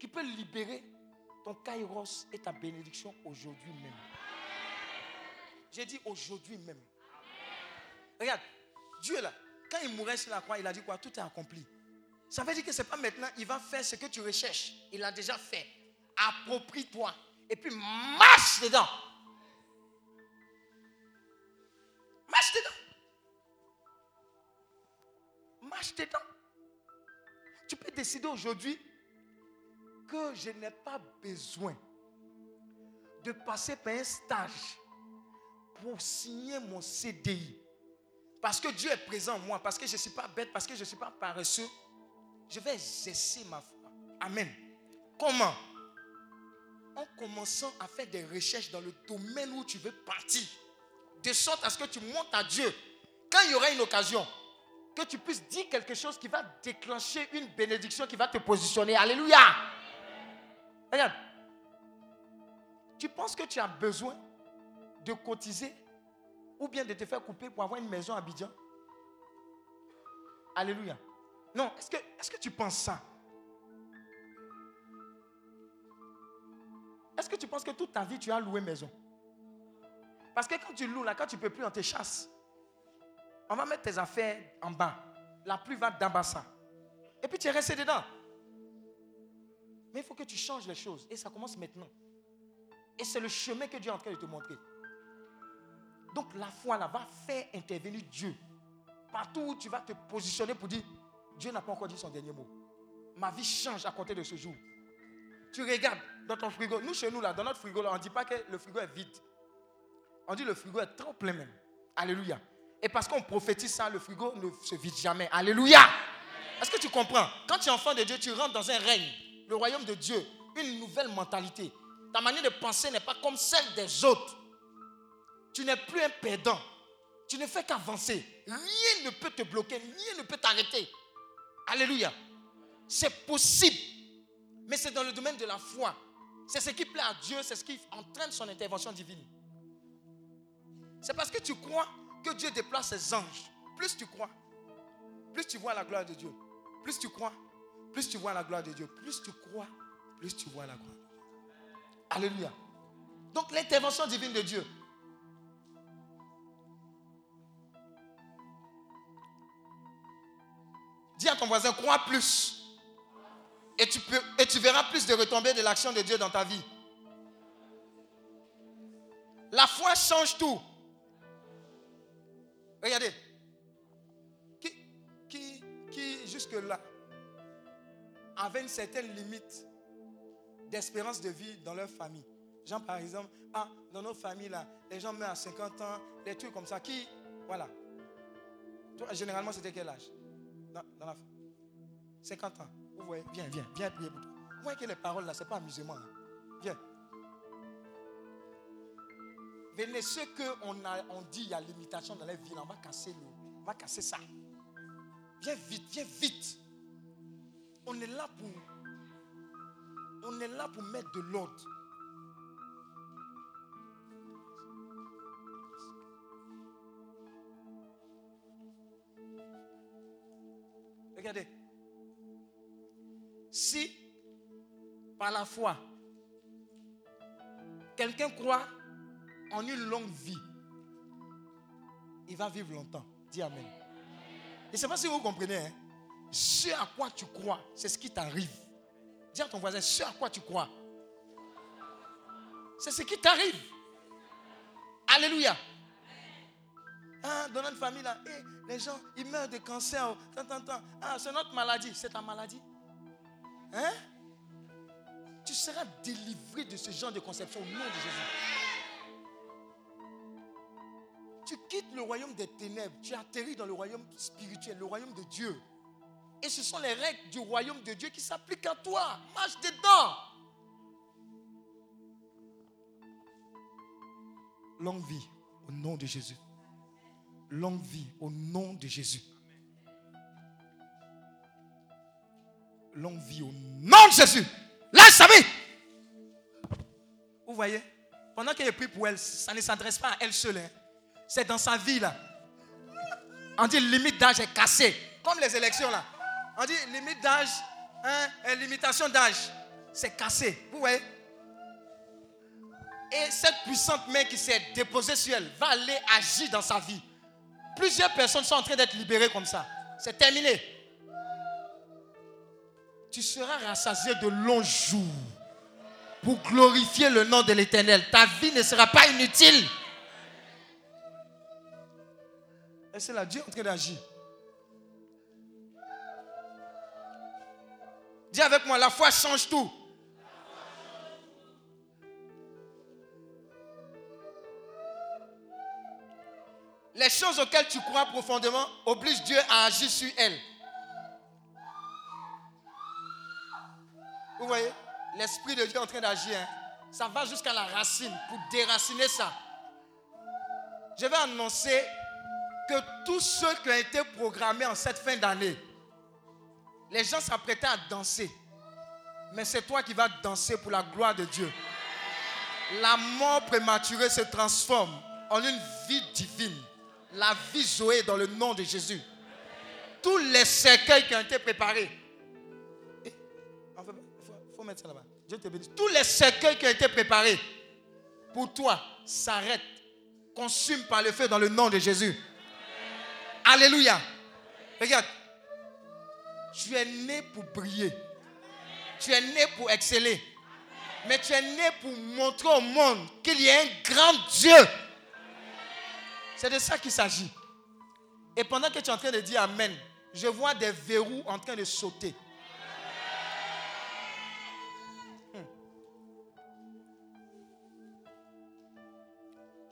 qui peut libérer ton kairos et ta bénédiction aujourd'hui même. J'ai dit aujourd'hui même. Regarde, Dieu là, quand il mourait sur la croix, il a dit quoi? Tout est accompli. Ça veut dire que ce n'est pas maintenant, il va faire ce que tu recherches. Il l'a déjà fait. Approprie-toi. Et puis marche dedans. Marche dedans. Marche dedans. Tu peux décider aujourd'hui que je n'ai pas besoin de passer par un stage pour signer mon CDI. Parce que Dieu est présent en moi, parce que je ne suis pas bête, parce que je ne suis pas paresseux, je vais exercer ma foi. Amen. Comment? En commençant à faire des recherches dans le domaine où tu veux partir. De sorte à ce que tu montes à Dieu. Quand il y aura une occasion, que tu puisses dire quelque chose qui va déclencher une bénédiction qui va te positionner. Alléluia. Regarde. Tu penses que tu as besoin de cotiser? Ou bien de te faire couper pour avoir une maison à Abidjan Alléluia. Non, est-ce que, tu penses ça? Est-ce que tu penses que toute ta vie tu as loué maison? Parce que quand tu loues là, quand tu ne peux plus, on te chasse. On va mettre tes affaires en bas. La pluie va d'en. Et puis tu es resté dedans. Mais il faut que tu changes les choses. Et ça commence maintenant. Et c'est le chemin que Dieu est en train de te montrer. Donc la foi là va faire intervenir Dieu. Partout où tu vas te positionner pour dire, Dieu n'a pas encore dit son dernier mot. Ma vie change à compter de ce jour. Tu regardes dans ton frigo. Nous, chez nous, là, dans notre frigo, on ne dit pas que le frigo est vide. On dit le frigo est trop plein même. Alléluia. Et parce qu'on prophétise ça, le frigo ne se vide jamais. Alléluia. Est-ce que tu comprends? Quand tu es enfant de Dieu, tu rentres dans un règne, le royaume de Dieu, une nouvelle mentalité. Ta manière de penser n'est pas comme celle des autres. Tu n'es plus un perdant. Tu ne fais qu'avancer. Rien ne peut te bloquer, rien ne peut t'arrêter. Alléluia. C'est possible. Mais c'est dans le domaine de la foi. C'est ce qui plaît à Dieu, c'est ce qui entraîne son intervention divine. C'est parce que tu crois que Dieu déplace ses anges. Plus tu crois, plus tu vois la gloire de Dieu. Plus tu crois, plus tu vois la gloire de Dieu. Plus tu crois, plus tu vois la gloire. Alléluia. Donc l'intervention divine de Dieu. Dis à ton voisin, crois plus. Et tu, verras plus de retombées de l'action de Dieu dans ta vie. La foi change tout. Regardez. Qui, qui, qui jusque-là avait une certaine limite d'espérance de vie dans leur famille. Genre, par exemple, ah, dans nos familles, là, les gens meurent à 50 ans, des trucs comme ça. Qui, voilà. Généralement, c'était quel âge? Dans, dans la 50 ans. Vous voyez, viens, viens, viens prier. Vous voyez que les paroles là, ce n'est pas amusement. hein. Viens. Venez, ceux qu'on on dit il y a limitation dans les villes, on va casser le, on va casser ça. Viens vite, viens vite. On est là pour, on est là pour mettre de l'ordre. Si, par la foi, quelqu'un croit en une longue vie, il va vivre longtemps. Dis Amen. Et c'est pas si vous comprenez. hein. Ce à quoi tu crois, c'est ce qui t'arrive. Dis à ton voisin, ce à quoi tu crois, c'est ce qui t'arrive. Alléluia. Ah, dans notre famille, là, eh, les gens, ils meurent de cancer. oh, tant, tant. Ah, c'est notre maladie. C'est ta maladie. Hein? Tu seras délivré de ce genre de conception au nom de Jésus. Tu quittes le royaume des ténèbres. Tu atterris dans le royaume spirituel, le royaume de Dieu. Et ce sont les règles du royaume de Dieu qui s'appliquent à toi. Marche dedans. Longue vie au nom de Jésus. Longue vie au nom de Jésus. Longue vie au nom de Jésus. Lâche sa vie. Vous voyez, pendant qu'elle prie pour elle, ça ne s'adresse pas à elle seule. hein. C'est dans sa vie là. On dit limite d'âge est cassée. Comme les élections là. On dit limite d'âge, hein, limitation d'âge. C'est cassé. Vous voyez? Et cette puissante main qui s'est déposée sur elle va aller agir dans sa vie. Plusieurs personnes sont en train d'être libérées comme ça. C'est terminé. Tu seras rassasié de longs jours pour glorifier le nom de l'Éternel. Ta vie ne sera pas inutile. Et c'est là, Dieu est en train d'agir? Dis avec moi, la foi change tout. Les choses auxquelles tu crois profondément obligent Dieu à agir sur elles. Vous voyez L'Esprit de Dieu est en train d'agir. hein. Ça va jusqu'à la racine pour déraciner ça. Je vais annoncer que tous ceux qui ont été programmés en cette fin d'année, les gens s'apprêtaient à danser. Mais c'est toi qui vas danser pour la gloire de Dieu. La mort prématurée se transforme en une vie divine. La vie Zoé dans le nom de Jésus. Tous les cercueils qui ont été préparés. Eh, fait, faut, faut mettre ça là-bas. Dieu te bénisse. Tous les cercueils qui ont été préparés pour toi s'arrêtent, consument par le feu dans le nom de Jésus. Alléluia. Regarde. Tu es né pour briller. Tu es né pour exceller. Mais tu es né pour montrer au monde qu'il y a un grand Dieu. C'est de ça qu'il s'agit. Et pendant que tu es en train de dire Amen, je vois des verrous en train de sauter. Hmm.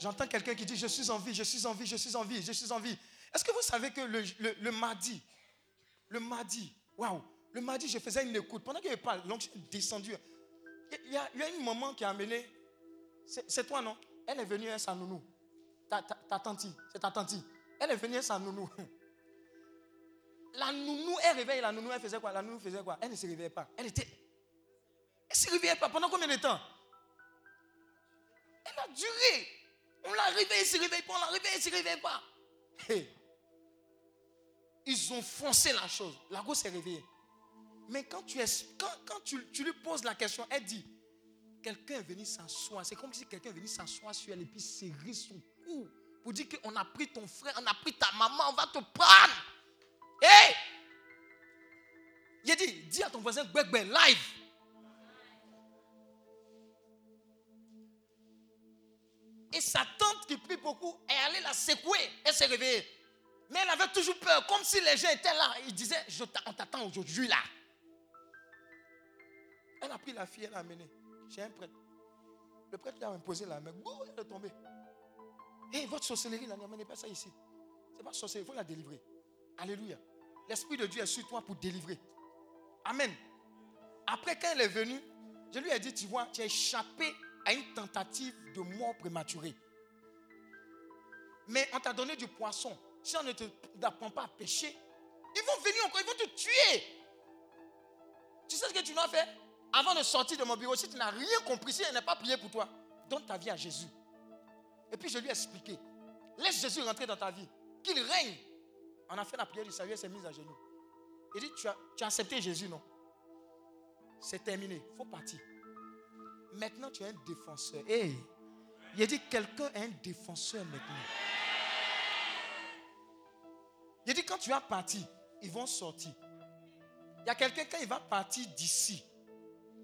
J'entends quelqu'un qui dit Je suis en vie, je suis en vie, je suis en vie, je suis en vie. Est-ce que vous savez que le, mardi, le mardi, waouh, le mardi, je faisais une écoute. Pendant que je parle, l'onction est descendue. Il y, a, il y a une maman qui a amené. C'est toi, non? Elle est venue, elle, sa nounou. Ta, ta, ta tante, c'est ta tante. Elle est venue, elle, sa nounou. La nounou, elle réveille la nounou, elle faisait quoi? La nounou faisait quoi? Elle ne se réveillait pas. Elle était. Elle ne se réveillait pas. Pendant combien de temps? Elle a duré. On l'a réveillée, elle ne se réveille pas. On l'a réveillée, elle ne se réveille pas. Ils ont foncé la chose. La gosse s'est réveillée. Mais quand, tu, es, quand, quand tu, tu lui poses la question, elle dit Quelqu'un est venu s'asseoir. C'est comme si quelqu'un est venu s'asseoir sur elle et puis serrer son pour dire qu'on a pris ton frère, on a pris ta maman, on va te prendre. Hé Il a dit Dis à ton voisin Gbegbe, live. Et sa tante qui prie beaucoup est allée la secouer. Elle s'est réveillée. Mais elle avait toujours peur, comme si les gens étaient là. Il disait, Je t'a- on t'attend aujourd'hui là. Elle a pris la fille, elle l'a amenée chez un prêtre. Le prêtre lui a imposé la main. Elle est tombée. Hé, votre sorcellerie, là, n'amenez pas ça ici. C'est pas sorcellerie, il faut la délivrer. Alléluia. L'Esprit de Dieu est sur toi pour délivrer. Amen. Après, quand elle est venue, je lui ai dit, tu vois, tu as échappé à une tentative de mort prématurée. Mais on t'a donné du poisson. Si on ne t'apprend pas à pêcher, ils vont venir encore, ils vont te tuer. Tu sais ce que tu dois faire Avant de sortir de mon bureau, si tu n'as rien compris, si elle n'a pas prié pour toi, donne ta vie à Jésus. Et puis je lui ai expliqué. Laisse Jésus rentrer dans ta vie. Qu'il règne. On a fait la prière du salut, elle s'est mise à genoux. Il dit, tu as, tu as accepté Jésus, non? C'est terminé. Il faut partir. Maintenant, tu es un défenseur. Hey, Il dit quelqu'un est un défenseur maintenant. Il dit quand tu vas partir, ils vont sortir. Il y a quelqu'un quand il va partir d'ici.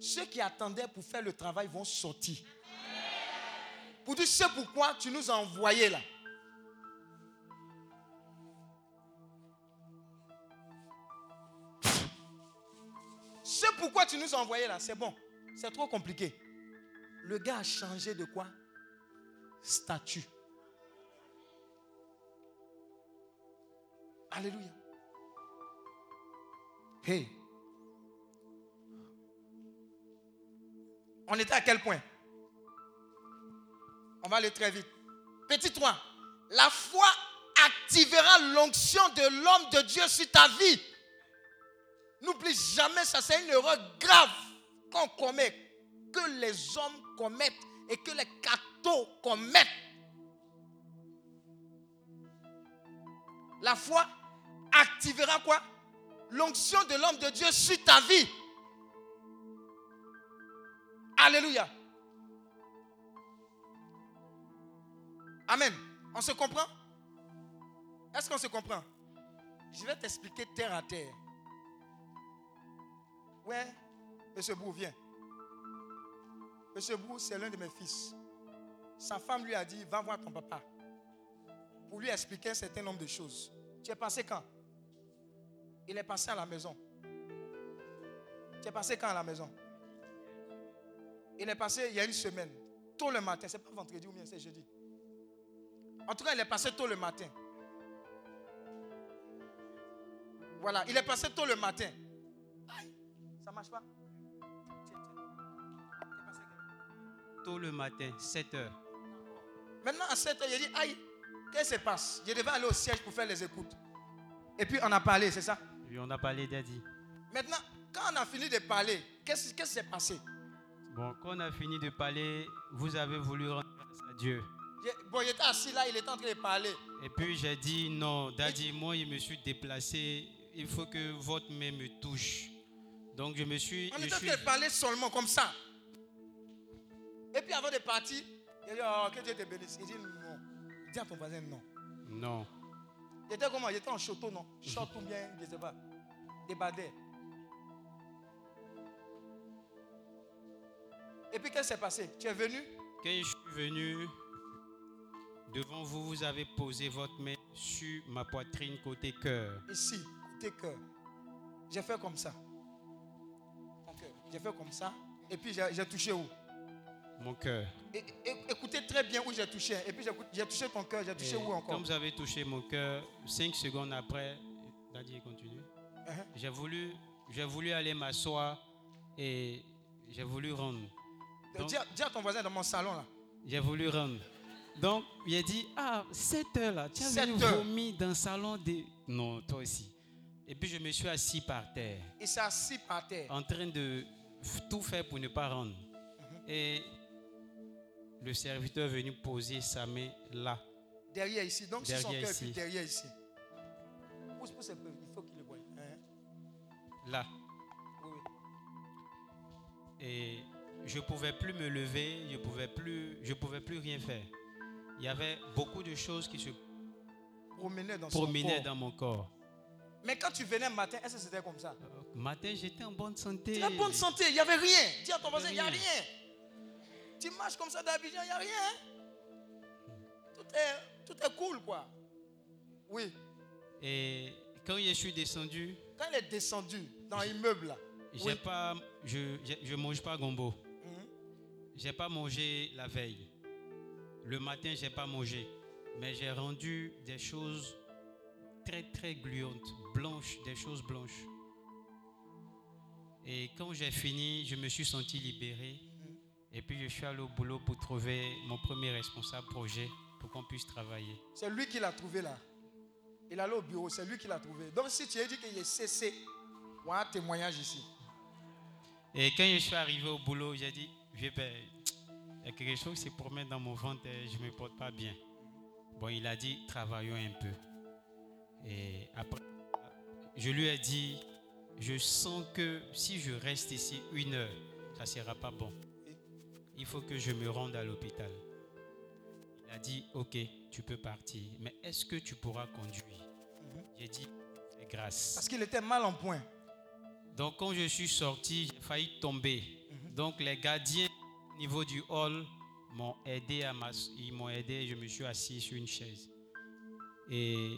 Ceux qui attendaient pour faire le travail vont sortir. Pour dire c'est pourquoi tu nous as envoyés là. C'est pourquoi tu nous as envoyés là. C'est bon. C'est trop compliqué. Le gars a changé de quoi? Statut. Alléluia. Hey. On était à quel point? On va aller très vite. Petit 3. La foi activera l'onction de l'homme de Dieu sur ta vie. N'oublie jamais ça, c'est une erreur grave qu'on commet, que les hommes commettent et que les cathos commettent. La foi activera quoi? L'onction de l'homme de Dieu sur ta vie. Alléluia. Amen. On se comprend? Est-ce qu'on se comprend? Je vais t'expliquer terre à terre. Ouais, Monsieur Brou, viens. Monsieur Brou, c'est l'un de mes fils. Sa femme lui a dit, va voir ton papa. Pour lui expliquer un certain nombre de choses. Tu es passé quand? Il est passé à la maison. Tu es passé quand à la maison? Il est passé il y a une semaine. Tôt le matin. C'est pas vendredi ou bien c'est jeudi. En tout cas, il est passé tôt le matin. Voilà, il est passé tôt le matin. Aïe, ça marche pas. Tôt le matin, 7 heures. Maintenant, à 7 heures, il a dit, aïe, qu'est-ce qui se passe? Je devais aller au siège pour faire les écoutes. Et puis, on a parlé, c'est ça? Puis on a parlé d'Adi. Maintenant, quand on a fini de parler, qu'est-ce qu'est-ce qui s'est passé? Bon, quand on a fini de parler, vous avez voulu rendre grâce à Dieu. Bon, il était assis là, il était en train de parler. Et puis j'ai dit non, Daddy, moi je me suis déplacé. Il faut que votre main me touche. Donc je me suis. On était en train de parler seulement comme ça. Et puis, avant de partir, il a dit, oh, que Dieu te bénisse. Il dit, non. Dis à ton voisin, non. Non. Il était comment? Il était en château, non? Short ou bien, je ne sais pas. Débardé. Et puis, qu'est-ce qui s'est passé? Tu es venu? Quand je suis venu devant vous, vous avez posé votre main sur ma poitrine côté cœur. ici, côté cœur. J'ai fait comme ça. Cœur. J'ai fait comme ça. Et puis, j'ai touché où? Mon cœur. Écoutez très bien où j'ai touché. Et puis, j'ai touché ton cœur. J'ai touché Et où encore? Comme vous avez touché mon cœur, cinq secondes après, Daddy continue. Uh-huh. J'ai voulu, j'ai voulu aller m'asseoir et j'ai voulu rendre. Donc- Dis, à- dis à ton voisin dans mon salon là. J'ai voulu rendre. Donc, il a dit, ah, 7 heures là, tu heures. vomi dans le salon de... Non, toi aussi. Et puis, je me suis assis par terre, Il s'est assis par terre. en train de tout faire pour ne pas rendre. Mhm. Et le serviteur est venu poser sa main là. Derrière ici. Donc, sur son Derrière cœur, ici. puis derrière ici. Pousse, pousse un peu. Il faut qu'il le voie. Hein? Là. Oui, oui. Et je ne pouvais plus me lever, je ne pouvais, plus- je pouvais plus rien faire. Il y avait beaucoup de choses qui se Promenait dans promenaient dans mon corps. Mais quand tu venais matin, est-ce que c'était comme ça? Matin, j'étais en bonne santé. Tu en bonne santé, il n'y avait rien. Dis à ton voisin, il n'y a Rien. Tu marches comme ça d'Abidjan, il n'y a rien. hein? Tout est, tout est cool, quoi. Oui. Et quand je suis descendu, Quand il est descendu dans l'immeuble, Oui. pas, je, je mange pas gombo. Mhm. J'ai pas mangé la veille. Le matin, j'ai pas mangé, mais j'ai rendu des choses très très gluantes, blanches, des choses blanches. Et quand j'ai fini, je me suis senti libéré. Et puis je suis allé au boulot pour trouver mon premier responsable projet pour qu'on puisse travailler. c'est lui qui l'a trouvé là. Il allait au bureau, c'est lui qui l'a trouvé. Donc si tu as dit qu'il est cessé, voilà un témoignage ici. Et quand je suis arrivé au boulot, j'ai dit, je ben, il y a quelque chose qui se promène dans mon ventre et je ne me porte pas bien. Bon, il a dit, travaillons un peu. Et après, je lui ai dit, je sens que si je reste ici une heure, ça ne sera pas bon. Il faut que je me rende à l'hôpital. dit, ok, tu peux partir, mais est-ce que tu pourras conduire? Mhm. J'ai dit, grâce. Parce qu'il était mal en point. Donc quand je suis sorti, j'ai failli tomber. Donc les gardiens niveau du hall m'ont aidé à ils m'ont aidé, je me suis assis sur une chaise. Et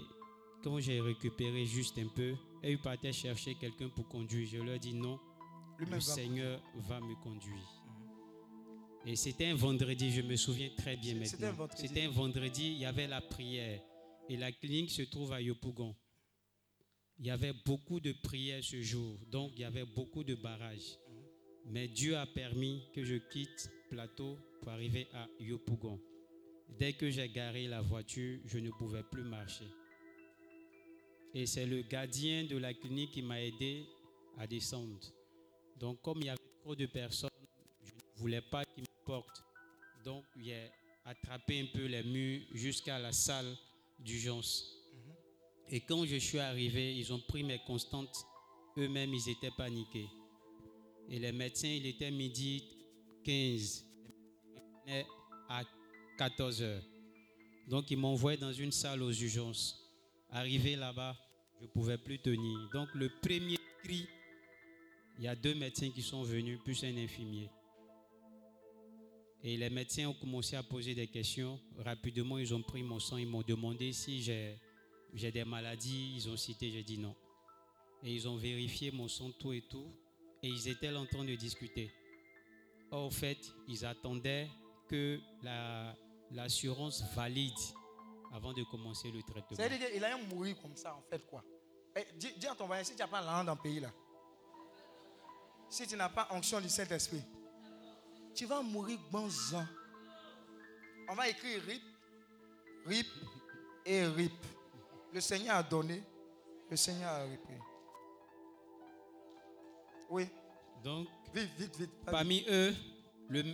quand j'ai récupéré juste un peu, et ils partaient chercher quelqu'un pour conduire. Je leur dis non, le Seigneur va me conduire. Et c'était un vendredi, je me souviens très bien C'est- c'était un maintenant. C'était un vendredi, il y avait la prière. Et la clinique se trouve à Yopougon. Il y avait beaucoup de prières ce jour, donc il y avait beaucoup de barrages. Mais Dieu a permis que je quitte Plateau pour arriver à Yopougon. Dès que j'ai garé la voiture, je ne pouvais plus marcher. Et c'est le gardien de la clinique qui m'a aidé à descendre. Donc comme il y avait trop de personnes, je ne voulais pas qu'il me porte. Donc j'ai attrapé un peu les murs jusqu'à la salle d'urgence. Et quand je suis arrivé, ils ont pris mes constantes. Eux-mêmes, ils étaient paniqués. Et les médecins, il était midi 15. Ils venaient à 14 heures. Donc, ils m'envoyaient dans une salle aux urgences. Arrivé là-bas, je ne pouvais plus tenir. Donc, le premier cri, il y a deux médecins qui sont venus, plus un infirmier. Et les médecins ont commencé à poser des questions. Rapidement, ils ont pris mon sang. Ils m'ont demandé si j'ai des maladies. Ils ont cité, j'ai dit non. Et ils ont vérifié mon sang, tout et tout. Et ils étaient en train de discuter. Or, au fait, ils attendaient que la- l'assurance valide avant de commencer le traitement. C'est-à-dire qu'il allait mourir comme ça, en fait, quoi. Eh, dis, dis à ton voisin, si tu n'as pas langue dans le pays, là, si tu n'as pas onction du Saint-Esprit, tu vas mourir bon ans. On va écrire RIP, RIP et RIP. Le Seigneur a donné, le Seigneur a repris. Oui, Donc, vite, vite, vite. pas vite. parmi eux,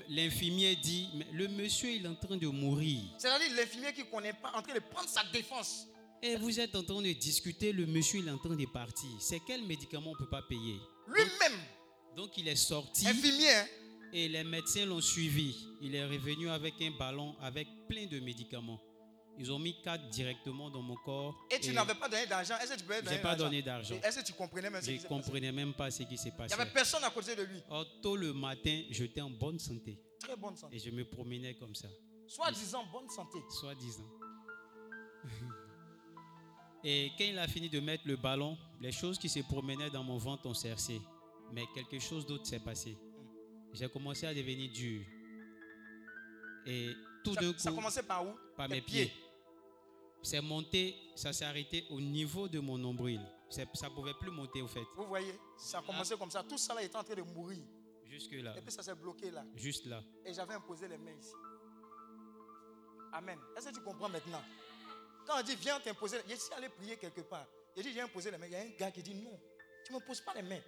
l'infirmier dit, mais le monsieur, il est en train de mourir. C'est-à-dire l'infirmier qui ne connaît pas, en train de prendre sa défense. Et vous êtes en train de discuter, le monsieur, il est en train de partir. C'est quel médicament on ne peut pas payer? Lui-même, Donc, il est sorti. infirmier, hein, Et les médecins l'ont suivi. Il est revenu avec un ballon avec plein de médicaments. Ils ont mis quatre directement dans mon corps. et tu n'avais pas donné d'argent. Est-ce que tu pouvais donner J'ai pas donné d'argent. Est-ce que tu comprenais même ce Je qui ne s'est passé? comprenais même pas ce qui s'est Il passé. n'y avait personne à côté de lui. Or, tôt le matin, j'étais en bonne santé. Très bonne santé. Et je me promenais comme ça, Soit disant bonne santé. soi-disant. Et quand il a fini de mettre le ballon, les choses qui se promenaient dans mon ventre ont cessé. Mais quelque chose d'autre s'est passé. J'ai commencé à devenir dur. Et tout Ça, coup, ça commençait par où? par mes pieds. C'est monté, ça s'est arrêté au niveau de mon nombril. Ça ne pouvait plus monter au fait. Vous voyez, ça a commencé comme ça. Tout ça là était en train de mourir. Jusque là. Et puis ça s'est bloqué là. Juste là. Et j'avais imposé les mains ici. Amen. Est-ce que tu comprends maintenant? Quand on dit viens t'imposer, je suis allé prier quelque part. Il dit viens imposer les mains. Il y a un gars qui dit non, tu ne me poses pas les mains.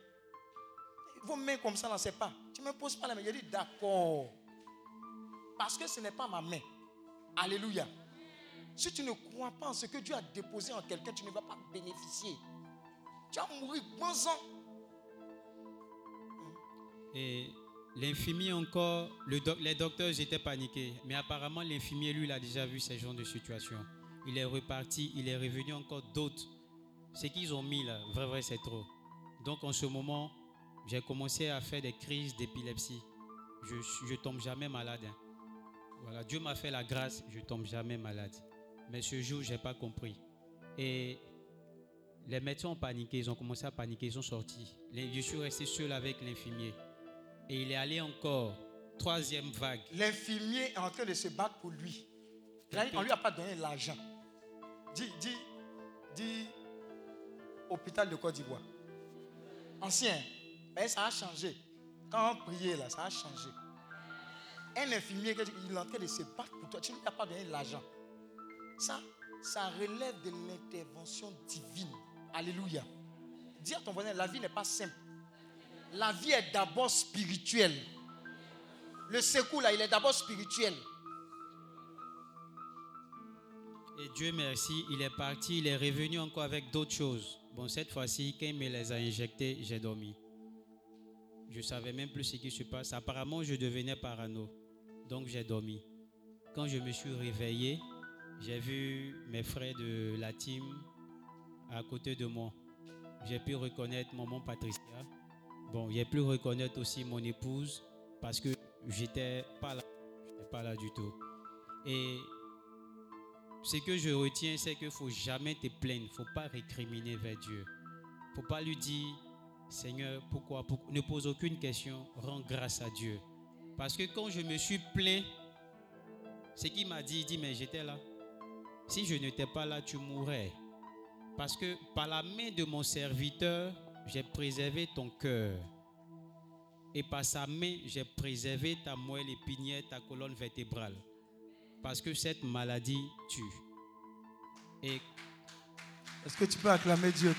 Vos mains comme ça, là, c'est pas. Tu ne me poses pas les mains. Il dit d'accord. Parce que ce n'est pas ma main. Alléluia. Si tu ne crois pas en ce que Dieu a déposé en quelqu'un, tu ne vas pas bénéficier. Tu vas mourir ans. Et l'infirmier encore, les docteurs étaient paniqués. Mais apparemment, l'infirmier, lui, il a déjà vu ce genre de situation. Il est reparti, il est revenu encore d'autres. Ce qu'ils ont mis là, vrai, vrai, c'est trop. Donc en ce moment, j'ai commencé à faire des crises d'épilepsie. Je ne tombe jamais malade. hein. Voilà, Dieu m'a fait la grâce, je ne tombe jamais malade. Mais ce jour, je n'ai pas compris. Et les médecins ont paniqué, ils ont commencé à paniquer, ils sont sortis. Je suis resté seul avec l'infirmier. Et il est allé encore, troisième vague. L'infirmier est en train de se battre pour lui. On ne lui a pas donné l'argent. Dis, dis, dis, hôpital de Côte d'Ivoire. Ancien. Mais ça a changé. Quand on priait là, ça a changé. Un infirmier, il est en train de se battre pour toi. Tu ne lui as pas donné l'argent. Ça, ça relève de l'intervention divine. Alléluia. Dis à ton voisin, la vie n'est pas simple. La vie est d'abord spirituelle. Le secours là, il est d'abord spirituel. Et Dieu merci, il est parti, il est revenu encore avec d'autres choses. Bon, cette fois-ci, quand il me les a injectés, j'ai dormi. Je ne savais même plus ce qui se passe. Apparemment, je devenais parano. Donc, j'ai dormi. quand je me suis réveillé, j'ai vu mes frères de la team à côté de moi. J'ai pu reconnaître maman Patricia. Bon, j'ai pu reconnaître aussi mon épouse parce que j'étais pas là. Pas là du tout. Et ce que je retiens, c'est qu'il ne faut jamais te plaindre. Il ne faut pas récriminer vers Dieu. Il ne faut pas lui dire, Seigneur, pourquoi, pourquoi Ne pose aucune question, rends grâce à Dieu. Parce que quand je me suis plaint, ce qu'il m'a dit, il dit, mais j'étais là. Si je n'étais pas là, tu mourrais. Parce que par la main de mon serviteur, j'ai préservé ton cœur. Et par sa main, j'ai préservé ta moelle épinière, ta colonne vertébrale. Parce que cette maladie tue. Est-ce que tu peux acclamer Dieu?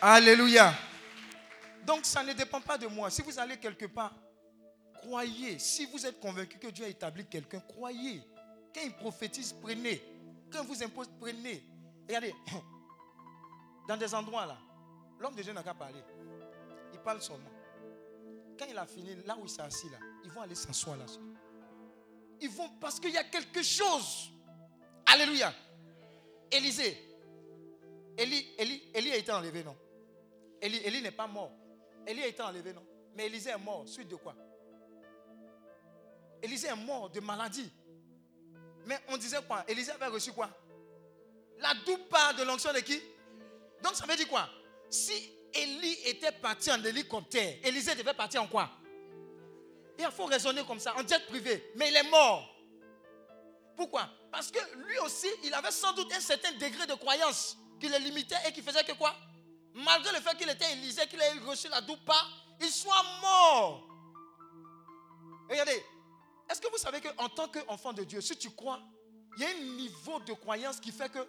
Alléluia. Donc ça ne dépend pas de moi. Si vous allez quelque part, croyez. Si vous êtes convaincu que Dieu a établi quelqu'un, croyez. Quand il prophétise, prenez. Quand il vous impose, prenez. Regardez, dans des endroits là, l'homme de Dieu n'a qu'à parler. Il parle seulement. Quand il a fini, là où il s'est assis là, ils vont aller s'asseoir là. Ils vont parce qu'il y a quelque chose. Alléluia. Élisée. Élie, a été enlevé, non? Élie, Élie n'est pas mort. Élie a été enlevé, non? Mais Élisée est mort. Suite de quoi? Élisée est mort de maladie. Mais on disait quoi? Élisée avait reçu quoi? La double part de l'onction de qui? Donc ça veut dire quoi? Si Élie était parti en hélicoptère, Élisée devait partir en quoi? Il faut raisonner comme ça, en jet privé. Mais il est mort. Pourquoi? Parce que lui aussi, il avait sans doute un certain degré de croyance qui le limitait et qui faisait que quoi? Malgré le fait qu'il était Élisée, qu'il ait reçu la double part, il soit mort. Regardez, est-ce que vous savez qu'en tant qu'enfant de Dieu, si tu crois, il y a un niveau de croyance qui fait que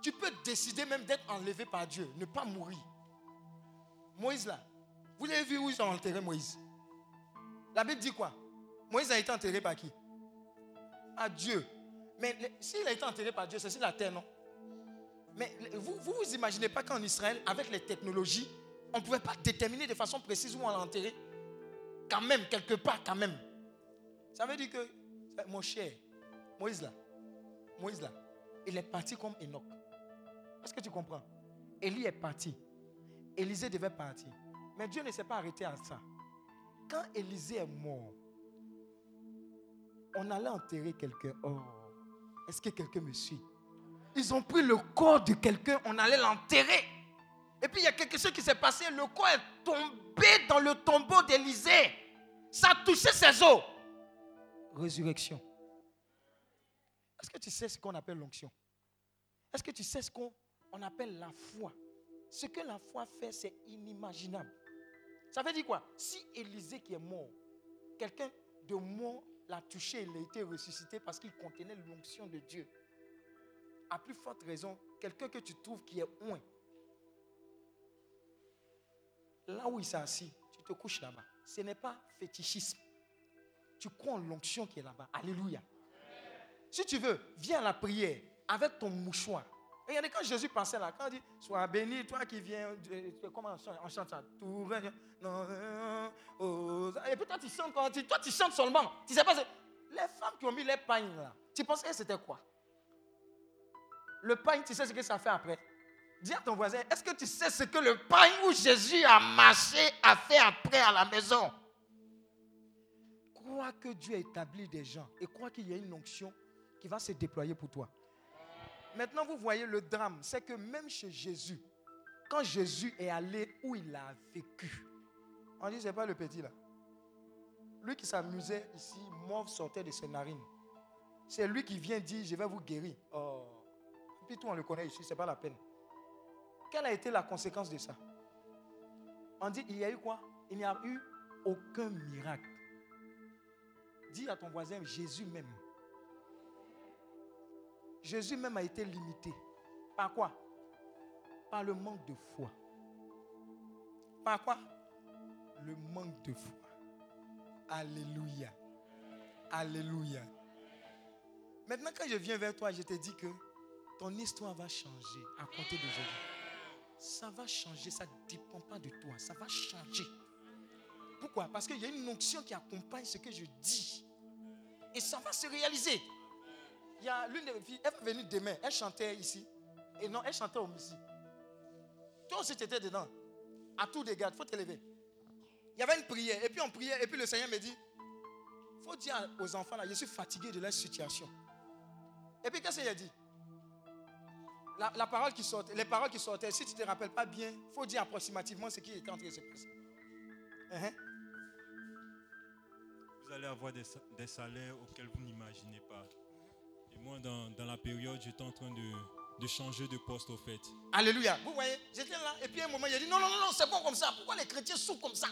tu peux décider même d'être enlevé par Dieu, ne pas mourir. Moïse là, vous l'avez vu où ils ont enterré Moïse? La Bible dit quoi? Moïse a été enterré par qui? À Dieu. Mais s'il a été enterré par Dieu, c'est sur la terre, non? Mais vous vous, vous imaginez pas qu'en Israël, avec les technologies, on ne pouvait pas déterminer de façon précise où on l'a enterré? Quand même, quelque part, quand même. Ça veut dire que, mon cher, Moïse là, Moïse là, il est parti comme Enoch. Est-ce que tu comprends? Élie est parti. Élisée devait partir. Mais Dieu ne s'est pas arrêté à ça. Quand Élisée est mort, on allait enterrer quelqu'un. Oh, est-ce que quelqu'un me suit? Ils ont pris le corps de quelqu'un, on allait l'enterrer. Et puis il y a quelque chose qui s'est passé. Le corps est tombé dans le tombeau d'Élisée. Ça a touché ses os. Résurrection. Est-ce que tu sais ce qu'on appelle l'onction? Est-ce que tu sais ce qu'on on appelle la foi? Ce que la foi fait, c'est inimaginable. Ça veut dire quoi? Si Élisée qui est mort, quelqu'un de mort l'a touché, il a été ressuscité parce qu'il contenait l'onction de Dieu. À plus forte raison, quelqu'un que tu trouves qui est loin, là où il s'est assis, tu te couches là-bas. Ce n'est pas fétichisme. Tu crois en l'onction qui est là-bas. Alléluia. Si tu veux, viens à la prière avec ton mouchoir. Regardez, quand Jésus pensait là, quand il dit Sois béni, toi qui viens. Comment on chante, on chante ça Tout. Non, non, oh, Et puis toi, tu chantes, quand toi, tu chantes seulement. Tu sais pas, les femmes qui ont mis les pagnes là, tu pensais que c'était quoi? Le pagne, tu sais ce que ça fait après? Dis à ton voisin Est-ce que tu sais ce que le pagne où Jésus a marché a fait après à la maison? Crois que Dieu a établi des gens et crois qu'il y a une onction qui va se déployer pour toi. Maintenant, vous voyez le drame, c'est que même chez Jésus, quand Jésus est allé où il a vécu, on dit, c'est pas le petit là. Lui qui s'amusait ici, mort sortait de ses narines. C'est lui qui vient dire, je vais vous guérir. Oh. Et puis tout, on le connaît ici, c'est pas la peine. Quelle a été la conséquence de ça? On dit, il y a eu quoi? Il n'y a eu aucun miracle. Dis à ton voisin, Jésus même. Jésus même a été limité. Par quoi? Par le manque de foi. Par quoi? Le manque de foi. Alléluia. Alléluia. Maintenant, quand je viens vers toi, je te dis que ton histoire va changer à compter d'aujourd'hui. Ça va changer, ça ne dépend pas de toi, ça va changer. Pourquoi? Parce qu'il y a une onction qui accompagne ce que je dis. Et ça va se réaliser. Il y a l'une des filles, elle va venir demain. Elle chantait ici. Et non, elle chantait au ici. Toi aussi, tu étais dedans. À tout gardes, il faut te lever. Il y avait une prière. Et puis on priait. Et puis le Seigneur me dit il faut dire aux enfants là, je suis fatigué de leur situation. Et puis qu'est-ce qu'il a dit? La, parole qui sortait, les paroles qui sortaient, si tu ne te rappelles pas bien, il faut dire approximativement ce qui était en train de se. Vous allez avoir des, sa- des salaires auxquels vous n'imaginez pas. Et moi, dans, la période, j'étais en train de, changer de poste au fait. Alléluia. Vous voyez, j'étais là. Et puis à un moment, il a dit non, non, non, c'est bon comme ça. Pourquoi les chrétiens souffrent comme ça?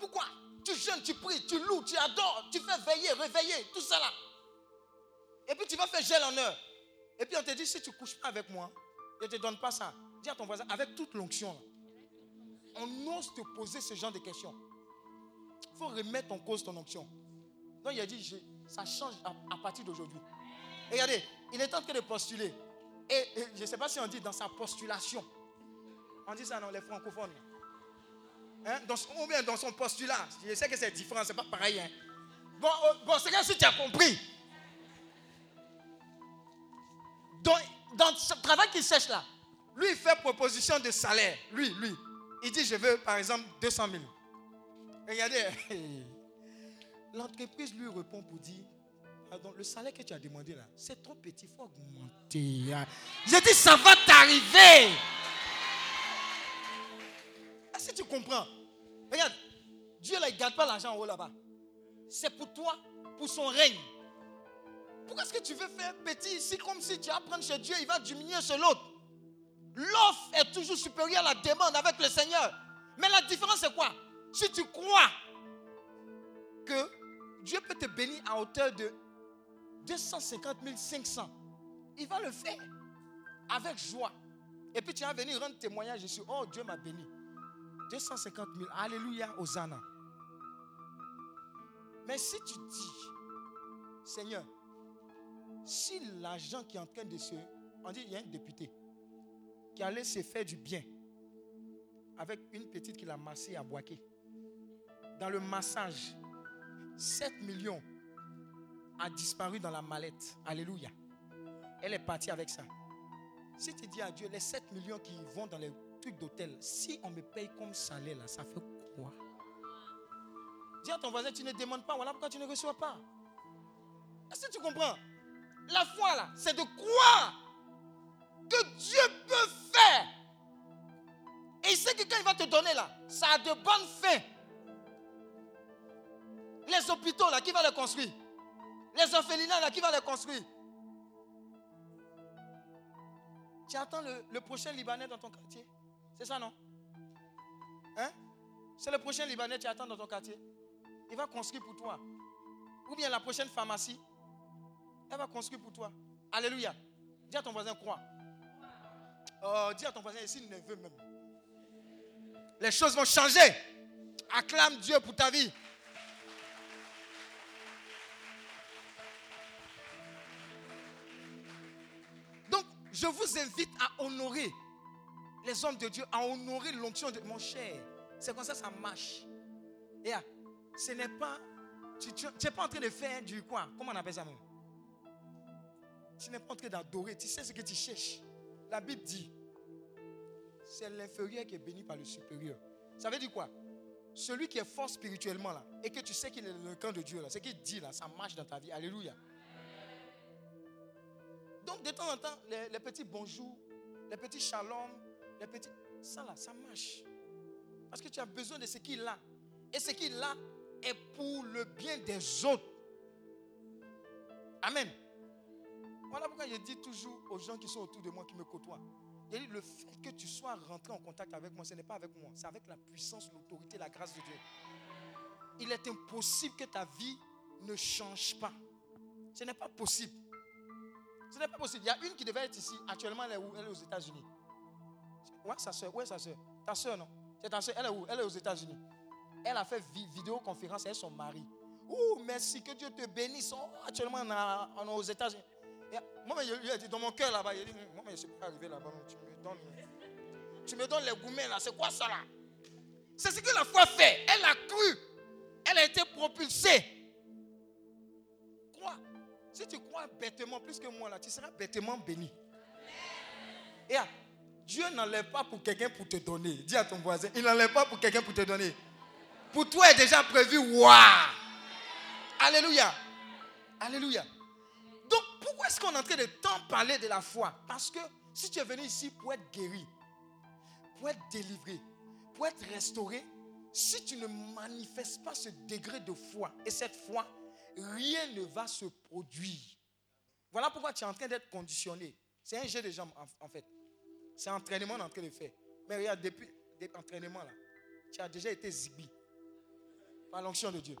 Pourquoi? Tu jeûnes, tu pries, tu loues, tu adores, tu fais veiller, réveiller, tout ça là. Et puis tu vas faire gel en heure. Et puis on te dit si tu ne couches pas avec moi, je ne te donne pas ça. Dis à ton voisin, avec toute l'onction on ose te poser ce genre de questions. Il faut remettre en cause ton onction. Donc il a dit, ça change à, partir d'aujourd'hui. Regardez, il est en train de postuler. Et, je ne sais pas si on dit dans sa postulation. On dit ça dans les francophones. Hein, ou bien dans son postulat. Je sais que c'est différent, c'est pas pareil. hein. Bon, euh, bon c'est si tu as compris. Dans, dans ce travail qu'il sèche là, lui, il fait proposition de salaire. Lui, lui. Il dit, je veux, par exemple, 200 000. Regardez, l'entreprise lui répond pour dire, pardon, le salaire que tu as demandé là, c'est trop petit, il faut augmenter. hein. J'ai dit, ça va t'arriver. Est-ce que tu comprends Regarde, Dieu il ne garde pas l'argent en haut là-bas. C'est pour toi, pour son règne. Pourquoi est-ce que tu veux faire petit ici comme si tu vas prendre chez Dieu, il va diminuer chez l'autre? L'offre est toujours supérieure à la demande avec le Seigneur. Mais la différence c'est quoi? Si tu crois que Dieu peut te bénir à hauteur de 250 500, il va le faire avec joie. Et puis tu vas venir rendre témoignage ici. Oh, Dieu m'a béni. 250 000. Alléluia, Hosanna. Mais si tu dis, Seigneur, si l'argent qui est en train de se... On dit, il y a un député qui allait se faire du bien avec une petite qu'il a massée à Boaké. Dans le massage, 7 millions a disparu dans la mallette. Alléluia. Elle est partie avec ça. Si tu dis à Dieu, les 7 millions qui vont dans les trucs d'hôtel, si on me paye comme salaire, là, ça fait quoi? Dis à ton voisin, tu ne demandes pas, voilà pourquoi tu ne reçois pas. Est-ce que tu comprends? La foi, là, c'est de croire que Dieu peut faire. Et il sait que quand il va te donner, là, ça a de bonnes fins. Les hôpitaux, là, qui va les construire? Les orphelinats, là, qui va les construire? Tu attends le, prochain Libanais dans ton quartier? C'est ça, non? Hein? C'est le prochain Libanais que tu attends dans ton quartier? Il va construire pour toi. Ou bien la prochaine pharmacie, elle va construire pour toi. Alléluia. Dis à ton voisin, crois. Oh, dis à ton voisin, ici, neveu même. Les choses vont changer. Acclame Dieu pour ta vie. Je vous invite à honorer les hommes de Dieu, à honorer l'onction de mon cher. C'est comme ça ça marche. Et ce n'est pas. Tu n'es pas en train de faire du quoi? Comment on appelle ça même? Tu n'es pas en train d'adorer. Tu sais ce que tu cherches. La Bible dit c'est l'inférieur qui est béni par le supérieur. Ça veut dire quoi? Celui qui est fort spirituellement là, et que tu sais qu'il est le camp de Dieu là, ce qu'il dit là, ça marche dans ta vie. Alléluia. Donc de temps en temps, les, petits bonjours, les petits shalom, les petits. Ça là, ça marche. Parce que tu as besoin de ce qu'il a. Et ce qu'il a est pour le bien des autres. Amen. Voilà pourquoi je dis toujours aux gens qui sont autour de moi, qui me côtoient. Le fait que tu sois rentré en contact avec moi, ce n'est pas avec moi, c'est avec la puissance, l'autorité, la grâce de Dieu. Il est impossible que ta vie ne change pas. Ce n'est pas possible. Ce n'est pas possible. Il y a une qui devait être ici. Actuellement, elle est où? Elle est aux États-Unis. Ouais, sa soeur. Où est sa soeur Ta soeur, non? C'est ta soeur. Elle est où? Elle est aux États-Unis. Elle a fait vi- vidéoconférence avec son mari. Ouh, merci, que Dieu te bénisse. Oh, actuellement, on, a- est aux États-Unis. Moi, je lui ai dit, dans mon cœur là-bas, il a dit, moi, je ne suis pas arrivé là-bas. Tu me donnes, tu me donnes les gourmets là, c'est quoi ça là? C'est ce que la foi fait. Elle a cru. Elle a été propulsée. Crois. Si tu crois bêtement plus que moi là, tu seras bêtement béni. Et Dieu n'enlève pas pour quelqu'un pour te donner. Dis à ton voisin, il n'enlève pas pour quelqu'un pour te donner. Pour toi est déjà prévu. Waouh! Alléluia. Alléluia. Donc, pourquoi est-ce qu'on est en train de tant parler de la foi? Parce que si tu es venu ici pour être guéri, pour être délivré, pour être restauré, si tu ne manifestes pas ce degré de foi et cette foi, rien ne va se produire. Voilà pourquoi tu es en train d'être conditionné. C'est un jeu de jambes en, fait. C'est un entraînement en train de faire. Mais regarde, depuis, l'entraînement là, tu as déjà été zibi par l'onction de Dieu.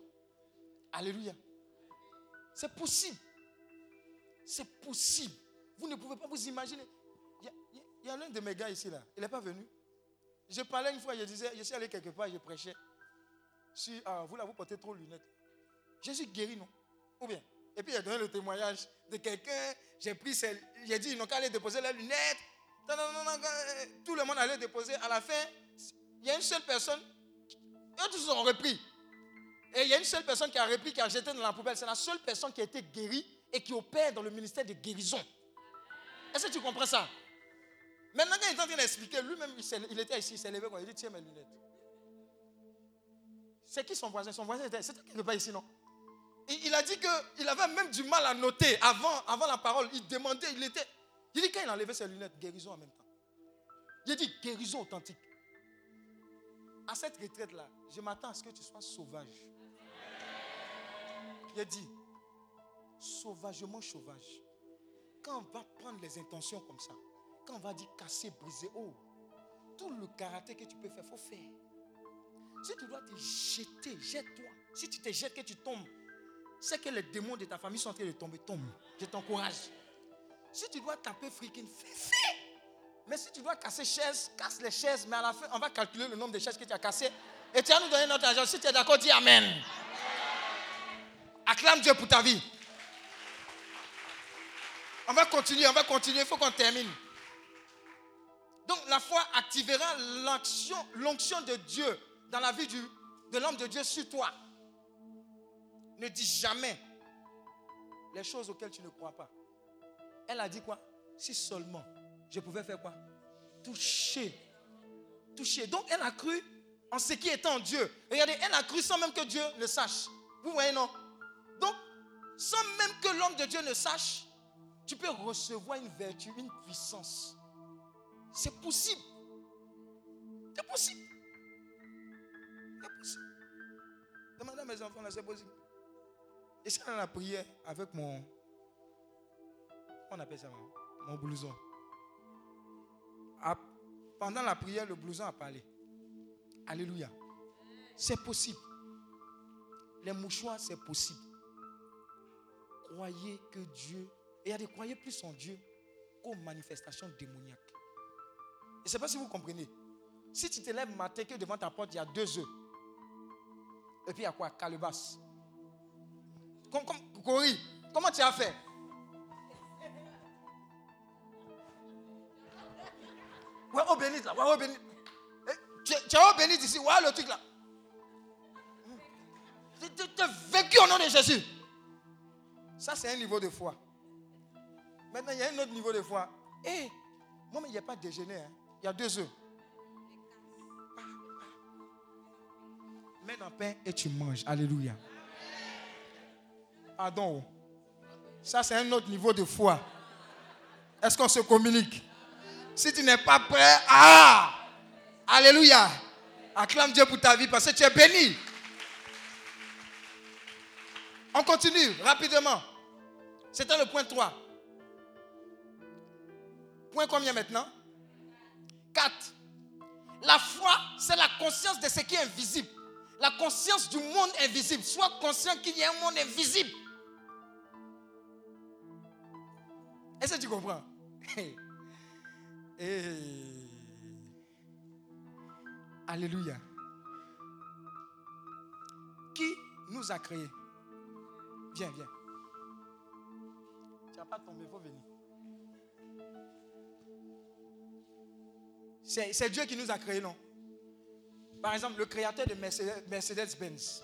Alléluia. C'est possible. C'est possible. Vous ne pouvez pas vous imaginer. Il y a, il y a l'un de mes gars ici là. Il n'est pas venu. Je parlais une fois, je disais, je suis allé quelque part, je prêchais. Si ah, vous là, vous portez trop de lunettes. Je suis guéri, non Ou bien Et puis il a donné le témoignage de quelqu'un. J'ai pris j'ai dit, ils n'ont qu'à aller déposer les lunettes. Euh, tout le monde allait déposer. À la fin, il y a une seule personne. Eux tous ont repris. Et il y a une seule personne qui a repris, qui a jeté dans la poubelle. C'est la seule personne qui a été guérie et qui opère dans le ministère de guérison. Est-ce que tu comprends ça? Maintenant, quand il est en train d'expliquer, lui-même, il, était ici, il s'est levé, il dit Tiens mes lunettes. C'est qui son voisin? Son voisin était. C'était quelque part ici, non? Il, a dit qu'il avait même du mal à noter avant, avant la parole. Il demandait, il était. Il dit quand il a enlevé ses lunettes, guérison en même temps. Il dit guérison authentique. À cette retraite-là, je m'attends à ce que tu sois sauvage. Il dit sauvagement sauvage. Quand on va prendre les intentions comme ça, quand on va dire casser, briser, oh, tout le karaté que tu peux faire, faut faire. Si tu dois te jeter, jette-toi. Si tu te jettes, que tu tombes, c'est que les démons de ta famille sont en train de tomber, tombe. Je t'encourage. Si tu dois taper freaking, fais, fais. Mais si tu dois casser chaises, casse les chaises, mais à la fin, on va calculer le nombre de chaises que tu as cassées. Et tu vas nous donner notre argent. Si tu es d'accord, dis Amen. Acclame Dieu pour ta vie. On va continuer, on va continuer, il faut qu'on termine. Donc la foi activera l'onction de Dieu dans la vie du, de l'homme de Dieu sur toi. Ne dis jamais les choses auxquelles tu ne crois pas. Elle a dit quoi? Si seulement je pouvais faire quoi? Toucher. Toucher. Donc elle a cru en ce qui est en Dieu. Regardez, elle a cru sans même que Dieu le sache. Vous voyez, non? Donc, sans même que l'homme de Dieu ne sache, tu peux recevoir une vertu, une puissance. C'est possible. C'est possible. C'est possible. Demandez à mes enfants c'est possible. Et c'est dans la prière avec mon. On appelle ça? Mon blouson. Ah, Pendant la prière, le blouson a parlé. Alléluia. C'est possible. Les mouchoirs, c'est possible. Croyez que Dieu. Et il y a des croyez plus en Dieu qu'aux manifestations démoniaques. Je ne sais pas si vous comprenez. Si tu te lèves matin que devant ta porte, il y a deux œufs. Et puis il y a quoi? Calebasse. Comment tu as fait? Ouais, au bénite là, ouais. Eh, Tu, tu es au bénite ici, ouais, le truc là. Tu es vécu au nom de Jésus. Ça, c'est un niveau de foi. Maintenant, il y a un autre niveau de foi. Eh, moi, mais il n'y a pas de déjeuner. hein. Il y a deux œufs. Mets dans pain et tu manges. Alléluia. Pardon. Ça, c'est un autre niveau de foi. Est-ce qu'on se communique? Si tu n'es pas prêt, ah Alléluia. Acclame Dieu pour ta vie parce que tu es béni. On continue rapidement. C'était le point 3. Point combien maintenant? 4. La foi, c'est la conscience de ce qui est invisible. La conscience du monde invisible. Sois conscient qu'il y a un monde invisible. Est-ce que tu comprends? Eh. Alléluia. Qui nous a créés? Viens, viens. Tu n'as pas tombé, il faut venir. C'est Dieu qui nous a créés, non? Par exemple, le créateur de Mercedes- Mercedes-Benz.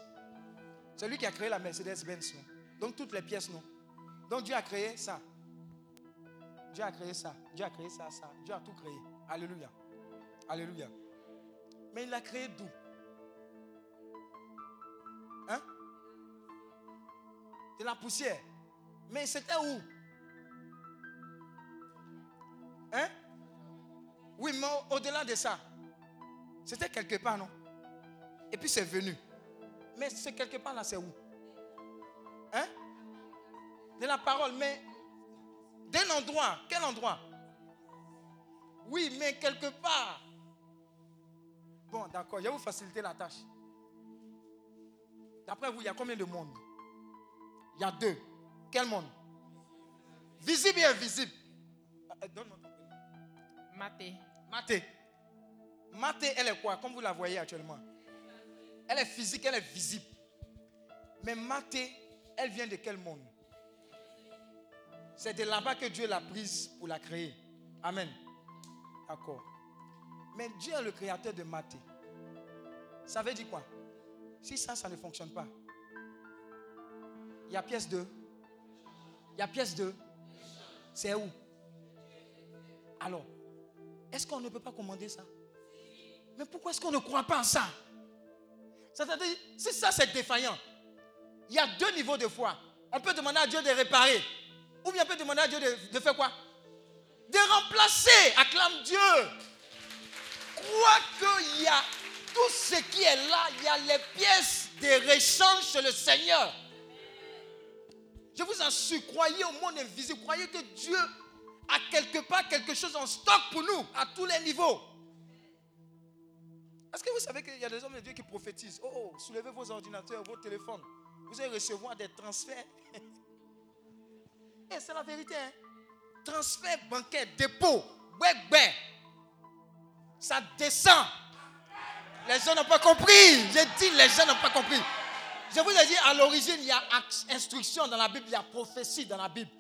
C'est lui qui a créé la Mercedes-Benz. non? Donc toutes les pièces, non? Donc Dieu a créé ça. Dieu a créé ça. Dieu a créé ça, ça. Dieu a tout créé. Alléluia. Alléluia. Mais il l'a créé d'où? Hein? De la poussière. Mais c'était où? Hein? Oui, mais au- au-delà de ça, c'était quelque part, non? Et puis c'est venu. Mais ce quelque part là, c'est où? Hein? De la parole, mais d'un endroit. Quel endroit? Oui, mais quelque part. Bon, d'accord, je vais vous faciliter la tâche. D'après vous, il y a combien de mondes Il y a deux. Quel monde? Visible et invisible. Ah, ah, Donne-moi. Maté. Maté. Maté, elle est quoi? Comme vous la voyez actuellement. Elle est physique, elle est visible. Mais Maté, elle vient de quel monde? C'est de là-bas que Dieu l'a prise pour la créer. Amen. D'accord. Mais Dieu est le créateur de Maté. Ça veut dire quoi? Si ça, ça ne fonctionne pas, il y a pièce 2. Il y a pièce 2. C'est où? Alors, est-ce qu'on ne peut pas commander ça? Mais pourquoi est-ce qu'on ne croit pas en ça? C'est-à-dire, si ça c'est défaillant, il y a deux niveaux de foi. On peut demander à Dieu de réparer. Ou bien peut demander à Dieu de, faire quoi? De remplacer. Acclame Dieu. Crois qu'il y a tout ce qui est là, il y a les pièces de rechange chez le Seigneur. Je vous assure, croyez au monde invisible, croyez que Dieu a quelque part quelque chose en stock pour nous, à tous les niveaux. Est-ce que vous savez qu'il y a des hommes de Dieu qui prophétisent? Oh, oh, soulevez vos ordinateurs, vos téléphones. Vous allez recevoir des transferts. Et c'est la vérité. Hein? Transfert bancaire, dépôt, ouais. Ça descend. Les gens n'ont pas compris. J'ai dit, les gens n'ont pas compris. Je vous ai dit, à l'origine, il y a instruction dans la Bible, il y a prophétie dans la Bible.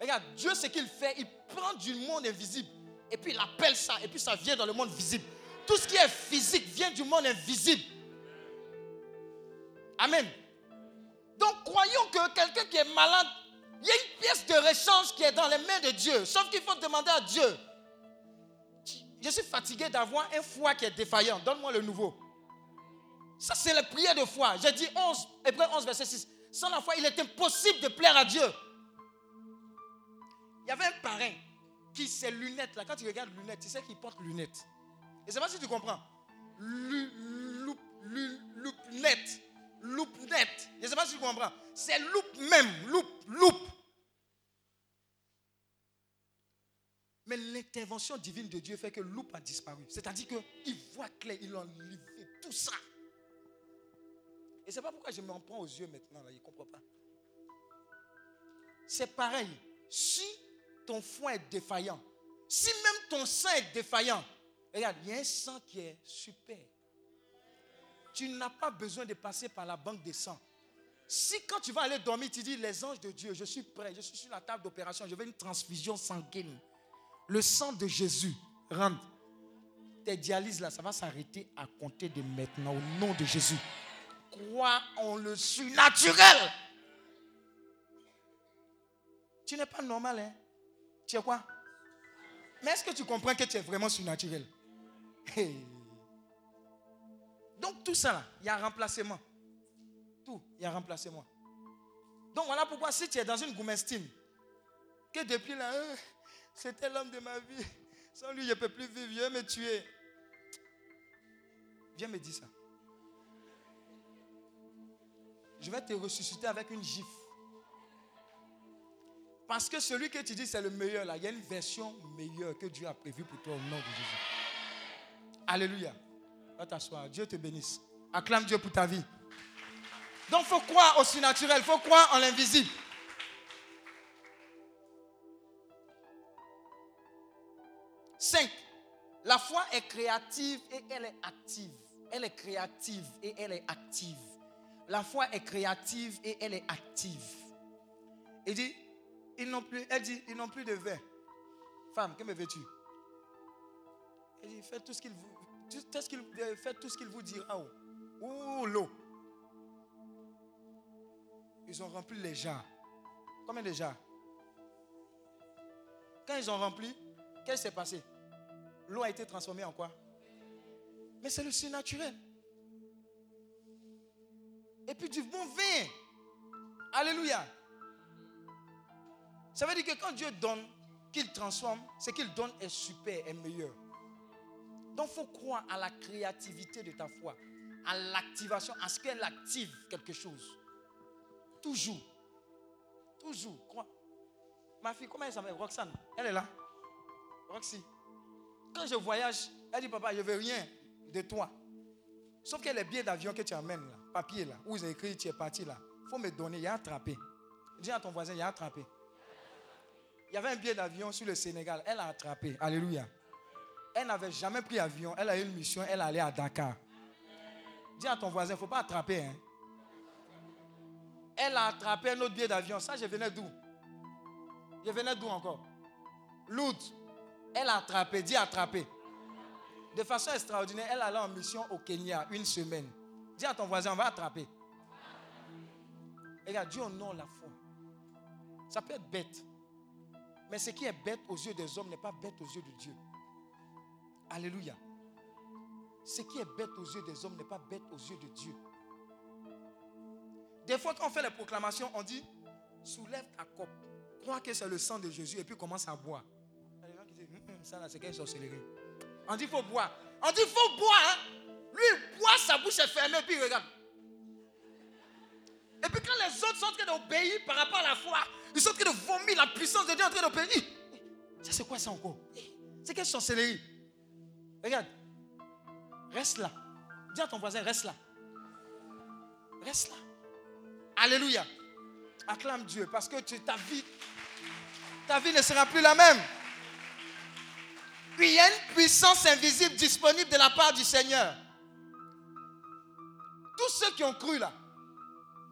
Regarde, Dieu, ce qu'il fait, il prend du monde invisible et puis il appelle ça, et puis ça vient dans le monde visible. Tout ce qui est physique vient du monde invisible. Amen. Donc, croyons que quelqu'un qui est malade, il y a une pièce de rechange qui est dans les mains de Dieu. Sauf qu'il faut demander à Dieu. Je suis fatigué d'avoir un foie qui est défaillant. Donne-moi le nouveau. Ça, c'est la prière de foi. J'ai dit 11, Hébreu 11, verset 6. Sans la foi, il est impossible de plaire à Dieu. Il y avait un parrain qui, ses lunettes, là, quand tu regardes lunettes, tu sais qu'il porte lunettes. Et c'est pas si tu comprends. Lu, loupe, net. Je ne sais pas si tu comprends. C'est loupe même. Loupe, loupe. Mais l'intervention divine de Dieu fait que loupe a disparu. C'est-à-dire qu'il voit clair, il a enlevé tout ça. Et c'est pas pourquoi je m'en prends aux yeux maintenant, là, il ne comprend pas. C'est pareil. Si ton foie est défaillant, si même ton sang est défaillant, regarde, il y a un sang qui est super. Tu n'as pas besoin de passer par la banque de sang. Si quand tu vas aller dormir, tu dis, les anges de Dieu, je suis prêt, je suis sur la table d'opération, je veux une transfusion sanguine. Le sang de Jésus rentre. Tes dialyses là, ça va s'arrêter à compter de maintenant au nom de Jésus. Crois en le surnaturel. Tu n'es pas normal, hein? Tu es quoi? Mais est-ce que tu comprends que tu es vraiment surnaturel? Donc tout ça, il y a un remplacement. Tout, il y a un remplacement. Donc voilà pourquoi si tu es dans une goumestine, que depuis là, euh, c'était l'homme de ma vie. Sans lui, je ne peux plus vivre, viens me tuer. Viens me dire ça. Je vais te ressusciter avec une gifle. Parce que celui que tu dis c'est le meilleur, là, il y a une version meilleure que Dieu a prévue pour toi au nom de Jésus. Alléluia. Va t'asseoir. Dieu te bénisse. Acclame Dieu pour ta vie. Donc, il faut croire au surnaturel. Il faut croire en l'invisible. Cinq. La foi est créative et elle est active. Elle est créative et elle est active. La foi est créative et elle est active. Il dit, ils n'ont plus, elle dit, ils n'ont plus de vin. Femme, que me veux-tu? Elle dit, faites tout ce qu'il euh, Faites tout ce qu'il vous dira. oh. Ouh, l'eau. Ils ont rempli les jarres. Combien de jarres Quand ils ont rempli, qu'est-ce qui s'est passé? L'eau a été transformée en quoi? Mais c'est le surnaturel. Et puis du bon vin. Alléluia. Ça veut dire que quand Dieu donne, qu'il transforme, ce qu'il donne est super, est meilleur. Donc il faut croire à la créativité de ta foi, à l'activation, à ce qu'elle active quelque chose. Toujours. Toujours. Crois. Ma fille, comment elle s'appelle? Roxane. Elle est là. Roxy. Quand je voyage, elle dit Papa, je veux rien de toi. Sauf que les billets d'avion que tu amènes là, papier là, où ont écrit tu es parti là, il faut me donner, il y a attrapé. Dis à ton voisin, il y a attrapé. Il y avait un billet d'avion sur le Sénégal, elle a attrapé. Alléluia. Elle n'avait jamais pris avion, elle a eu une mission, elle allait à Dakar. Dis à ton voisin, il ne faut pas attraper. Hein. Elle a attrapé un autre billet d'avion. Ça, je venais d'où? Je venais d'où encore? Lourdes. Elle a attrapé, dis attrapé. De façon extraordinaire, elle allait en mission au Kenya une semaine. Dis à ton voisin, on va attraper. Regarde, Dieu honore la foi. Ça peut être bête. Mais ce qui est bête aux yeux des hommes n'est pas bête aux yeux de Dieu. Alléluia. Ce qui est bête aux yeux des hommes n'est pas bête aux yeux de Dieu. Des fois, quand on fait les proclamations, on dit soulève ta coupe, crois que c'est le sang de Jésus et puis commence à boire. Il y a des gens qui disent Hum, hum, ça là, c'est quelle sorcellerie. On dit faut boire. On dit faut boire. hein. Lui, il boit, sa bouche est fermée, puis il regarde. Et puis quand les autres sont en train d'obéir par rapport à la foi, ils sont en train de vomir la puissance de Dieu en train d'obéir. Ça c'est quoi ça encore? C'est quelle sorcellerie Regarde. Reste là. Dis à ton voisin, reste là. Reste là. Alléluia. Acclame Dieu parce que ta vie, ta vie ne sera plus la même. Il y a une puissance invisible disponible de la part du Seigneur. Tous ceux qui ont cru là,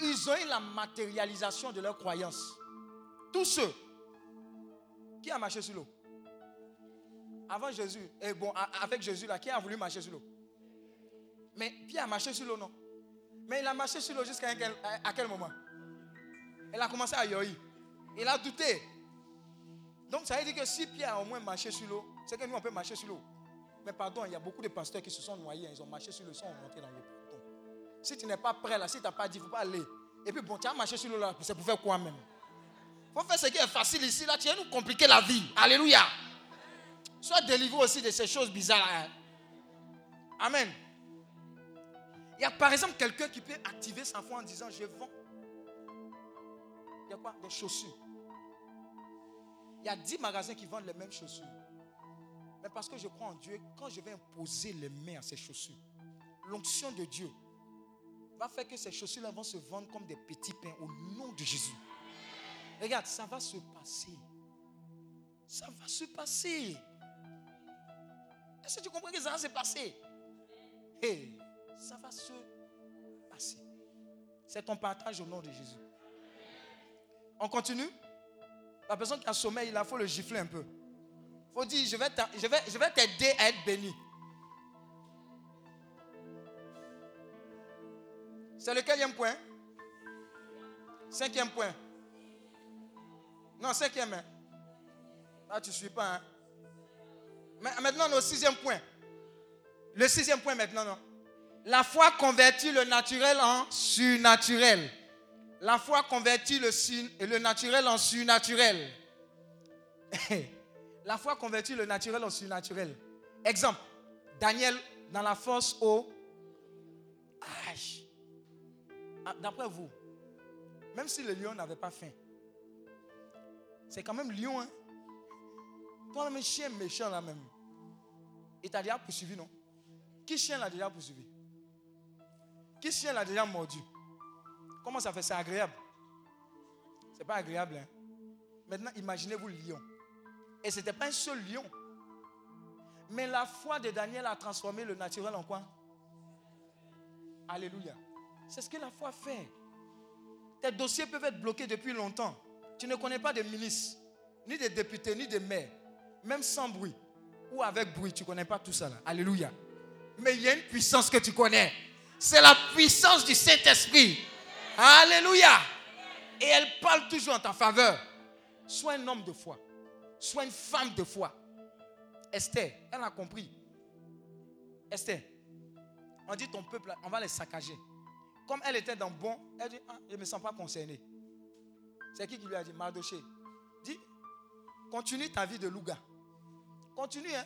ils ont eu la matérialisation de leur croyance. Tous ceux qui a marché sur l'eau? Avant Jésus, et bon, avec Jésus là, qui a voulu marcher sur l'eau? Mais Pierre a marché sur l'eau, non? Mais il a marché sur l'eau jusqu'à quel, moment? Il a commencé à yoïr. Il a douté. Donc ça veut dire que si Pierre a au moins marché sur l'eau, c'est que nous on peut marcher sur l'eau. Mais pardon, il y a beaucoup de pasteurs qui se sont noyés, ils ont marché sur l'eau, ils sont dans l'eau. Pardon. Si tu n'es pas prêt là, si tu n'as pas dit, il ne faut pas aller. Et puis bon, tu as marché sur l'eau là, c'est pour faire quoi même? Faut faire ce qui est facile ici, là, tu viens nous compliquer la vie. Alléluia. Sois délivré aussi de ces choses bizarres. hein. Amen. Il y a par exemple quelqu'un qui peut activer sa foi en disant Je vends. Il y a quoi? Des chaussures. Il y a 10 magasins qui vendent les mêmes chaussures. Mais parce que je crois en Dieu, quand je vais imposer les mains à ces chaussures, l'onction de Dieu va faire que ces chaussures-là vont se vendre comme des petits pains au nom de Jésus. Regarde, ça va se passer. Ça va se passer. Est-ce que tu comprends que ça va se passer? Hey, ça va se passer. C'est ton partage au nom de Jésus. On continue? La personne qui a sommeil, il faut le gifler un peu. Il faut dire, je vais t'a- je vais, je vais t'aider à être béni. C'est le quatrième point? Cinquième point. Non, cinquième. Hein. Là, tu ne suis pas. hein. Maintenant, au sixième point. Le sixième point maintenant, non. La foi convertit le naturel en surnaturel. La foi convertit le, sur- le naturel en surnaturel. la foi convertit le naturel en surnaturel. Exemple, Daniel dans la force au... Ah, D'après vous, même si le lion n'avait pas faim, c'est quand même lion, hein? Toi-même, chien méchant là même. Il t'a déjà poursuivi, non? Qui chien l'a déjà poursuivi? Qui chien l'a déjà mordu? Comment ça fait? C'est agréable. C'est pas agréable, hein? Maintenant, imaginez-vous le lion. Et ce n'était pas un seul lion. Mais la foi de Daniel a transformé le naturel en quoi? Alléluia. C'est ce que la foi fait. Tes dossiers peuvent être bloqués depuis longtemps. Tu ne connais pas de ministre, ni de député, ni de maire. Même sans bruit ou avec bruit, tu ne connais pas tout ça là. Alléluia. Mais il y a une puissance que tu connais. C'est la puissance du Saint-Esprit. Alléluia. Et elle parle toujours en ta faveur. Sois un homme de foi. Sois une femme de foi. Esther, elle a compris. Esther, on dit ton peuple, on va les saccager. Comme elle était dans bon, elle dit, ah, je ne me sens pas concernée. C'est qui qui lui a dit, Mardoché, dis, continue ta vie de louga. Continue, hein.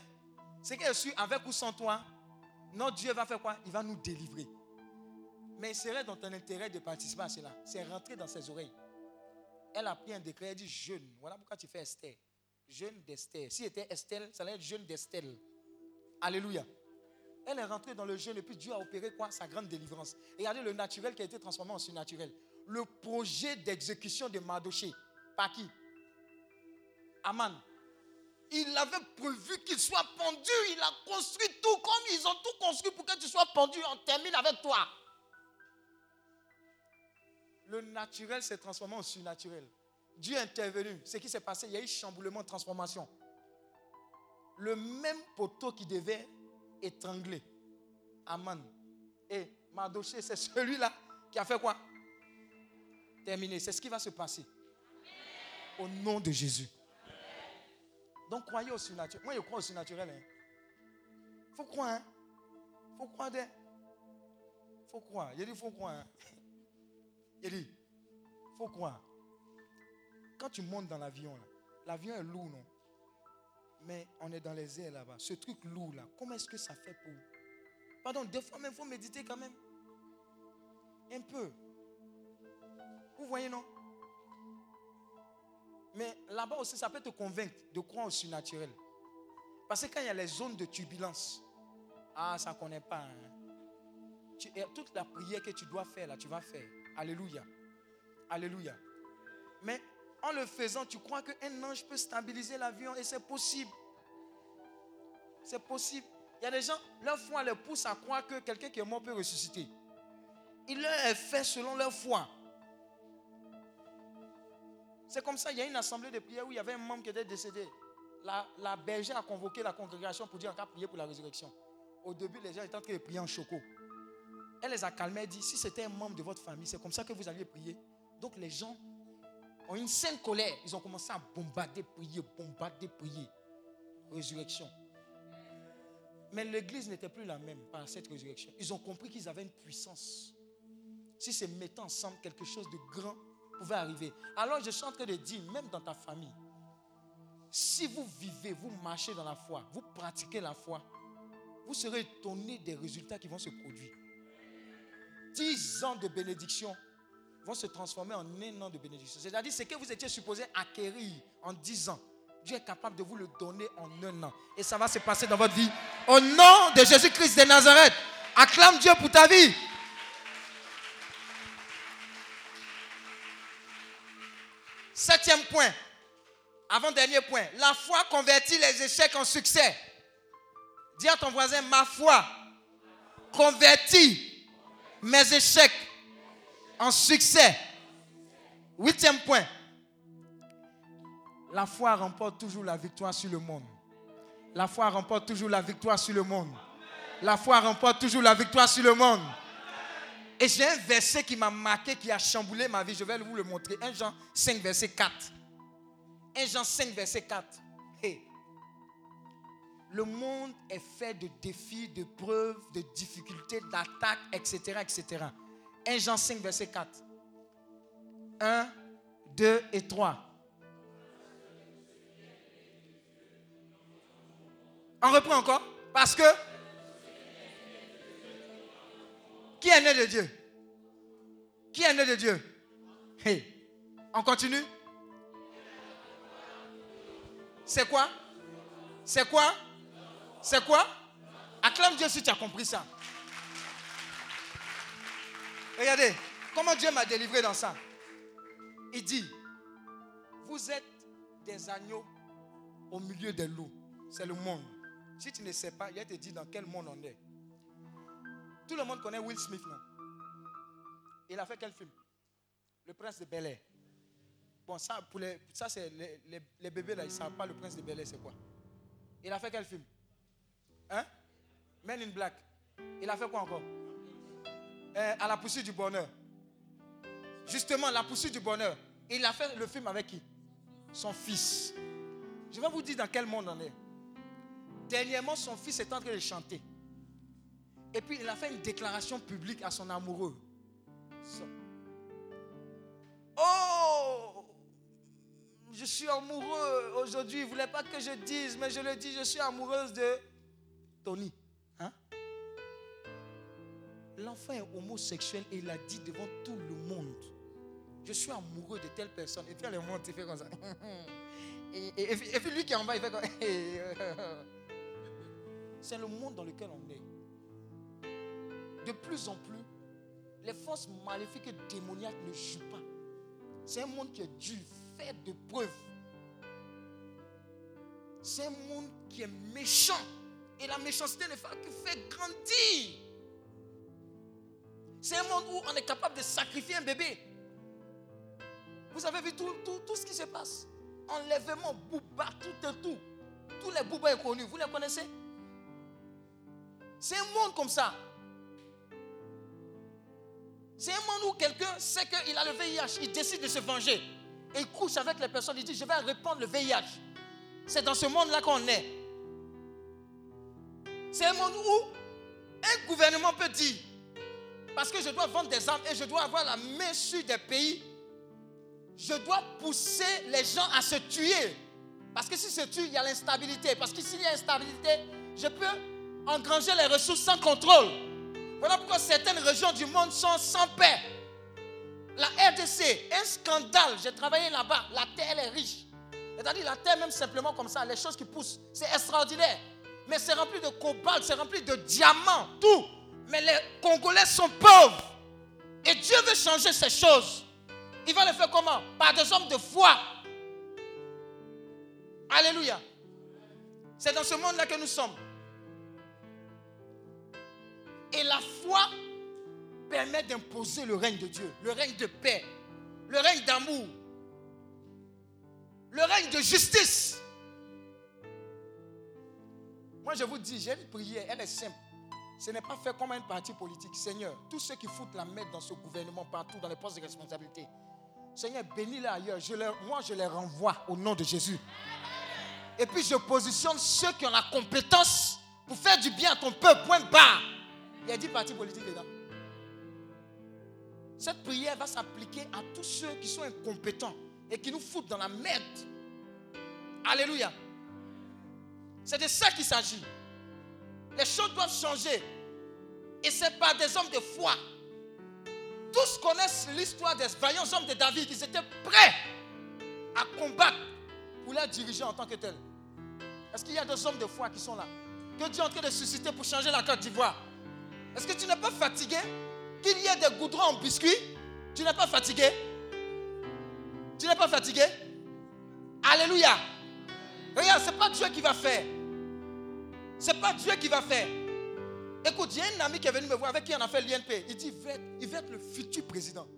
C'est qu'elle suit avec ou sans toi, notre Dieu va faire quoi? Il va nous délivrer. Mais il serait dans ton intérêt de participer à cela. C'est rentrer dans ses oreilles. Elle a pris un décret, elle dit jeûne. Voilà pourquoi tu fais Esther. Jeûne d'Esther. Si c'était Estelle, ça allait être jeûne d'Estelle. Alléluia. Elle est rentrée dans le jeûne et puis Dieu a opéré quoi? Sa grande délivrance. Et regardez le naturel qui a été transformé en surnaturel. Le projet d'exécution de Mardoché. Par qui? Aman. Il avait prévu qu'il soit pendu. Il a construit tout comme ils ont tout construit pour que tu sois pendu. On termine avec toi. Le naturel s'est transformé en surnaturel. Dieu est intervenu. Ce qui s'est passé, il y a eu chamboulement, transformation. Le même poteau qui devait étrangler Aman et Mardoché, c'est celui-là qui a fait quoi? Terminé. C'est ce qui va se passer. Au nom de Jésus. Donc croyez au surnaturel. Moi, je crois au surnaturel. Il faut croire. Hein? faut croire. Il faut croire. Il dit faut croire. Hein? Faut croire. Quand tu montes dans l'avion, l'avion est lourd, non? Mais on est dans les airs là-bas. Ce truc lourd là, comment est-ce que ça fait pour. Pardon, des fois même, il faut méditer quand même. Un peu. Vous voyez, non? Mais là-bas aussi, ça peut te convaincre de croire au surnaturel. Parce que quand il y a les zones de turbulence, ah, ça ne connaît pas. Hein. toute la prière que tu dois faire, là, tu vas faire. Alléluia. Alléluia. Mais en le faisant, tu crois qu'un ange peut stabiliser l'avion et c'est possible. C'est possible. Il y a des gens, leur foi les pousse à croire que quelqu'un qui est mort peut ressusciter. Il leur est fait selon leur foi. C'est comme ça, il y a une assemblée de prière où il y avait un membre qui était décédé. La, la bergère a convoqué la congrégation pour dire on va prier pour la résurrection. Au début, les gens étaient en train de prier en choco. Elle les a calmés et dit si c'était un membre de votre famille, c'est comme ça que vous alliez prier. Donc les gens ont une sainte colère. Ils ont commencé à bombarder, prier, bombarder, prier. Résurrection. Mais l'église n'était plus la même par cette résurrection. Ils ont compris qu'ils avaient une puissance. Si c'est mettant ensemble quelque chose de grand pouvait arriver. Alors je suis en train de dire, même dans ta famille, si vous vivez, vous marchez dans la foi, vous pratiquez la foi, vous serez étonné des résultats qui vont se produire. Dix ans de bénédiction vont se transformer en un an de bénédiction. C'est-à-dire ce que vous étiez supposé acquérir en dix ans. Dieu est capable de vous le donner en un an. Et ça va se passer dans votre vie. Au nom de Jésus-Christ de Nazareth, acclame Dieu pour ta vie. Septième point, avant-dernier point, la foi convertit les échecs en succès. Dis à ton voisin, ma foi convertit mes échecs en succès. Huitième point, la foi remporte toujours la victoire sur le monde. La foi remporte toujours la victoire sur le monde. La foi remporte toujours la victoire sur le monde. Et j'ai un verset qui m'a marqué, qui a chamboulé ma vie. Je vais vous le montrer. 1 Jean 5, verset 4. 1 Jean 5, verset 4. Hey. Le monde est fait de défis, de preuves, de difficultés, d'attaques, etc., etc. 1 Jean 5, verset 4. 1, 2 et 3. On reprend encore? Parce que Qui est né de Dieu? Qui est né de Dieu? Hey. On continue? C'est quoi? C'est quoi? C'est quoi? Acclame Dieu si tu as compris ça. Regardez, comment Dieu m'a délivré dans ça? Il dit, vous êtes des agneaux au milieu des loups. C'est le monde. Si tu ne sais pas, il te dit dans quel monde on est. Tout le monde connaît Will Smith, non? Il a fait quel film? Le Prince de Bel Air. Bon, ça, pour les, ça c'est les, bébés là, ils ne savent pas le Prince de Bel Air, c'est quoi Il a fait quel film? Hein? Men in Black. Il a fait quoi encore? Euh, À la poursuite du bonheur. Justement, la poursuite du bonheur. Il a fait le film avec qui? Son fils. Je vais vous dire dans quel monde on est. Dernièrement, son fils est en train de chanter. Et puis, il a fait une déclaration publique à son amoureux. Oh Je suis amoureux aujourd'hui. Il ne voulait pas que je dise, mais je le dis, je suis amoureuse de Tony. Hein? L'enfant est homosexuel et il a dit devant tout le monde Je suis amoureux de telle personne. Et puis, elle monte, il fait comme ça. Et, et- puis- lui qui est en bas, il fait comme C'est le monde dans lequel on est. De plus en plus, les forces maléfiques et démoniaques ne jouent pas. C'est un monde qui est dur, fait de preuves. C'est un monde qui est méchant. Et la méchanceté ne fait que faire grandir. C'est un monde où on est capable de sacrifier un bébé. Vous avez vu tout, tout- ce qui se passe. Enlèvement, bouba, tout et tout. Tous les boubas inconnus, vous les connaissez? C'est un monde comme ça. C'est un monde où quelqu'un sait qu'il a le VIH, il décide de se venger. Et il couche avec les personnes, il dit, je vais répandre le VIH. C'est dans ce monde-là qu'on est. C'est un monde où un gouvernement peut dire, parce que je dois vendre des armes et je dois avoir la main sur des pays, je dois pousser les gens à se tuer. Parce que si se tue, il y a l'instabilité. Parce que s'il y a instabilité, je peux engranger les ressources sans contrôle. Voilà pourquoi certaines régions du monde sont sans paix. La RDC, un scandale. J'ai travaillé là-bas. La terre, elle est riche. C'est-à-dire la terre, même simplement comme ça, les choses qui poussent, c'est extraordinaire. Mais c'est rempli de cobalt, c'est rempli de diamants, tout. Mais les Congolais sont pauvres. Et Dieu veut changer ces choses. Il va le faire comment? Par des hommes de foi. Alléluia. C'est dans ce monde-là que nous sommes. Et la foi permet d'imposer le règne de Dieu, le règne de paix, le règne d'amour, le règne de justice. Moi, je vous dis, j'ai une prière, elle est simple. Ce n'est pas fait comme un parti politique. Seigneur, tous ceux qui foutent la merde dans ce gouvernement partout, dans les postes de responsabilité, Seigneur, bénis-les ailleurs. Moi, je les renvoie au nom de Jésus. Et puis, je positionne ceux qui ont la compétence pour faire du bien à ton peuple. Point barre. Il y a 10 partis politiques dedans. Cette prière va s'appliquer à tous ceux qui sont incompétents et qui nous foutent dans la merde. Alléluia. C'est de ça qu'il s'agit. Les choses doivent changer. Et c'est par des hommes de foi. Tous connaissent l'histoire des vaillants hommes de David. Ils étaient prêts à combattre pour les diriger en tant que tels. Est-ce qu'il y a des hommes de foi qui sont là? Que Dieu est en train de susciter pour changer la Côte d'Ivoire? Est-ce que tu n'es pas fatigué Qu'il y ait des goudrons en biscuit? Tu n'es pas fatigué? Tu n'es pas fatigué? Alléluia. Regarde, ce n'est pas Dieu qui va faire. Ce n'est pas Dieu qui va faire. Écoute, il y a un ami qui est venu me voir avec qui on a fait l'INP. Il dit, il être, il veut être le futur président.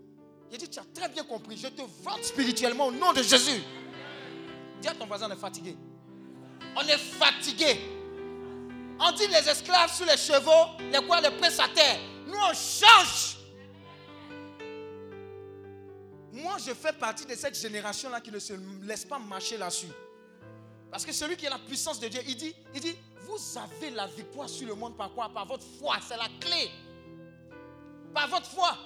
Il dit, tu as très bien compris. Je te vante spirituellement au nom de Jésus. Dis à ton voisin, on est fatigué. On est fatigué. On dit les esclaves sur les chevaux, les quoi, les princes à terre. Nous, on change. Moi, je fais partie de cette génération-là qui ne se laisse pas marcher là-dessus. Parce que celui qui a la puissance de Dieu, il dit, il dit, vous avez la victoire sur le monde par quoi? Par votre foi, c'est la clé. Par votre foi.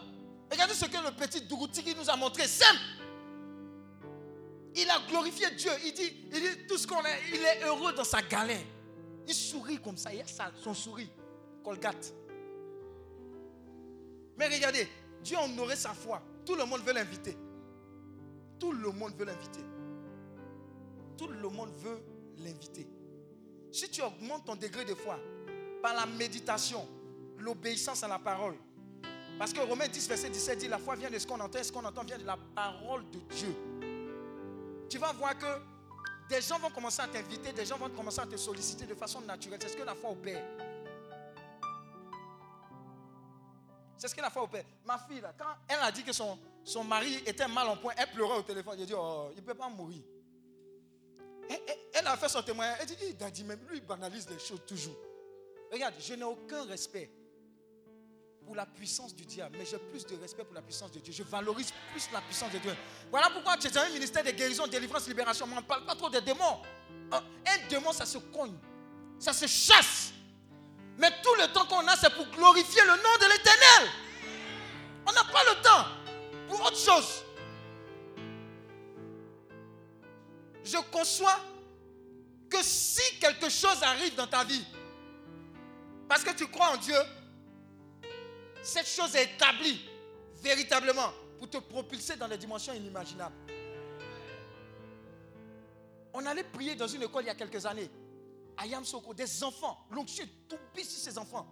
Regardez ce que le petit Douroutiki nous a montré, simple. Il a glorifié Dieu. Il dit, il dit tout ce qu'on est, il est heureux dans sa galère. Il sourit comme ça, il a son sourire. Colgate. Mais regardez, Dieu a honoré sa foi. Tout le monde veut l'inviter. Tout le monde veut l'inviter. Tout le monde veut l'inviter. Si tu augmentes ton degré de foi par la méditation, l'obéissance à la parole, parce que Romains 10, verset 17 dit la foi vient de ce qu'on entend, ce qu'on entend vient de la parole de Dieu. Tu vas voir que des gens vont commencer à t'inviter, des gens vont commencer à te solliciter de façon naturelle. C'est ce que la foi opère. C'est ce que la foi opère. Ma fille, quand elle a dit que son, son mari était mal en point, elle pleurait au téléphone. J'ai dit, oh, il ne peut pas mourir. Elle a fait son témoignage. Elle dit, Eh, Daddy, même lui, il banalise les choses toujours. Regarde, je n'ai aucun respect pour la puissance du diable, mais j'ai plus de respect pour la puissance de Dieu. Je valorise plus la puissance de Dieu. Voilà pourquoi dans un ministère de guérison, de délivrance, libération. Mais on ne parle pas trop des démons. Un, un démon, ça se cogne. Ça se chasse. Mais tout le temps qu'on a, c'est pour glorifier le nom de l'éternel. On n'a pas le temps pour autre chose. Je conçois que si quelque chose arrive dans ta vie, parce que tu crois en Dieu, cette chose est établie véritablement pour te propulser dans des dimensions inimaginables. On allait prier dans une école il y a quelques années. À Yamsoko, des enfants. L'onction tout ici, ces enfants.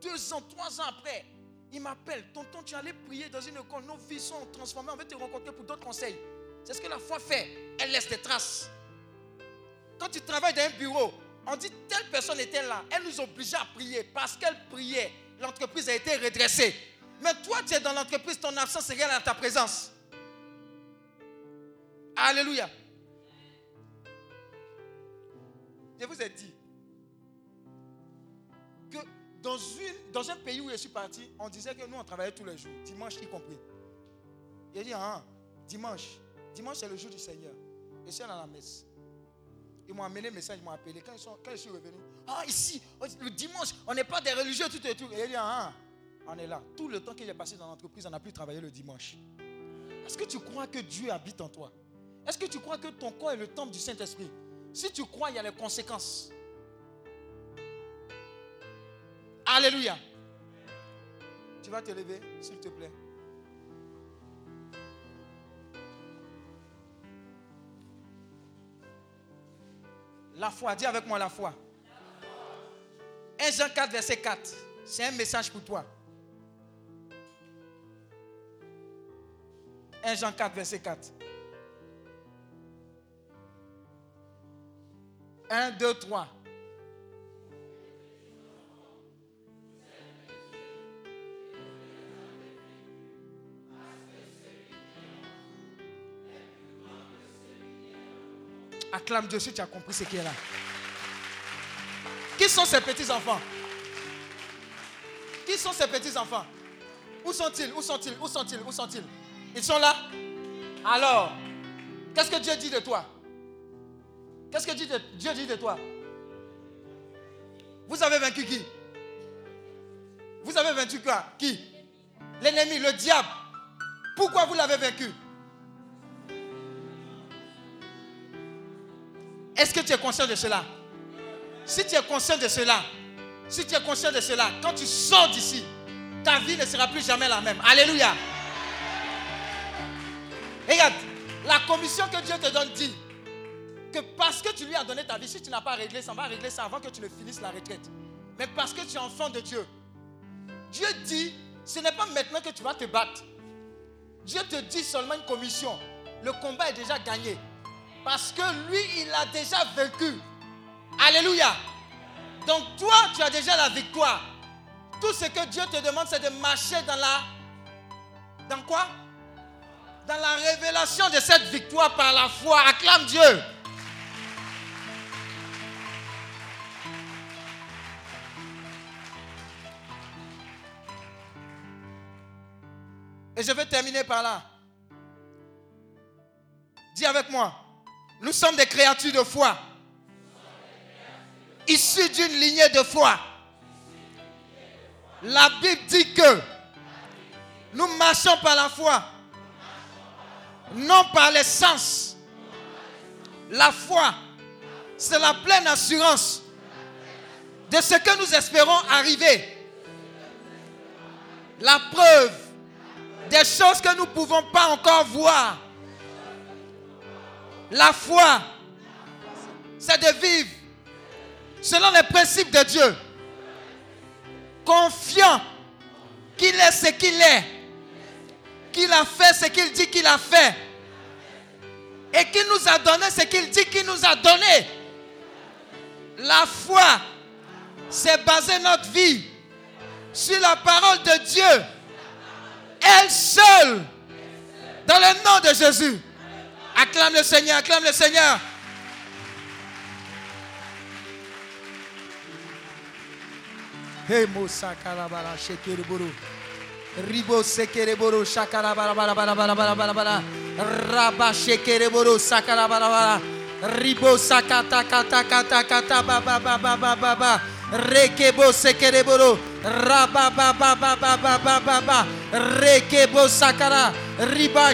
Deux ans, trois ans après, il m'appelle. Tonton, tu allais prier dans une école. Nos vies sont transformées. On veut te rencontrer pour d'autres conseils. C'est ce que la foi fait. Elle laisse des traces. Quand tu travailles dans un bureau, on dit telle personne était là. Elle nous obligeait à prier. Parce qu'elle priait, l'entreprise a été redressée. Mais toi, tu es dans l'entreprise, ton absence est réelle à ta présence. Alléluia. Je vous ai dit que dans, une, dans un pays où je suis parti, on disait que nous, on travaillait tous les jours, dimanche y compris. Il dit, ah, dimanche. Dimanche, c'est le jour du Seigneur. Et c'est dans la messe. Ils m'ont amené le message, ils m'ont appelé. Quand, ils sont, quand je suis revenu, ah, ici, le dimanche, on n'est pas des religieux, tout et tout. Et il dit, ah, on est là. Tout le temps qu'il est passé dans l'entreprise, on n'a plus travaillé le dimanche. Est-ce que tu crois que Dieu habite en toi? Est-ce que tu crois que ton corps est le temple du Saint-Esprit? Si tu crois, il y a les conséquences. Alléluia. Tu vas te lever, s'il te plaît. La foi, dis avec moi la foi. 1 Jean 4, verset 4. C'est un message pour toi. 1 Jean 4, verset 4. 1, 2, 3. Acclame Dieu si tu as compris ce qui est là. Qui sont ces petits-enfants Qui sont ces petits-enfants Où sont-ils? Où sont-ils? Où sont-ils? Où sont-ils? Ils sont là. Alors, qu'est-ce que Dieu dit de toi? Qu'est-ce que Dieu dit de toi? Vous avez vaincu qui? Vous avez vaincu quoi? Qui? L'ennemi, le diable. Pourquoi vous l'avez vaincu? Est-ce que tu es conscient de cela? Si tu es conscient de cela, si tu es conscient de cela, quand tu sors d'ici, ta vie ne sera plus jamais la même. Alléluia. Regarde, la commission que Dieu te donne dit que parce que tu lui as donné ta vie, si tu n'as pas réglé ça, on va régler ça avant que tu ne finisses la retraite. Mais parce que tu es enfant de Dieu, Dieu dit, ce n'est pas maintenant que tu vas te battre. Dieu te dit seulement une commission. Le combat est déjà gagné. Parce que lui, il a déjà vaincu. Alléluia. Donc toi, tu as déjà la victoire. Tout ce que Dieu te demande, c'est de marcher dans la... Dans quoi? Dans la révélation de cette victoire par la foi. Acclame Dieu. Et je vais terminer par là. Dis avec moi. Nous sommes des créatures de foi. Issues d'une lignée de foi. La Bible dit que nous marchons par la foi. Non par les sens. La foi, c'est la pleine assurance de ce que nous espérons arriver. La preuve des choses que nous ne pouvons pas encore voir. La foi, c'est de vivre selon les principes de Dieu, confiant qu'il est ce qu'il est, qu'il a fait ce qu'il dit qu'il a fait, et qu'il nous a donné ce qu'il dit qu'il nous a donné. La foi, c'est baser notre vie sur la parole de Dieu, elle seule, dans le nom de Jésus. Acclame le Seigneur, acclame le Seigneur. Ribo sakata. Rekebo. Rekebo. Riba.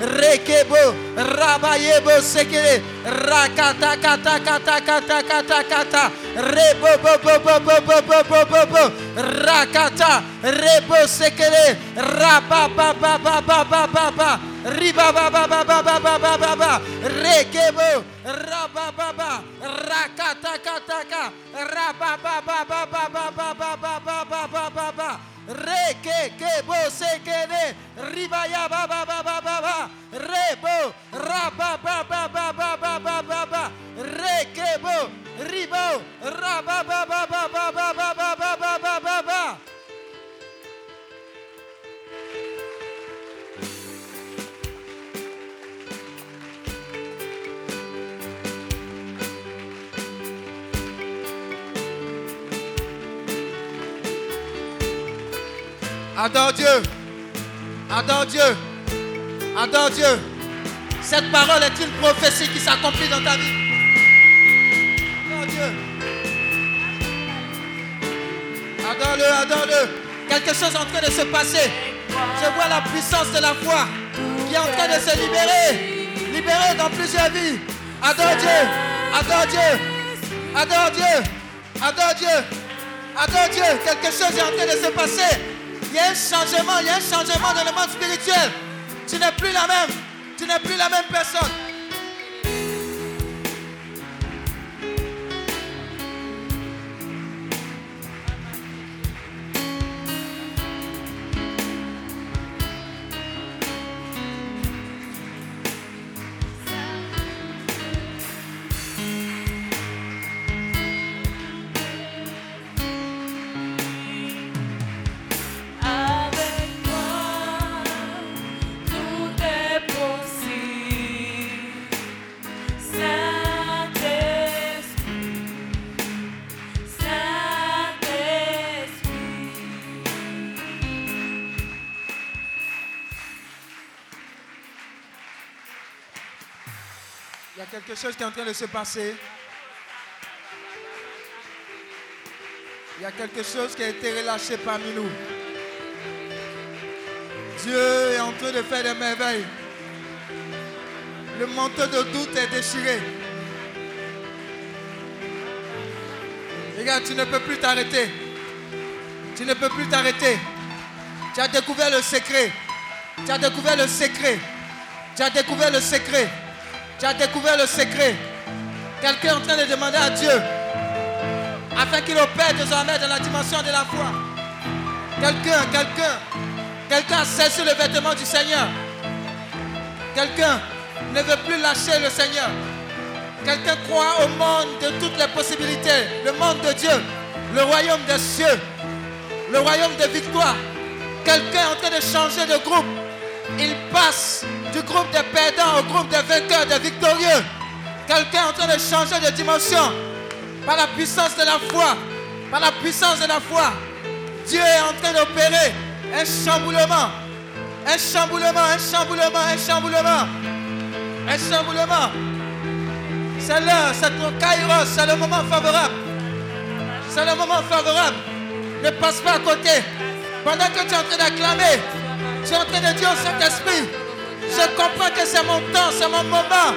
Rekebo. Rabayebo sekere. Rakata kata kata kata kata kata. Rebo bo bo bo bo bo bo bo bo bo. Rakata. Rebo sekere. Raba ba ba ba ba ba ba ba. Riba ba ba ba ba ba ba ba ba ba. Rekebo. Raba ba ba. Rakata kata ka. Raba ba ba ba ba ba ba ba ba ba ba ba ba ba. Reke ke bo sekere. Riba ya ba ba ba ba ba ba. Rebo. Raba ba ba ba ba ba ba ba ba. Reke bo. Ribo. Ba ba ba ba ba ba ba ba ba ba ba ba. Adore Dieu. Adore Dieu. Adore Dieu. Cette parole est une prophétie qui s'accomplit dans ta vie. Adore Dieu. Adore-le, adore-le. Quelque chose est en train de se passer. Je vois la puissance de la foi qui est en train de se libérer. Libérer dans plusieurs vies. Adore Dieu. Adore Dieu. Adore Dieu. Adore Dieu. Adore Dieu. Quelque chose est en train de se passer. Il y a un changement, il y a un changement dans le monde spirituel. Tu n'es plus la même. Tu n'es plus la même personne. Chose qui est en train de se passer. Il y a quelque chose qui a été relâché parmi nous. Dieu est en train de faire des merveilles. Le manteau de doute est déchiré. Regarde, tu ne peux plus t'arrêter. Tu ne peux plus t'arrêter. Tu as découvert le secret. Tu as découvert le secret. Tu as découvert le secret. Tu as découvert le secret. Quelqu'un est en train de demander à Dieu afin qu'il opère désormais dans la dimension de la foi. Quelqu'un, quelqu'un, quelqu'un a saisi le vêtement du Seigneur. Quelqu'un ne veut plus lâcher le Seigneur. Quelqu'un croit au monde de toutes les possibilités, le monde de Dieu, le royaume des cieux, le royaume de victoire. Quelqu'un est en train de changer de groupe. Il passe du groupe des perdants au groupe des vainqueurs, des victorieux. Quelqu'un est en train de changer de dimension par la puissance de la foi. Par la puissance de la foi. Dieu est en train d'opérer un chamboulement. Un chamboulement, un chamboulement, un chamboulement. Un chamboulement. C'est l'heure, c'est ton kairos, c'est le moment favorable. C'est le moment favorable. Ne passe pas à côté. Pendant que tu es en train d'acclamer, tu es en train de dire au Saint-Esprit, je comprends que c'est mon temps, c'est mon moment.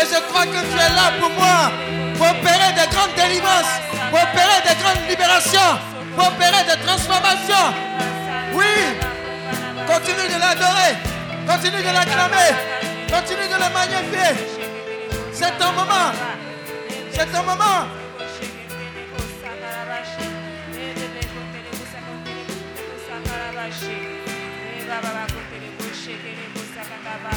Et je crois que tu es là pour moi, pour opérer de grandes délivrances, pour opérer de grandes libérations, pour opérer de transformations. Oui, continue de l'adorer, continue de l'acclamer, continue de le magnifier. C'est ton moment, c'est ton moment.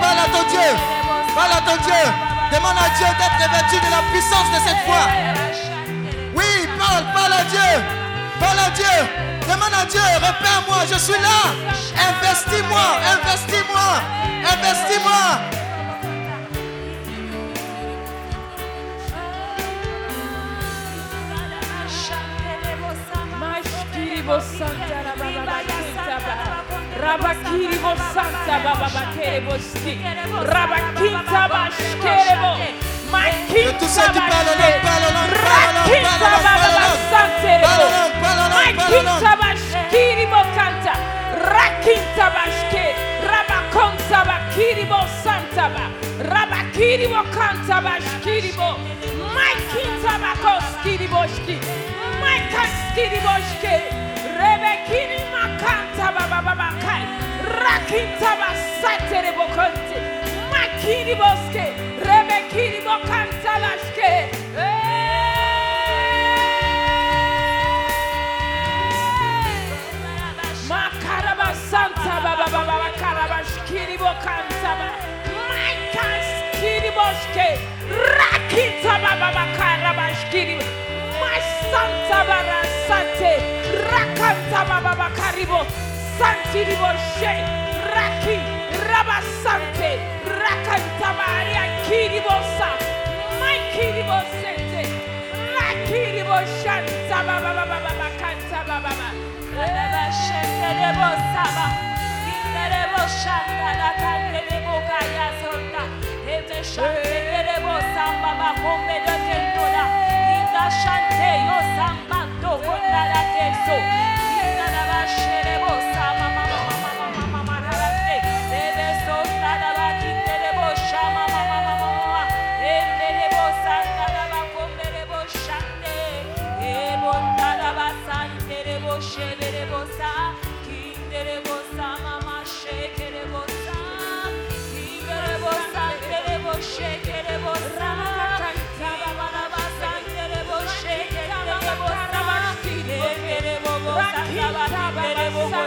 parle à ton Dieu. Parle à ton Dieu. Demande à Dieu d'être revêtu de la puissance de cette foi. Oui, parle, parle à Dieu. Parle à Dieu. Demande à Dieu, repère-moi, je suis là. Investis-moi, investis-moi, investis-moi. Rabakiribo Santa Baba Kerebo Sti Rabakinta Bashkerebo Que tous ceux qui parlent en langue, parlent en langue, parlent en langue, Rakinta parlent en Baba langue, Santerebo parlent en langue, parlent en langue, parlent en Makinta langue. Bashkiribo Kanta. Rakinta Bashke. Rabakonta Bakiribo Santa Ba. Rabakiribo Kanta Bashkiribo. Makinta Bakoskiribo Shki. Maikaskiribo Shke Rebekini Makanta Baba Baba Kai. Rakinta Basaterebo Konte Makini Boske. Rebekini Bokanta Lashke eh! Makaraba Santa Baba Baba Karaba Shkiri Bokanta Maikas Kiri Boske. Rakita Baba Baba Karaba Shkiri my Santa Barasante, Rakanta Baba Karibo, Santi Riboshe, Raki, Rabasante, Rakanta Maria Kiribosa, my Kiribosente, my Kiriboshanta Baba Baba Kanta Baba. Hey shake it, it was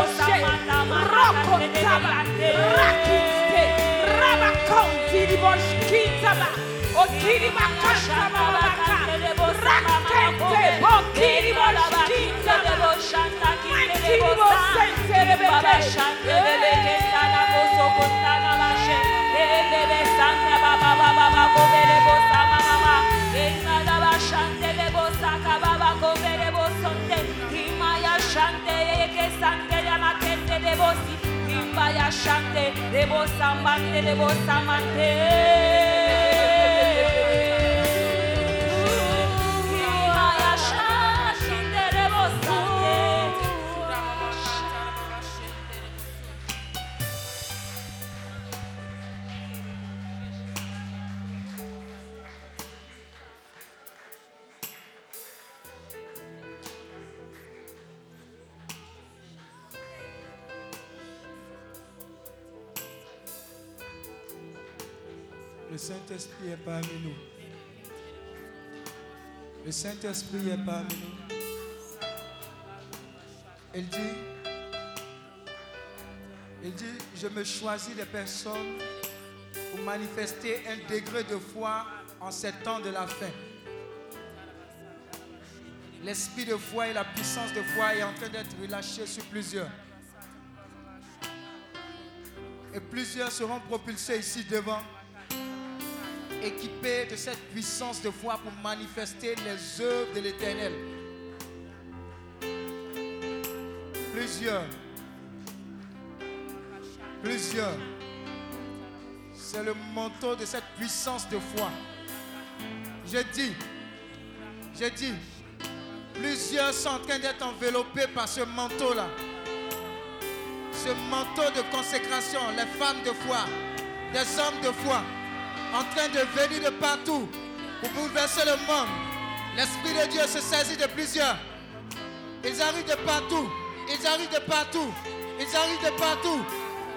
Rabakoshe, Rakotaba, Rakite, Rabakon, Tiribosh, Kitaba, O Tiriba Kashaba, Rakete, O Tiribosh, Kitaba, Tiribosh, Terebeke, Rebeke, Sana, Boso, Kostana, Bashe, Rebebe, Sana, Baba, Baba, Baba, Baba, Baba, lebosi, imbaya shante, lebo sambante, lebo samante. Saint-Esprit est parmi nous. Le Saint-Esprit est parmi nous. Il dit, il dit, je me choisis des personnes pour manifester un degré de foi en ces temps de la fin. L'esprit de foi et la puissance de foi est en train d'être relâché sur plusieurs. Et plusieurs seront propulsés ici devant équipés de cette puissance de foi pour manifester les œuvres de l'Éternel. Plusieurs. Plusieurs. C'est le manteau de cette puissance de foi. Je dis, je dis, plusieurs sont en train d'être enveloppés par ce manteau-là. ce manteau de consécration, les femmes de foi, des hommes de foi, en train de venir de partout pour bouleverser le monde. L'Esprit de Dieu se saisit de plusieurs. Ils arrivent de partout. Ils arrivent de partout. Ils arrivent de partout.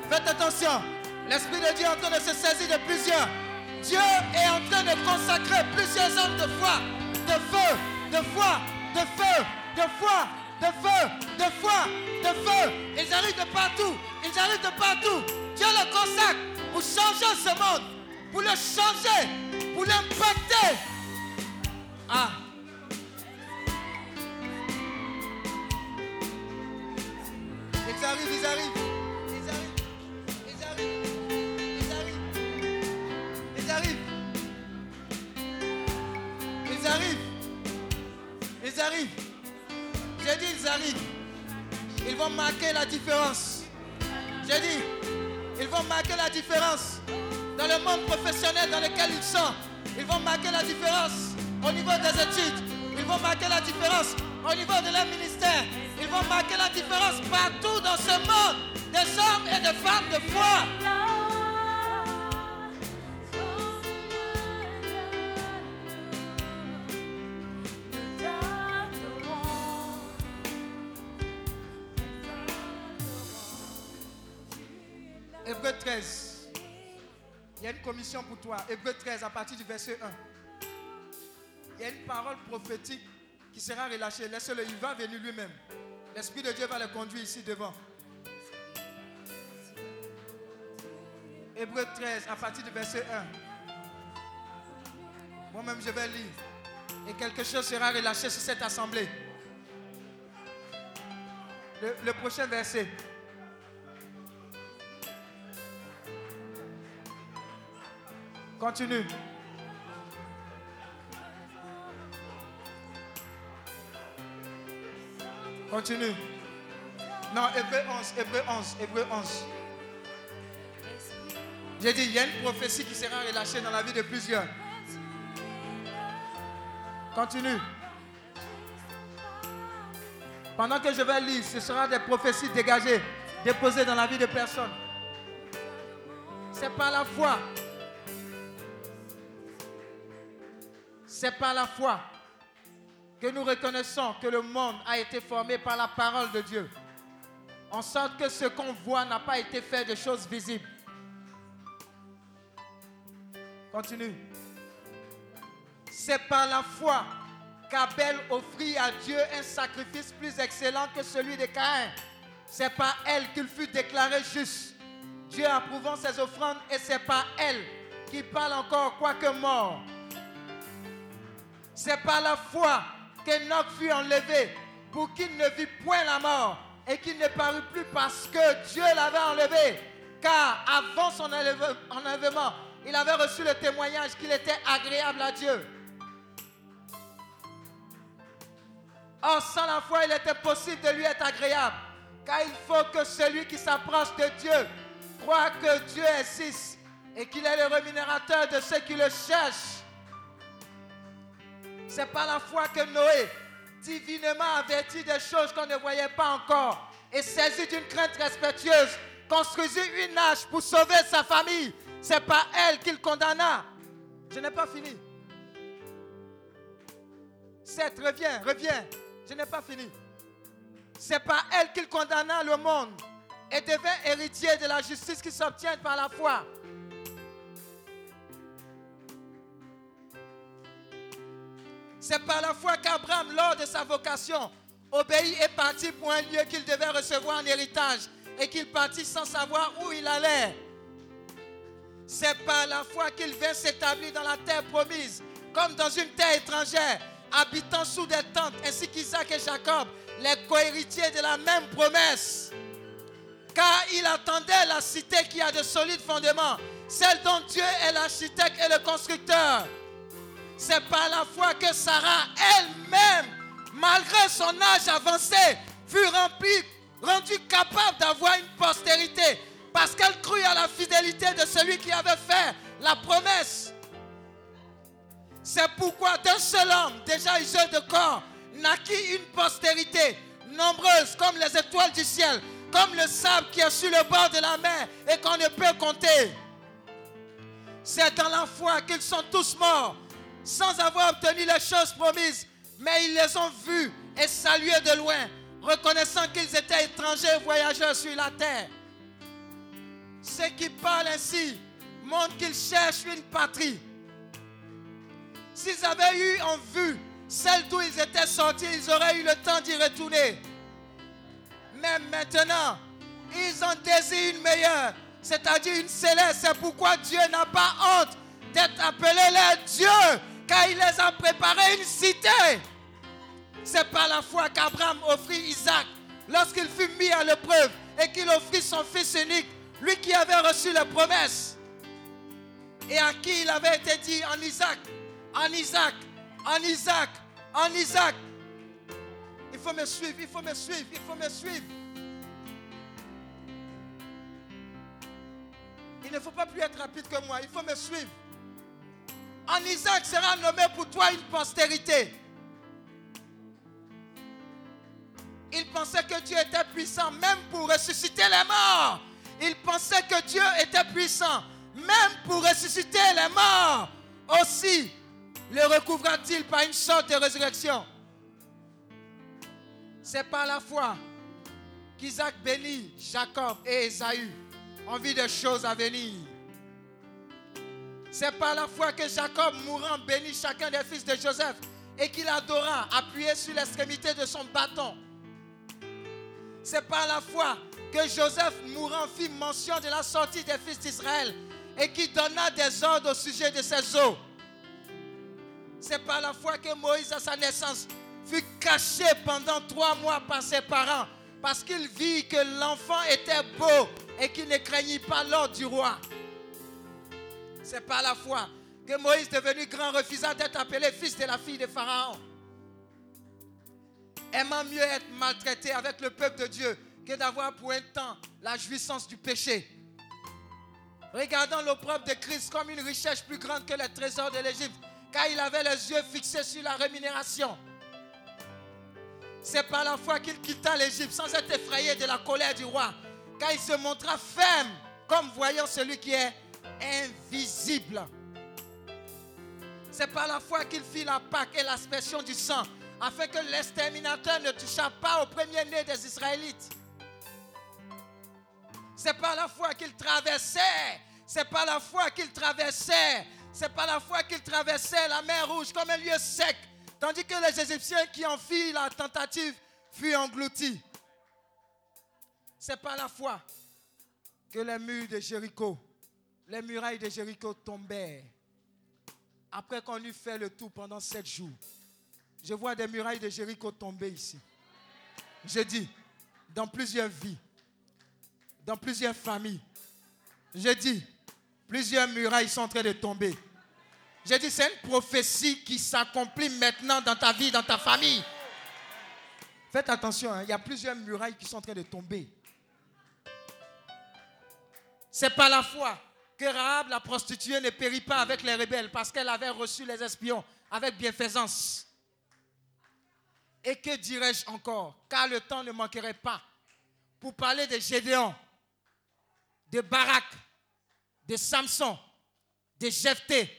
Faites attention. L'Esprit de Dieu est en train de se saisir de plusieurs. Dieu est en train de consacrer plusieurs hommes de foi, de feu, de foi, de feu, de foi, de feu, de foi, de feu. Ils arrivent de partout. Ils arrivent de partout. Dieu le consacre pour changer ce monde, pour le changer, pour l'impacter. Ah. Ils arrivent, ils arrivent. Ils arrivent. Ils arrivent. Ils arrivent. Ils arrivent. Ils arrivent. Ils arrivent. J'ai dit ils arrivent. Ils vont marquer la différence. J'ai dit, ils vont marquer la différence dans le monde professionnel dans lequel ils sont. Ils vont marquer la différence au niveau des études. Ils vont marquer la différence au niveau de leur ministère. Ils vont marquer la différence partout dans ce monde des hommes et des femmes de foi. Hébreu 13. Il y a une commission pour toi. Hébreu 13 à partir du verset 1. Il y a une parole prophétique qui sera relâchée. Laissez-le, il va venir lui-même. L'Esprit de Dieu va le conduire ici devant. Hébreu 13 à partir du verset 1. Moi-même, je vais lire. Et quelque chose sera relâché sur cette assemblée. Le, le prochain verset. Continue. Continue. Non, Hébreu 11, Hébreu 11, Hébreu 11. J'ai dit, il y a une prophétie qui sera relâchée dans la vie de plusieurs. Continue. Pendant que je vais lire, ce sera des prophéties dégagées, déposées dans la vie de personnes. C'est par la foi. C'est par la foi que nous reconnaissons que le monde a été formé par la parole de Dieu. En sorte que ce qu'on voit n'a pas été fait de choses visibles. Continue. C'est par la foi qu'Abel offrit à Dieu un sacrifice plus excellent que celui de Caïn. C'est par elle qu'il fut déclaré juste. Dieu approuvant ses offrandes et c'est par elle qu'il parle encore quoique mort. C'est par la foi qu'Enoch fut enlevé pour qu'il ne vit point la mort et qu'il ne parut plus parce que Dieu l'avait enlevé. Car avant son enlève- enlèvement, il avait reçu le témoignage qu'il était agréable à Dieu. Or, sans la foi, il était possible de lui être agréable. Car il faut que celui qui s'approche de Dieu croit que Dieu existe et qu'il est le rémunérateur de ceux qui le cherchent. C'est par la foi que Noé, divinement averti des choses qu'on ne voyait pas encore, et saisi d'une crainte respectueuse, construisit une arche pour sauver sa famille. C'est par elle qu'il condamna. Je n'ai pas fini. Seth, reviens, reviens. Je n'ai pas fini. C'est par elle qu'il condamna le monde et devint héritier de la justice qui s'obtient par la foi. C'est par la foi qu'Abraham, lors de sa vocation, obéit et partit pour un lieu qu'il devait recevoir en héritage et qu'il partit sans savoir où il allait. C'est par la foi qu'il vint s'établir dans la terre promise, comme dans une terre étrangère, habitant sous des tentes, ainsi qu'Isaac et Jacob, les cohéritiers de la même promesse. Car il attendait la cité qui a de solides fondements, celle dont Dieu est l'architecte et le constructeur. C'est par la foi que Sarah elle-même, malgré son âge avancé, fut remplie, rendue capable d'avoir une postérité. Parce qu'elle crut à la fidélité de celui qui avait fait la promesse. C'est pourquoi d'un seul homme, déjà usé de corps, naquit une postérité nombreuse comme les étoiles du ciel, comme le sable qui est sur le bord de la mer et qu'on ne peut compter. C'est dans la foi qu'ils sont tous morts, sans avoir obtenu les choses promises, mais ils les ont vus et salués de loin, reconnaissant qu'ils étaient étrangers voyageurs sur la terre. Ceux qui parlent ainsi montrent qu'ils cherchent une patrie. S'ils avaient eu en vue celle d'où ils étaient sortis, ils auraient eu le temps d'y retourner. Mais maintenant, ils ont désiré une meilleure, c'est-à-dire une céleste. C'est pourquoi Dieu n'a pas honte d'être appelé leur Dieu, il les a préparé une cité. C'est par la foi qu'Abraham offrit Isaac lorsqu'il fut mis à l'épreuve et qu'il offrit son fils unique, lui qui avait reçu les promesses et à qui il avait été dit en Isaac, en Isaac, en Isaac, en Isaac. Il faut me suivre, il faut me suivre, il faut me suivre. Il ne faut pas plus être rapide que moi, il faut me suivre. En Isaac sera nommé pour toi une postérité. Il pensait que Dieu était puissant même pour ressusciter les morts. Il pensait que Dieu était puissant même pour ressusciter les morts. Aussi, le recouvra-t-il par une sorte de résurrection. C'est par la foi qu'Isaac bénit Jacob et Esaü en vue des choses à venir. C'est par la foi que Jacob, mourant, bénit chacun des fils de Joseph et qu'il adora, appuyé sur l'extrémité de son bâton. C'est par la foi que Joseph, mourant, fit mention de la sortie des fils d'Israël et qui donna des ordres au sujet de ses eaux. C'est par la foi que Moïse, à sa naissance, fut caché pendant trois mois par ses parents parce qu'il vit que l'enfant était beau et qu'il ne craignit pas l'ordre du roi. C'est par la foi que Moïse, devenu grand, refusa d'être appelé fils de la fille de Pharaon. Aimant mieux être maltraité avec le peuple de Dieu que d'avoir pour un temps la jouissance du péché. Regardant l'opprobre de Christ comme une richesse plus grande que les trésors de l'Égypte, car il avait les yeux fixés sur la rémunération. C'est par la foi qu'il quitta l'Égypte sans être effrayé de la colère du roi, car il se montra ferme comme voyant celui qui est invisible. C'est par la foi qu'il fit la Pâque et l'aspersion du sang, afin que l'exterminateur ne touchât pas au premier-né des Israélites. C'est par la foi qu'il traversait. C'est par la foi qu'il traversait. C'est par la foi qu'il traversait la mer rouge comme un lieu sec. Tandis que les Égyptiens qui en firent la tentative furent engloutis. C'est par la foi que les murs de Jéricho, les murailles de Jéricho tombèrent. Après qu'on eut fait le tour pendant sept jours, je vois des murailles de Jéricho tomber ici. Je dis, dans plusieurs vies, dans plusieurs familles. J'ai dit, plusieurs murailles sont en train de tomber. J'ai dit, c'est une prophétie qui s'accomplit maintenant dans ta vie, dans ta famille. Faites attention, hein, il y a plusieurs murailles qui sont en train de tomber. C'est par la foi la prostituée, ne périt pas avec les rebelles parce qu'elle avait reçu les espions avec bienfaisance. Et que dirais-je encore? Car le temps ne manquerait pas pour parler de Gédéon, de Barak, de Samson, de Jephthé,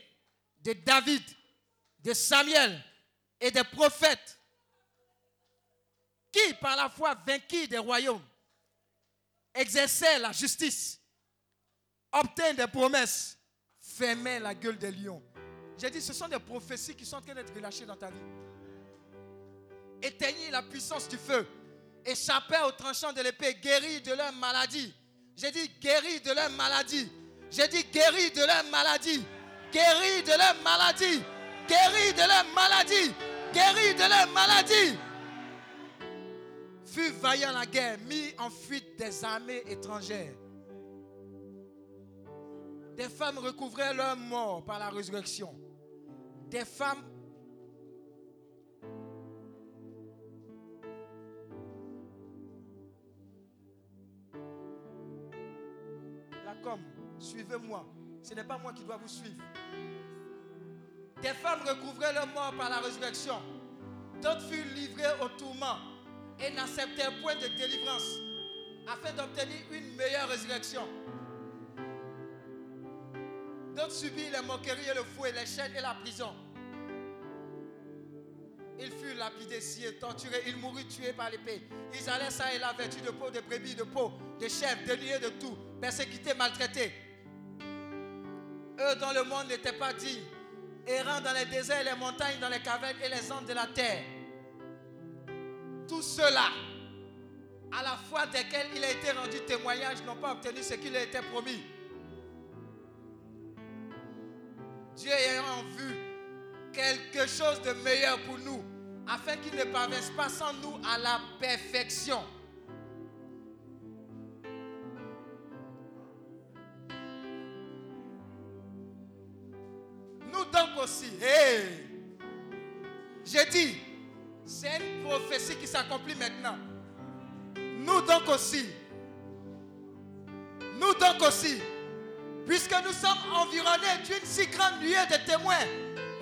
de David, de Samuel et des prophètes qui, par la foi, vainquis des royaumes, exerçaient la justice, obtinrent des promesses, fermaient la gueule des lions. J'ai dit, ce sont des prophéties qui sont en train d'être relâchées dans ta vie. Éteignez la puissance du feu, échappez aux tranchants de l'épée, guéris de leur maladie. J'ai dit, guéris de leur maladie. J'ai dit, guéris de leur maladie. Guéris de leur maladie. Guéris de leur maladie. Guéris de leur maladie. Fut vaillant la guerre, mis en fuite des armées étrangères. Des femmes recouvraient leur mort par la résurrection. Des femmes La com, suivez-moi. Ce n'est pas moi qui dois vous suivre. Des femmes recouvraient leur mort par la résurrection. D'autres furent livrées au tourment et n'acceptèrent point de délivrance. afin d'obtenir une meilleure résurrection. D'autres subirent les moqueries et le fouet, les chaînes et la prison. Il fut lapidé, scié, torturé, il mourut tué par l'épée. Ils allaient ça et là vêtus de peau, de brebis, de peau, de chèvres, déliés de tout, persécutés, maltraités. Eux dont le monde n'était pas digne, errant dans les déserts, les montagnes, dans les cavernes et les ondes de la terre. Tout cela, à la foi desquels il a été rendu témoignage, n'ont pas obtenu ce qui leur était promis. Dieu ayant vu quelque chose de meilleur pour nous, afin qu'il ne parvienne pas sans nous à la perfection. Nous donc aussi, hey, j'ai dit, c'est une prophétie qui s'accomplit maintenant. Nous donc aussi, nous donc aussi, puisque nous sommes environnés d'une si grande nuée de témoins,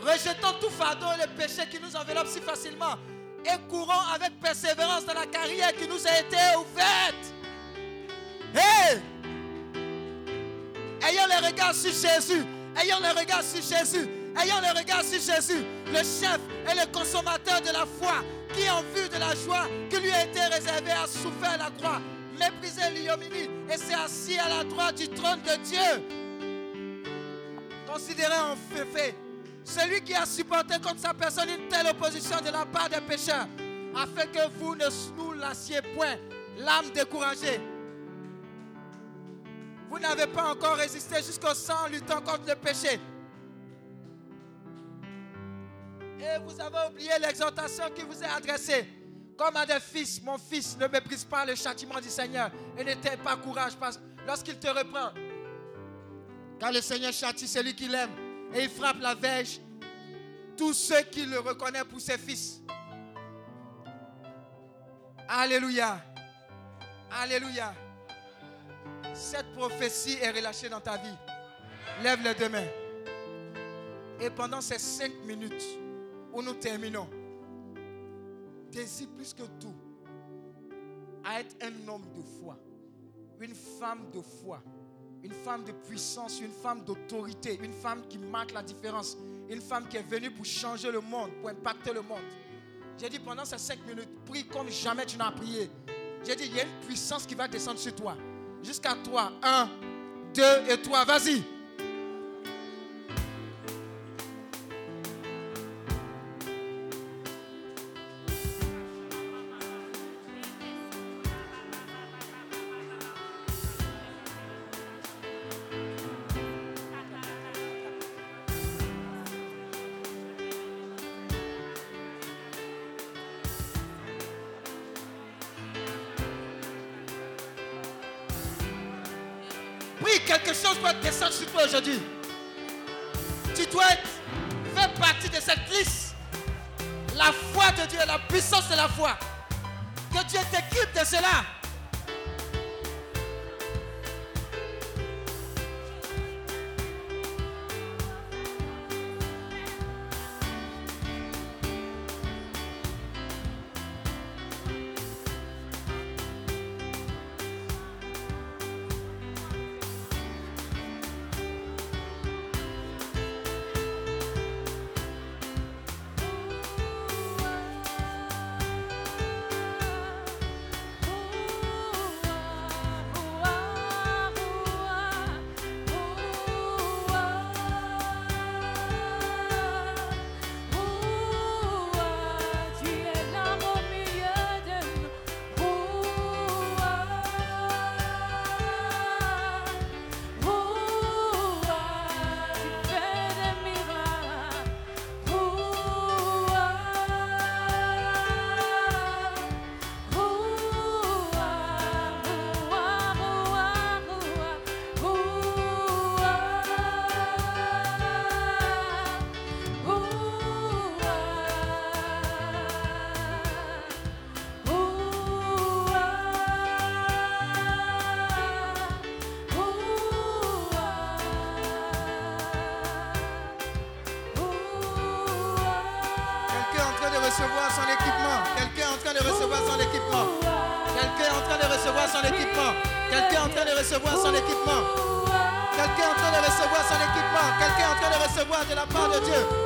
rejetons tout fardeau et le péché qui nous enveloppe si facilement et courons avec persévérance dans la carrière qui nous a été ouverte. Hey! Ayons les regards sur Jésus. Ayons les regards sur Jésus. Ayons les regards sur Jésus, le chef et le consommateur de la foi, qui en vue de la joie qui lui a été réservée a souffert la croix, méprisé l'ignominie et s'est assis à la droite du trône de Dieu. Considérez en fait celui qui a supporté contre sa personne une telle opposition de la part des pécheurs, afin que vous ne nous lassiez point l'âme découragée. Vous n'avez pas encore résisté jusqu'au sang luttant contre le péché. Et vous avez oublié l'exhortation qui vous est adressée. Comme à des fils, mon fils, ne méprise pas le châtiment du Seigneur et ne t'aie pas courage lorsqu'il te reprend. Car le Seigneur châtie celui qui l'aime et il frappe la verge tous ceux qui le reconnaissent pour ses fils. Alléluia. Alléluia. Cette prophétie est relâchée dans ta vie. Lève les deux mains. Et pendant ces cinq minutes où nous terminons, désire plus que tout à être un homme de foi, une femme de foi, une femme de puissance, une femme d'autorité, une femme qui marque la différence, une femme qui est venue pour changer le monde, pour impacter le monde? J'ai dit pendant ces cinq minutes, prie comme jamais tu n'as prié. J'ai dit, il y a une puissance qui va descendre sur toi. Jusqu'à toi. Un, deux et trois. Vas-y. Chose doit descendre sur toi aujourd'hui. Tu dois faire partie de cette liste. La foi de Dieu, la puissance de la foi. Que Dieu t'équipe de cela. Recevoir son équipement. Quelqu'un en train de recevoir son équipement. Quelqu'un est en train de recevoir son équipement. Quelqu'un est en train de recevoir son équipement. Quelqu'un est en train de recevoir son équipement. Quelqu'un est en train de recevoir de la part de Dieu.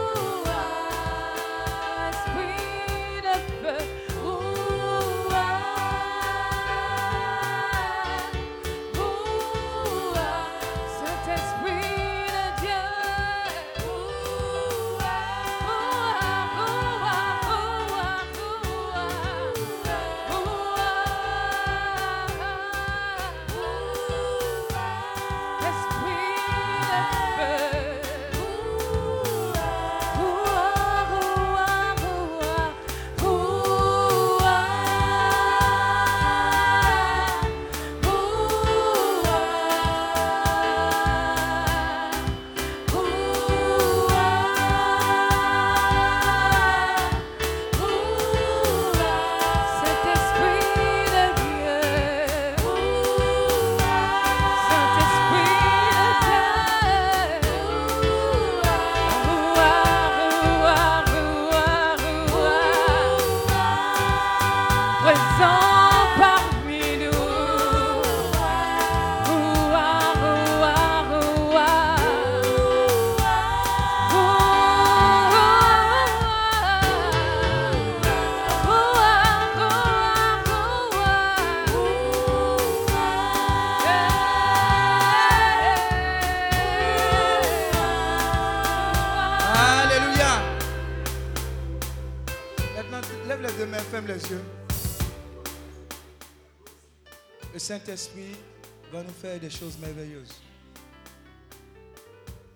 Des choses merveilleuses.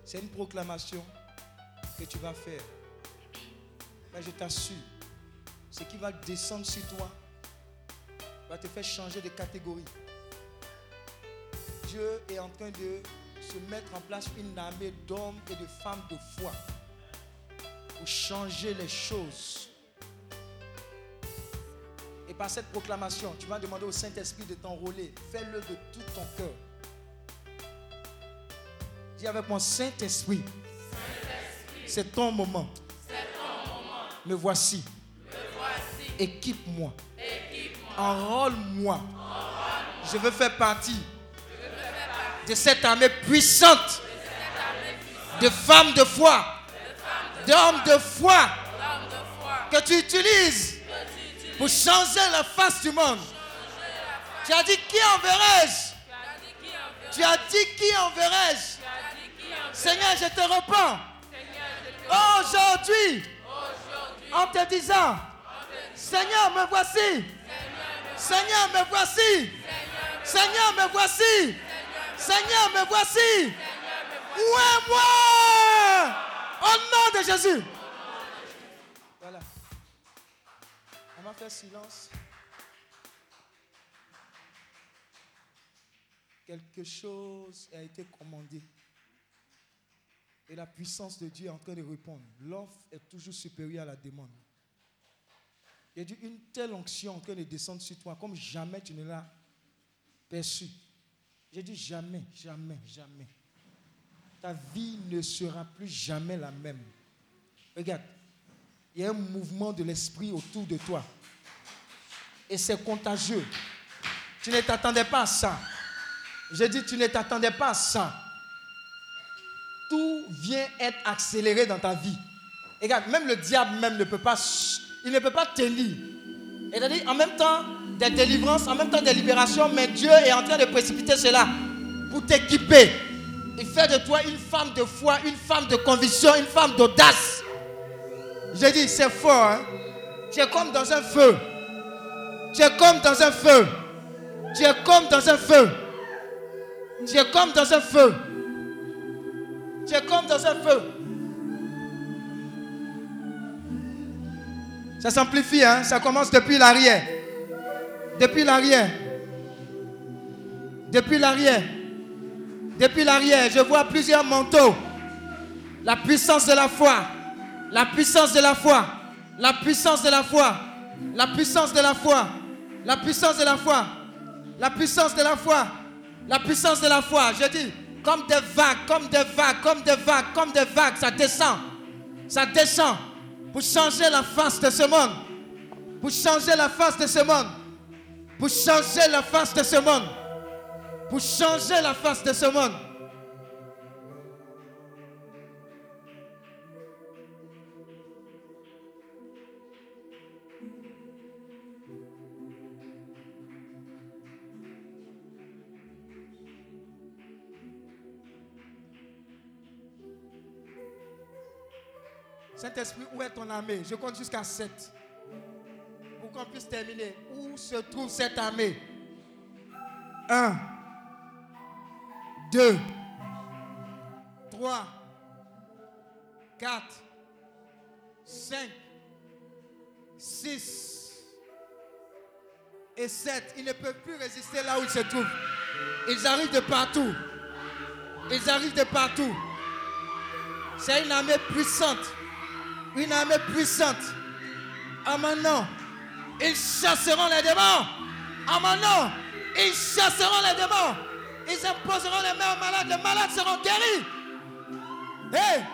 C'est une proclamation que tu vas faire. Mais je t'assure, ce qui va descendre sur toi va te faire changer de catégorie. Dieu est en train de se mettre en place une armée d'hommes et de femmes de foi pour changer les choses. Et par cette proclamation, tu vas demander au Saint-Esprit de t'enrôler. Fais-le de tout ton cœur. Dis avec mon Saint-Esprit, c'est ton moment. Me voici. Équipe-moi. Enrôle-moi. Je veux faire partie de cette armée puissante. de femmes de foi, d'hommes de foi. Que tu utilises pour changer la face du monde. Tu as dit qui enverrai-je? Tu as dit qui enverrai-je? Seigneur, je te repens. Aujourd'hui, en te disant, Seigneur, me voici. Seigneur, me voici. Seigneur, me voici. Seigneur, me voici. Où est moi? Au nom de Jésus. Voilà. On va faire silence. Quelque chose a été commandé. Et la puissance de Dieu est en train de répondre. L'offre est toujours supérieure à la demande. Il y a dit une telle onction en train de descendre sur toi comme jamais tu ne l'as perçu. J'ai dit jamais, jamais, jamais. Ta vie ne sera plus jamais la même. Regarde, il y a un mouvement de l'esprit autour de toi. Et c'est contagieux. Tu ne t'attendais pas à ça. J'ai dit, tu ne t'attendais pas à ça. Tout vient être accéléré dans ta vie. Regarde, même le diable même ne peut pas, il ne peut pas tenir. C'est-à-dire, en même temps, des délivrances, en même temps des libérations, mais Dieu est en train de précipiter cela pour t'équiper et faire de toi une femme de foi, une femme de conviction, une femme d'audace. J'ai dit, c'est fort. Hein? Tu es comme dans un feu. Tu es comme dans un feu. Tu es comme dans un feu. Tu es comme dans un feu. Tu es comme dans un feu. Ça s'amplifie, hein? ça commence depuis l'arrière. Depuis l'arrière. Depuis l'arrière. Depuis l'arrière, je vois plusieurs manteaux. La puissance de la foi. La puissance de la foi. La puissance de la foi. La puissance de la foi. La puissance de la foi. La puissance de la foi. La puissance de la foi. Je dis, comme des vagues, comme des vagues, comme des vagues, comme des vagues, ça descend. Ça descend pour changer la face de ce monde. Pour changer la face de ce monde. pour changer la face de ce monde. Pour changer la face de ce monde. Saint-Esprit, où est ton armée? Je compte jusqu'à 7. Pour qu'on puisse terminer. Où se trouve cette armée? 1, 2, 3, 4, 5, 6 et 7. Ils ne peuvent plus résister là où ils se trouvent. Ils arrivent de partout. Ils arrivent de partout. C'est une armée puissante. Une armée puissante. À mon ils chasseront les démons. À mon ils chasseront les démons. Ils imposeront les mains aux malades. Les malades seront guéris. Hey!